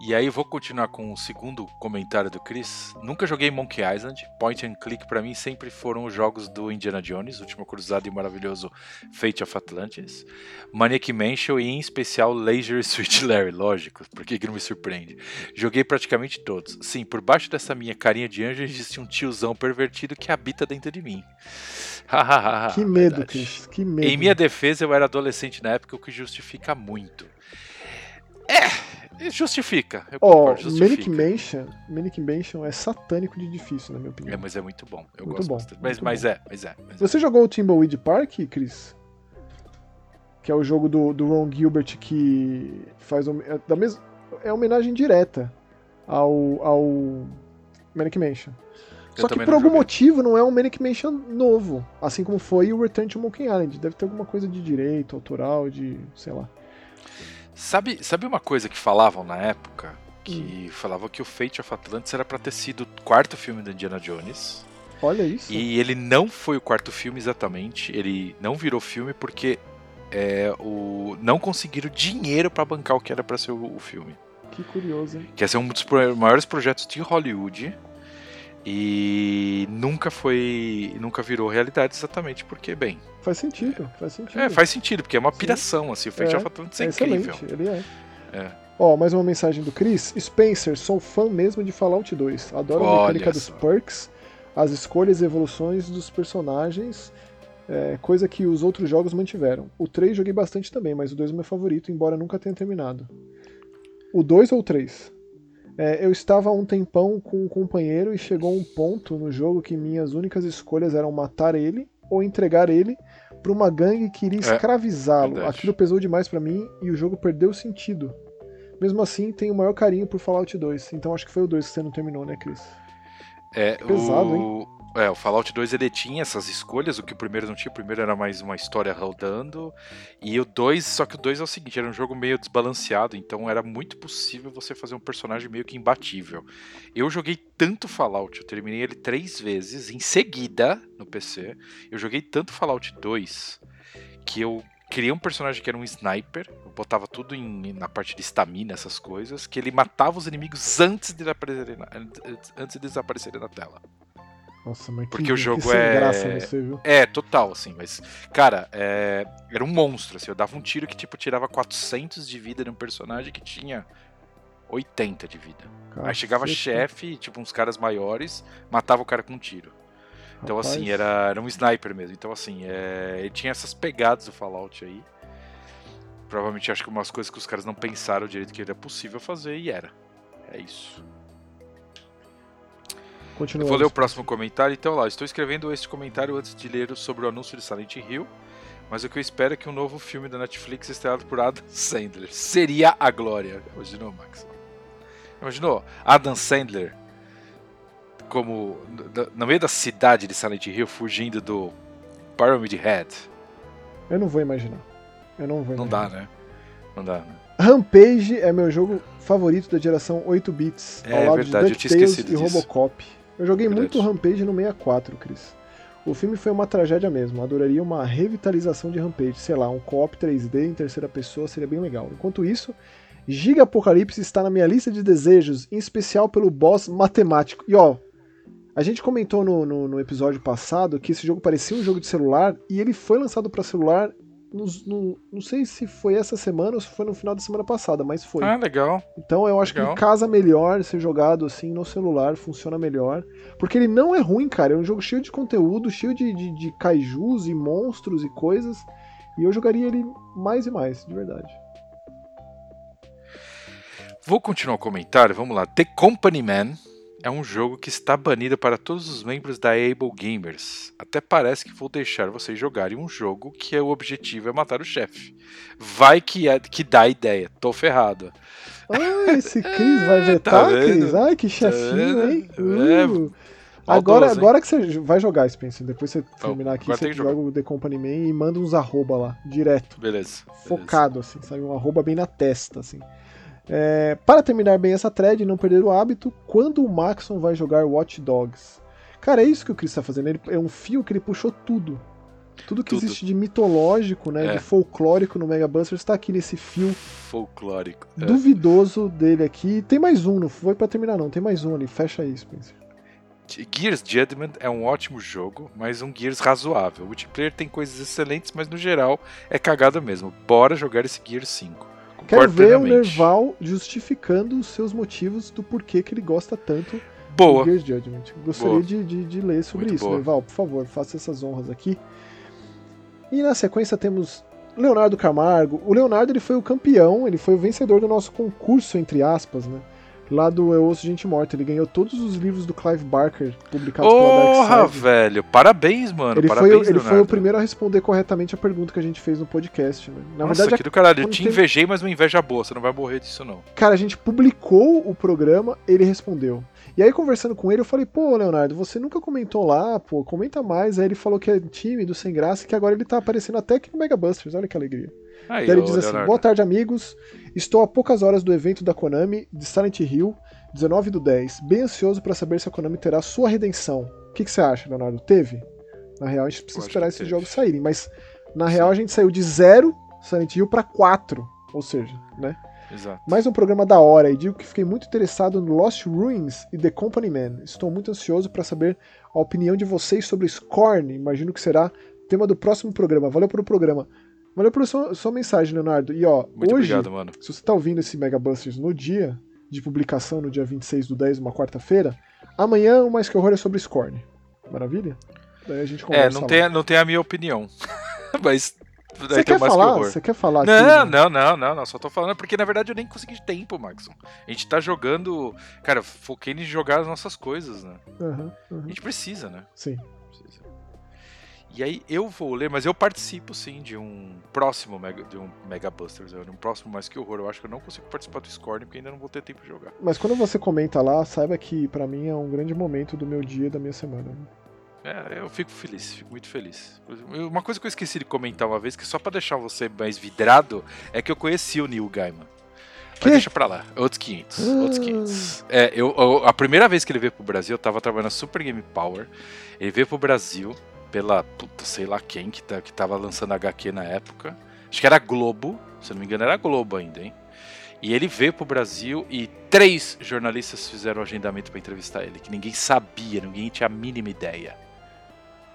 E aí vou continuar com o segundo comentário do Chris. Nunca joguei Monkey Island. Point and click pra mim sempre foram os jogos do Indiana Jones, Última Cruzada e maravilhoso Fate of Atlantis. Maniac Mansion e em especial Leisure Suit [LAUGHS] Larry, lógico, porque que não me surpreende. Joguei praticamente todos. Sim, por baixo dessa minha carinha de anjo existe um tiozão pervertido que habita dentro de mim. [LAUGHS] Que medo, verdade. Chris, que medo. Em minha defesa, eu era adolescente na época, o que justifica muito. É, justifica. Eu Ó, concordo, Manic justifica. Mansion, Manic Mansion é satânico de difícil, na minha opinião. É, mas é muito bom. Eu Muito gosto bom, bastante. Mas, mas bom. é, mas é. Mas é. Você jogou o Timbleweed Park, Chris? Que é o jogo do, do Ron Gilbert que faz é, da mesma é homenagem direta ao ao Manic Mansion. Eu Só que por algum joguei. motivo não é um Manic Mansion novo, assim como foi o Return to Monkey Island. Deve ter alguma coisa de direito, autoral, de, sei lá. Sabe, sabe uma coisa que falavam na época? Que Hum. falavam que o Fate of Atlantis era pra ter sido o quarto filme do Indiana Jones. Olha isso. E ele não foi o quarto filme exatamente. Ele não virou filme porque é, o, não conseguiram dinheiro pra bancar o que era pra ser o- o filme. Que curioso, hein? que ia ser um dos maiores projetos de Hollywood. E nunca foi. Nunca virou realidade exatamente porque, bem. Faz sentido, faz sentido. É, faz sentido, porque é uma piração, assim. O Fate É, of Atlantis é, é incrível. ele é. É. Ó, mais uma mensagem do Chris. Spencer, sou fã mesmo de Fallout 2. Adoro a Olha mecânica dos só. perks, as escolhas e evoluções dos personagens, é, coisa que os outros jogos mantiveram. O 3 joguei bastante também, mas o 2 é meu favorito, embora nunca tenha terminado. O 2 ou o 3? É, eu estava há um tempão com um companheiro e chegou um ponto no jogo que minhas únicas escolhas eram matar ele ou entregar ele para uma gangue que iria É, escravizá-lo. verdade. Aquilo pesou demais para mim e o jogo perdeu o sentido. Mesmo assim, tenho o maior carinho por Fallout 2. Então acho que foi o 2 que você não terminou, né, Chris? É, Pesado, o... É, o Fallout 2 ele tinha essas escolhas, o que o primeiro não tinha. O primeiro era mais uma história rodando. E o 2, só que o 2 é o seguinte, era um jogo meio desbalanceado, então era muito possível você fazer um personagem meio que imbatível. Eu joguei tanto Fallout, eu terminei ele três vezes em seguida no PC. Eu joguei tanto Fallout 2 que eu criei um personagem que era um sniper, eu botava tudo em- na parte de estamina, essas coisas, que ele matava os inimigos antes de, antes- de eles aparecerem na tela. Nossa, mas Porque que, o jogo é- graça você, viu? É, total, assim, mas, cara, é, era um monstro, assim, eu dava um tiro que, tipo, tirava 400 de vida num personagem que tinha 80 de vida. Aí chegava Cacete. chefe, tipo, uns caras maiores, matava o cara com um tiro. Então, Rapaz, assim, era, era um sniper mesmo. Então, assim, é, ele tinha essas pegadas do Fallout aí. Provavelmente acho que umas coisas que os caras não pensaram direito que era possível fazer e era. É isso. Eu Continua. vou ler o próximo comentário. Então, lá, estou escrevendo este comentário antes de ler sobre o anúncio de Silent Hill. Mas o que eu espero é que um novo filme da Netflix estrelado por Adam Sandler seria a glória. Imaginou, Max? Imaginou? Adam Sandler como no- meio da cidade de Silent Hill fugindo do Pyramid Head. Eu não vou imaginar. Eu não vou Não imaginar. dá, né? Não dá, né? Rampage é meu jogo favorito da geração 8 bits, É, ao lado verdade, eu de tinha DuckTales esquecido e disso. Robocop. Eu joguei Verdade. muito Rampage no 64, Chris. O filme foi uma tragédia mesmo. Adoraria uma revitalização de Rampage, sei lá, um co-op 3D em terceira pessoa seria bem legal. Enquanto isso, Giga Apocalipse está na minha lista de desejos, em especial pelo boss matemático. E ó, a gente comentou no, no, no episódio passado que esse jogo parecia um jogo de celular e ele foi lançado para celular. Nos- no- não sei se foi essa semana ou se foi no final da semana passada, mas foi. Ah, legal. Então eu acho Legal. que casa melhor ser jogado assim no celular, funciona melhor. Porque ele não é ruim, cara. É um jogo cheio de conteúdo, cheio de, de, de kaijus e monstros e coisas. E eu jogaria ele mais e mais, de verdade. Vou continuar o comentário, vamos lá. The Company Man é um jogo que está banido para todos os membros da Able Gamers. Até parece que vou deixar vocês jogarem um jogo que é o objetivo é matar o chefe. Vai que, é, que dá ideia, tô ferrado. Ah, esse Cris vai [LAUGHS] Tá vetar, vendo? Cris? Ai, que chefinho, vendo? hein? É, Uh. Agora, agora que você vai jogar, Spencer, depois você terminar aqui, você joga o The Company Man e manda uns arroba lá, direto. Beleza. beleza. focado, assim, sabe? Um arroba bem na testa, assim. É, para terminar bem essa thread e não perder o hábito, quando o Maxon vai jogar Watch Dogs? Cara, é isso que o Chris tá fazendo. Ele, é um fio que ele puxou tudo. Tudo que Tudo. existe de mitológico, né, É. de folclórico no Mega Busters tá aqui nesse fio Folclórico. É. duvidoso dele aqui. Tem mais um, não foi pra terminar não, tem mais um ali. Fecha aí, Spencer. Gears Judgment é um ótimo jogo, mas um Gears razoável. O multiplayer tem coisas excelentes, mas no geral é cagada mesmo. Bora jogar esse Gears 5. Quero ver o. Nerval justificando os seus motivos do porquê que ele gosta tanto Boa. Gears Judgment. Gostaria Boa. de, de, de ler sobre Muito isso, boa. Nerval, por favor, faça essas honras aqui. E na sequência temos Leonardo Camargo. O Leonardo ele foi o campeão, ele foi o vencedor do nosso concurso, entre aspas, né? Lá do Eu Ouço Gente Morta. Ele ganhou todos os livros do Clive Barker publicados pela Porra, Dark velho. Parabéns, mano. Ele, foi, Parabéns, o- ele foi o primeiro a responder corretamente a pergunta que a gente fez no podcast? Na Nossa, verdade, que do caralho. Eu te teve- invejei, mas uma inveja boa. Você não vai morrer disso, não. Cara, a gente publicou o programa, ele respondeu. E aí, conversando com ele, eu falei, pô, Leonardo, você nunca comentou lá, pô, comenta mais. Aí ele falou que é tímido, sem graça, que agora ele tá aparecendo até aqui no Mega Busters, olha que alegria. Aí, Daí ele diz assim: Leonardo. Boa tarde, amigos. Estou a poucas horas do evento da Konami de Silent Hill, 19 do 10. Bem ansioso pra saber se a Konami terá sua redenção. O que, que você acha, Leonardo? Teve? Na real, a gente precisa Eu esperar esses teve. jogos saírem, mas na real a gente saiu de 0 Silent Hill pra 4. Ou seja, né? Exato. Mais um programa da hora e digo que fiquei muito interessado no Lost Ruins e The Company Man. Estou muito ansioso para saber a opinião de vocês sobre Scorn. Imagino que será tema do próximo programa. Valeu pelo programa. Valeu pela sua, sua mensagem, Leonardo. E ó, Muito hoje, obrigado, mano. se você tá ouvindo esse Mega Busters no dia de publicação, no dia 26 do 10, uma quarta-feira, amanhã o Mais Que Horror é sobre Scorn. Maravilha? Daí a gente conversa É, não lá. tem, não tem a minha opinião. [LAUGHS] Mas. Você quer falar? Você quer falar aqui, Não, né? não, não, não, não. Só tô falando porque na verdade eu nem consegui de tempo, Maxon. A gente tá jogando. Cara, foquei em jogar as nossas coisas, né? Aham, aham. A gente precisa, né? Sim. E aí eu vou ler, mas eu participo sim de um próximo Mega, de um Mega Busters, de um próximo mais que horror. Eu acho que eu não consigo participar do Scorn porque ainda não vou ter tempo de jogar. Mas quando você comenta lá, saiba que pra mim é um grande momento do meu dia e da minha semana. né? É, eu fico feliz, fico muito feliz. Uma coisa que eu esqueci de comentar uma vez, que só pra deixar você mais vidrado, é que eu conheci o Neil Gaiman. Mas Quê? deixa pra lá, outros 500, outros 500. É, eu, eu- a primeira vez que ele veio pro Brasil, eu tava trabalhando na Super Game Power. Ele veio pro Brasil pela, puta, sei lá quem, que, tá, que tava lançando HQ na época. Acho que era Globo, se não me engano era Globo ainda, hein? E ele veio pro Brasil e três jornalistas fizeram o agendamento pra entrevistar ele, que ninguém sabia, ninguém tinha a mínima ideia.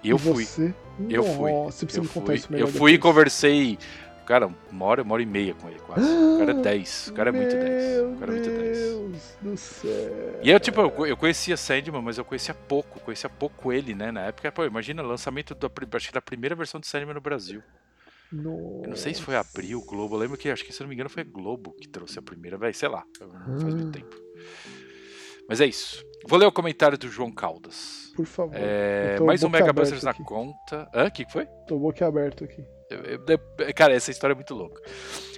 E eu fui. Você? Eu fui. Você precisa Eu me contar fui, isso melhor eu fui e conversei, cara, uma hora, uma hora e meia com ele quase. O cara é 10. O cara é muito 10. O cara é muito 10. Meu Deus do céu. E eu, tipo, eu, eu conhecia Sandman, mas eu conhecia pouco, conhecia pouco ele, né? Na época, pô, imagina o lançamento da, acho que da primeira versão de Sandman no Brasil. Eu não sei se foi Abril, Globo. Eu lembro que, acho que se não me engano, foi Globo que trouxe a primeira, vai, sei lá, não faz muito Ah. tempo. Mas é isso. Vou ler o comentário do João Caldas. Por favor. É, mais um Mega Busters na conta. Hã? O que que foi? Tô boquiaberto aqui. Cara, essa história é muito louca.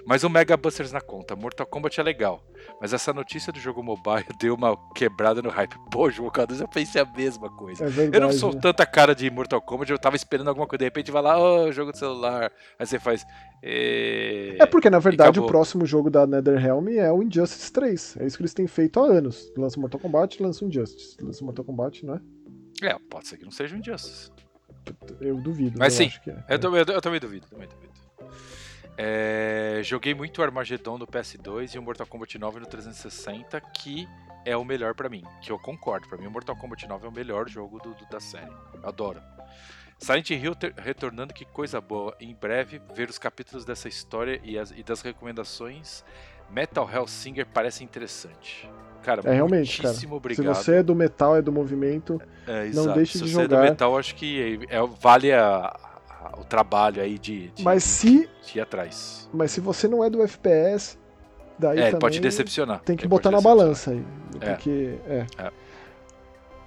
Mas o Mega Busters na conta. Mortal Kombat é legal. Mas essa notícia do jogo mobile [LAUGHS] deu uma quebrada no hype. Pô, Caldas, eu pensei a mesma coisa. É verdade. Eu não sou né? tanta cara de Mortal Kombat, eu tava esperando alguma coisa, de repente vai lá, ô, jogo de celular. Aí você faz. "Eh", É porque, na verdade, o próximo jogo da NetherRealm é o Injustice 3. É isso que eles têm feito há anos. Lança o Mortal Kombat, lança o Injustice. Lança o Mortal Kombat, não é? É, pode ser que não seja um Injustice. Eu duvido. Mas eu sim, é. Eu, também- eu, também duvido, também duvido. É, joguei muito o Armageddon no PS2 e o Mortal Kombat 9 no 360, que é o melhor pra mim. Que eu concordo, pra mim o Mortal Kombat 9 é o melhor jogo do- do- da série. Eu adoro. Silent Hill ter- retornando, que coisa boa. Em breve, ver os capítulos dessa história e, as- e das recomendações. Metal Hellsinger parece interessante. Cara, É, realmente, cara. muitíssimo Se obrigado. você é do metal, é do movimento, É, Não deixe Se de você é do jogar. metal, acho que é- é- vale a- a- o trabalho aí de, de, mas se, de ir atrás. mas se você não é do FPS, daí É, também pode decepcionar. tem que Ele botar na balança aí. É. Porque, é. É.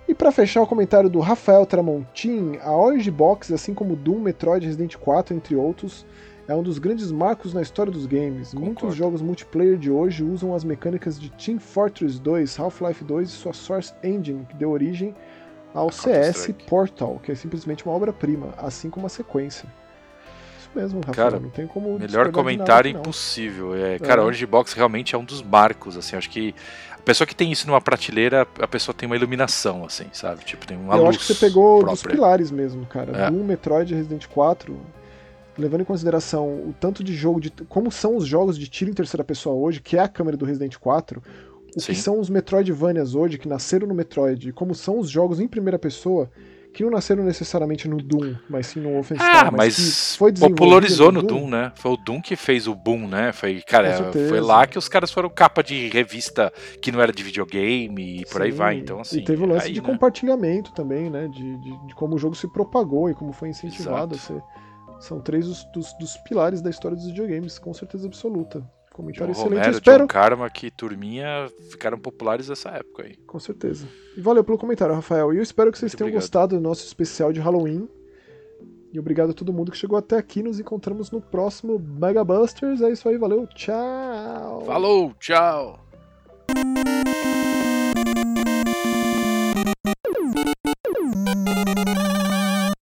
E pra fechar o comentário do Rafael Tramontin, a Orange Box, assim como Doom, Metroid, Resident 4, entre outros, é um dos grandes marcos na história dos games. Concordo. Muitos jogos multiplayer de hoje usam as mecânicas de Team Fortress 2, Half-Life 2 e sua Source Engine, que deu origem ao CS Counter-Strike. Portal, que é simplesmente uma obra-prima, assim como a sequência. Isso mesmo, Rafael, Cara, não tem como Melhor comentário nada, impossível. É, cara, É. Orange Box realmente é um dos marcos, assim. Acho que a pessoa que tem isso numa prateleira, a pessoa tem uma iluminação, assim, sabe? Tipo, tem uma Eu luz acho que você pegou dos própria. pilares mesmo, cara. É. Doom, Metroid Resident 4, levando em consideração o tanto de jogo de. como são os jogos de tiro em terceira pessoa hoje, que é a câmera do Resident 4, o Sim. que são os Metroidvanias hoje, que nasceram no Metroid, e como são os jogos em primeira pessoa, que não nasceram necessariamente no Doom, mas sim no Wolfenstein. Ah, mas foi desenvolvido popularizou no Doom, né? Foi o Doom que fez o boom, né? Foi, cara, foi lá que os caras foram capa de revista que não era de videogame e por aí Sim, vai. Então, assim. E teve o lance aí, de né? compartilhamento também, né? De, de, de como o jogo se propagou e como foi incentivado. a Exato. ser- São três dos, dos, dos pilares da história dos videogames, com certeza absoluta. John Comentário excelente. Romero, Espero, John Karma, que turminha ficaram populares nessa época aí. com certeza. E valeu pelo comentário, Rafael. E eu espero que vocês Muito tenham obrigado. gostado do nosso especial de Halloween. E obrigado a todo mundo que chegou até aqui. Nos encontramos no próximo Mega Busters. É isso aí, valeu, tchau! Falou, tchau!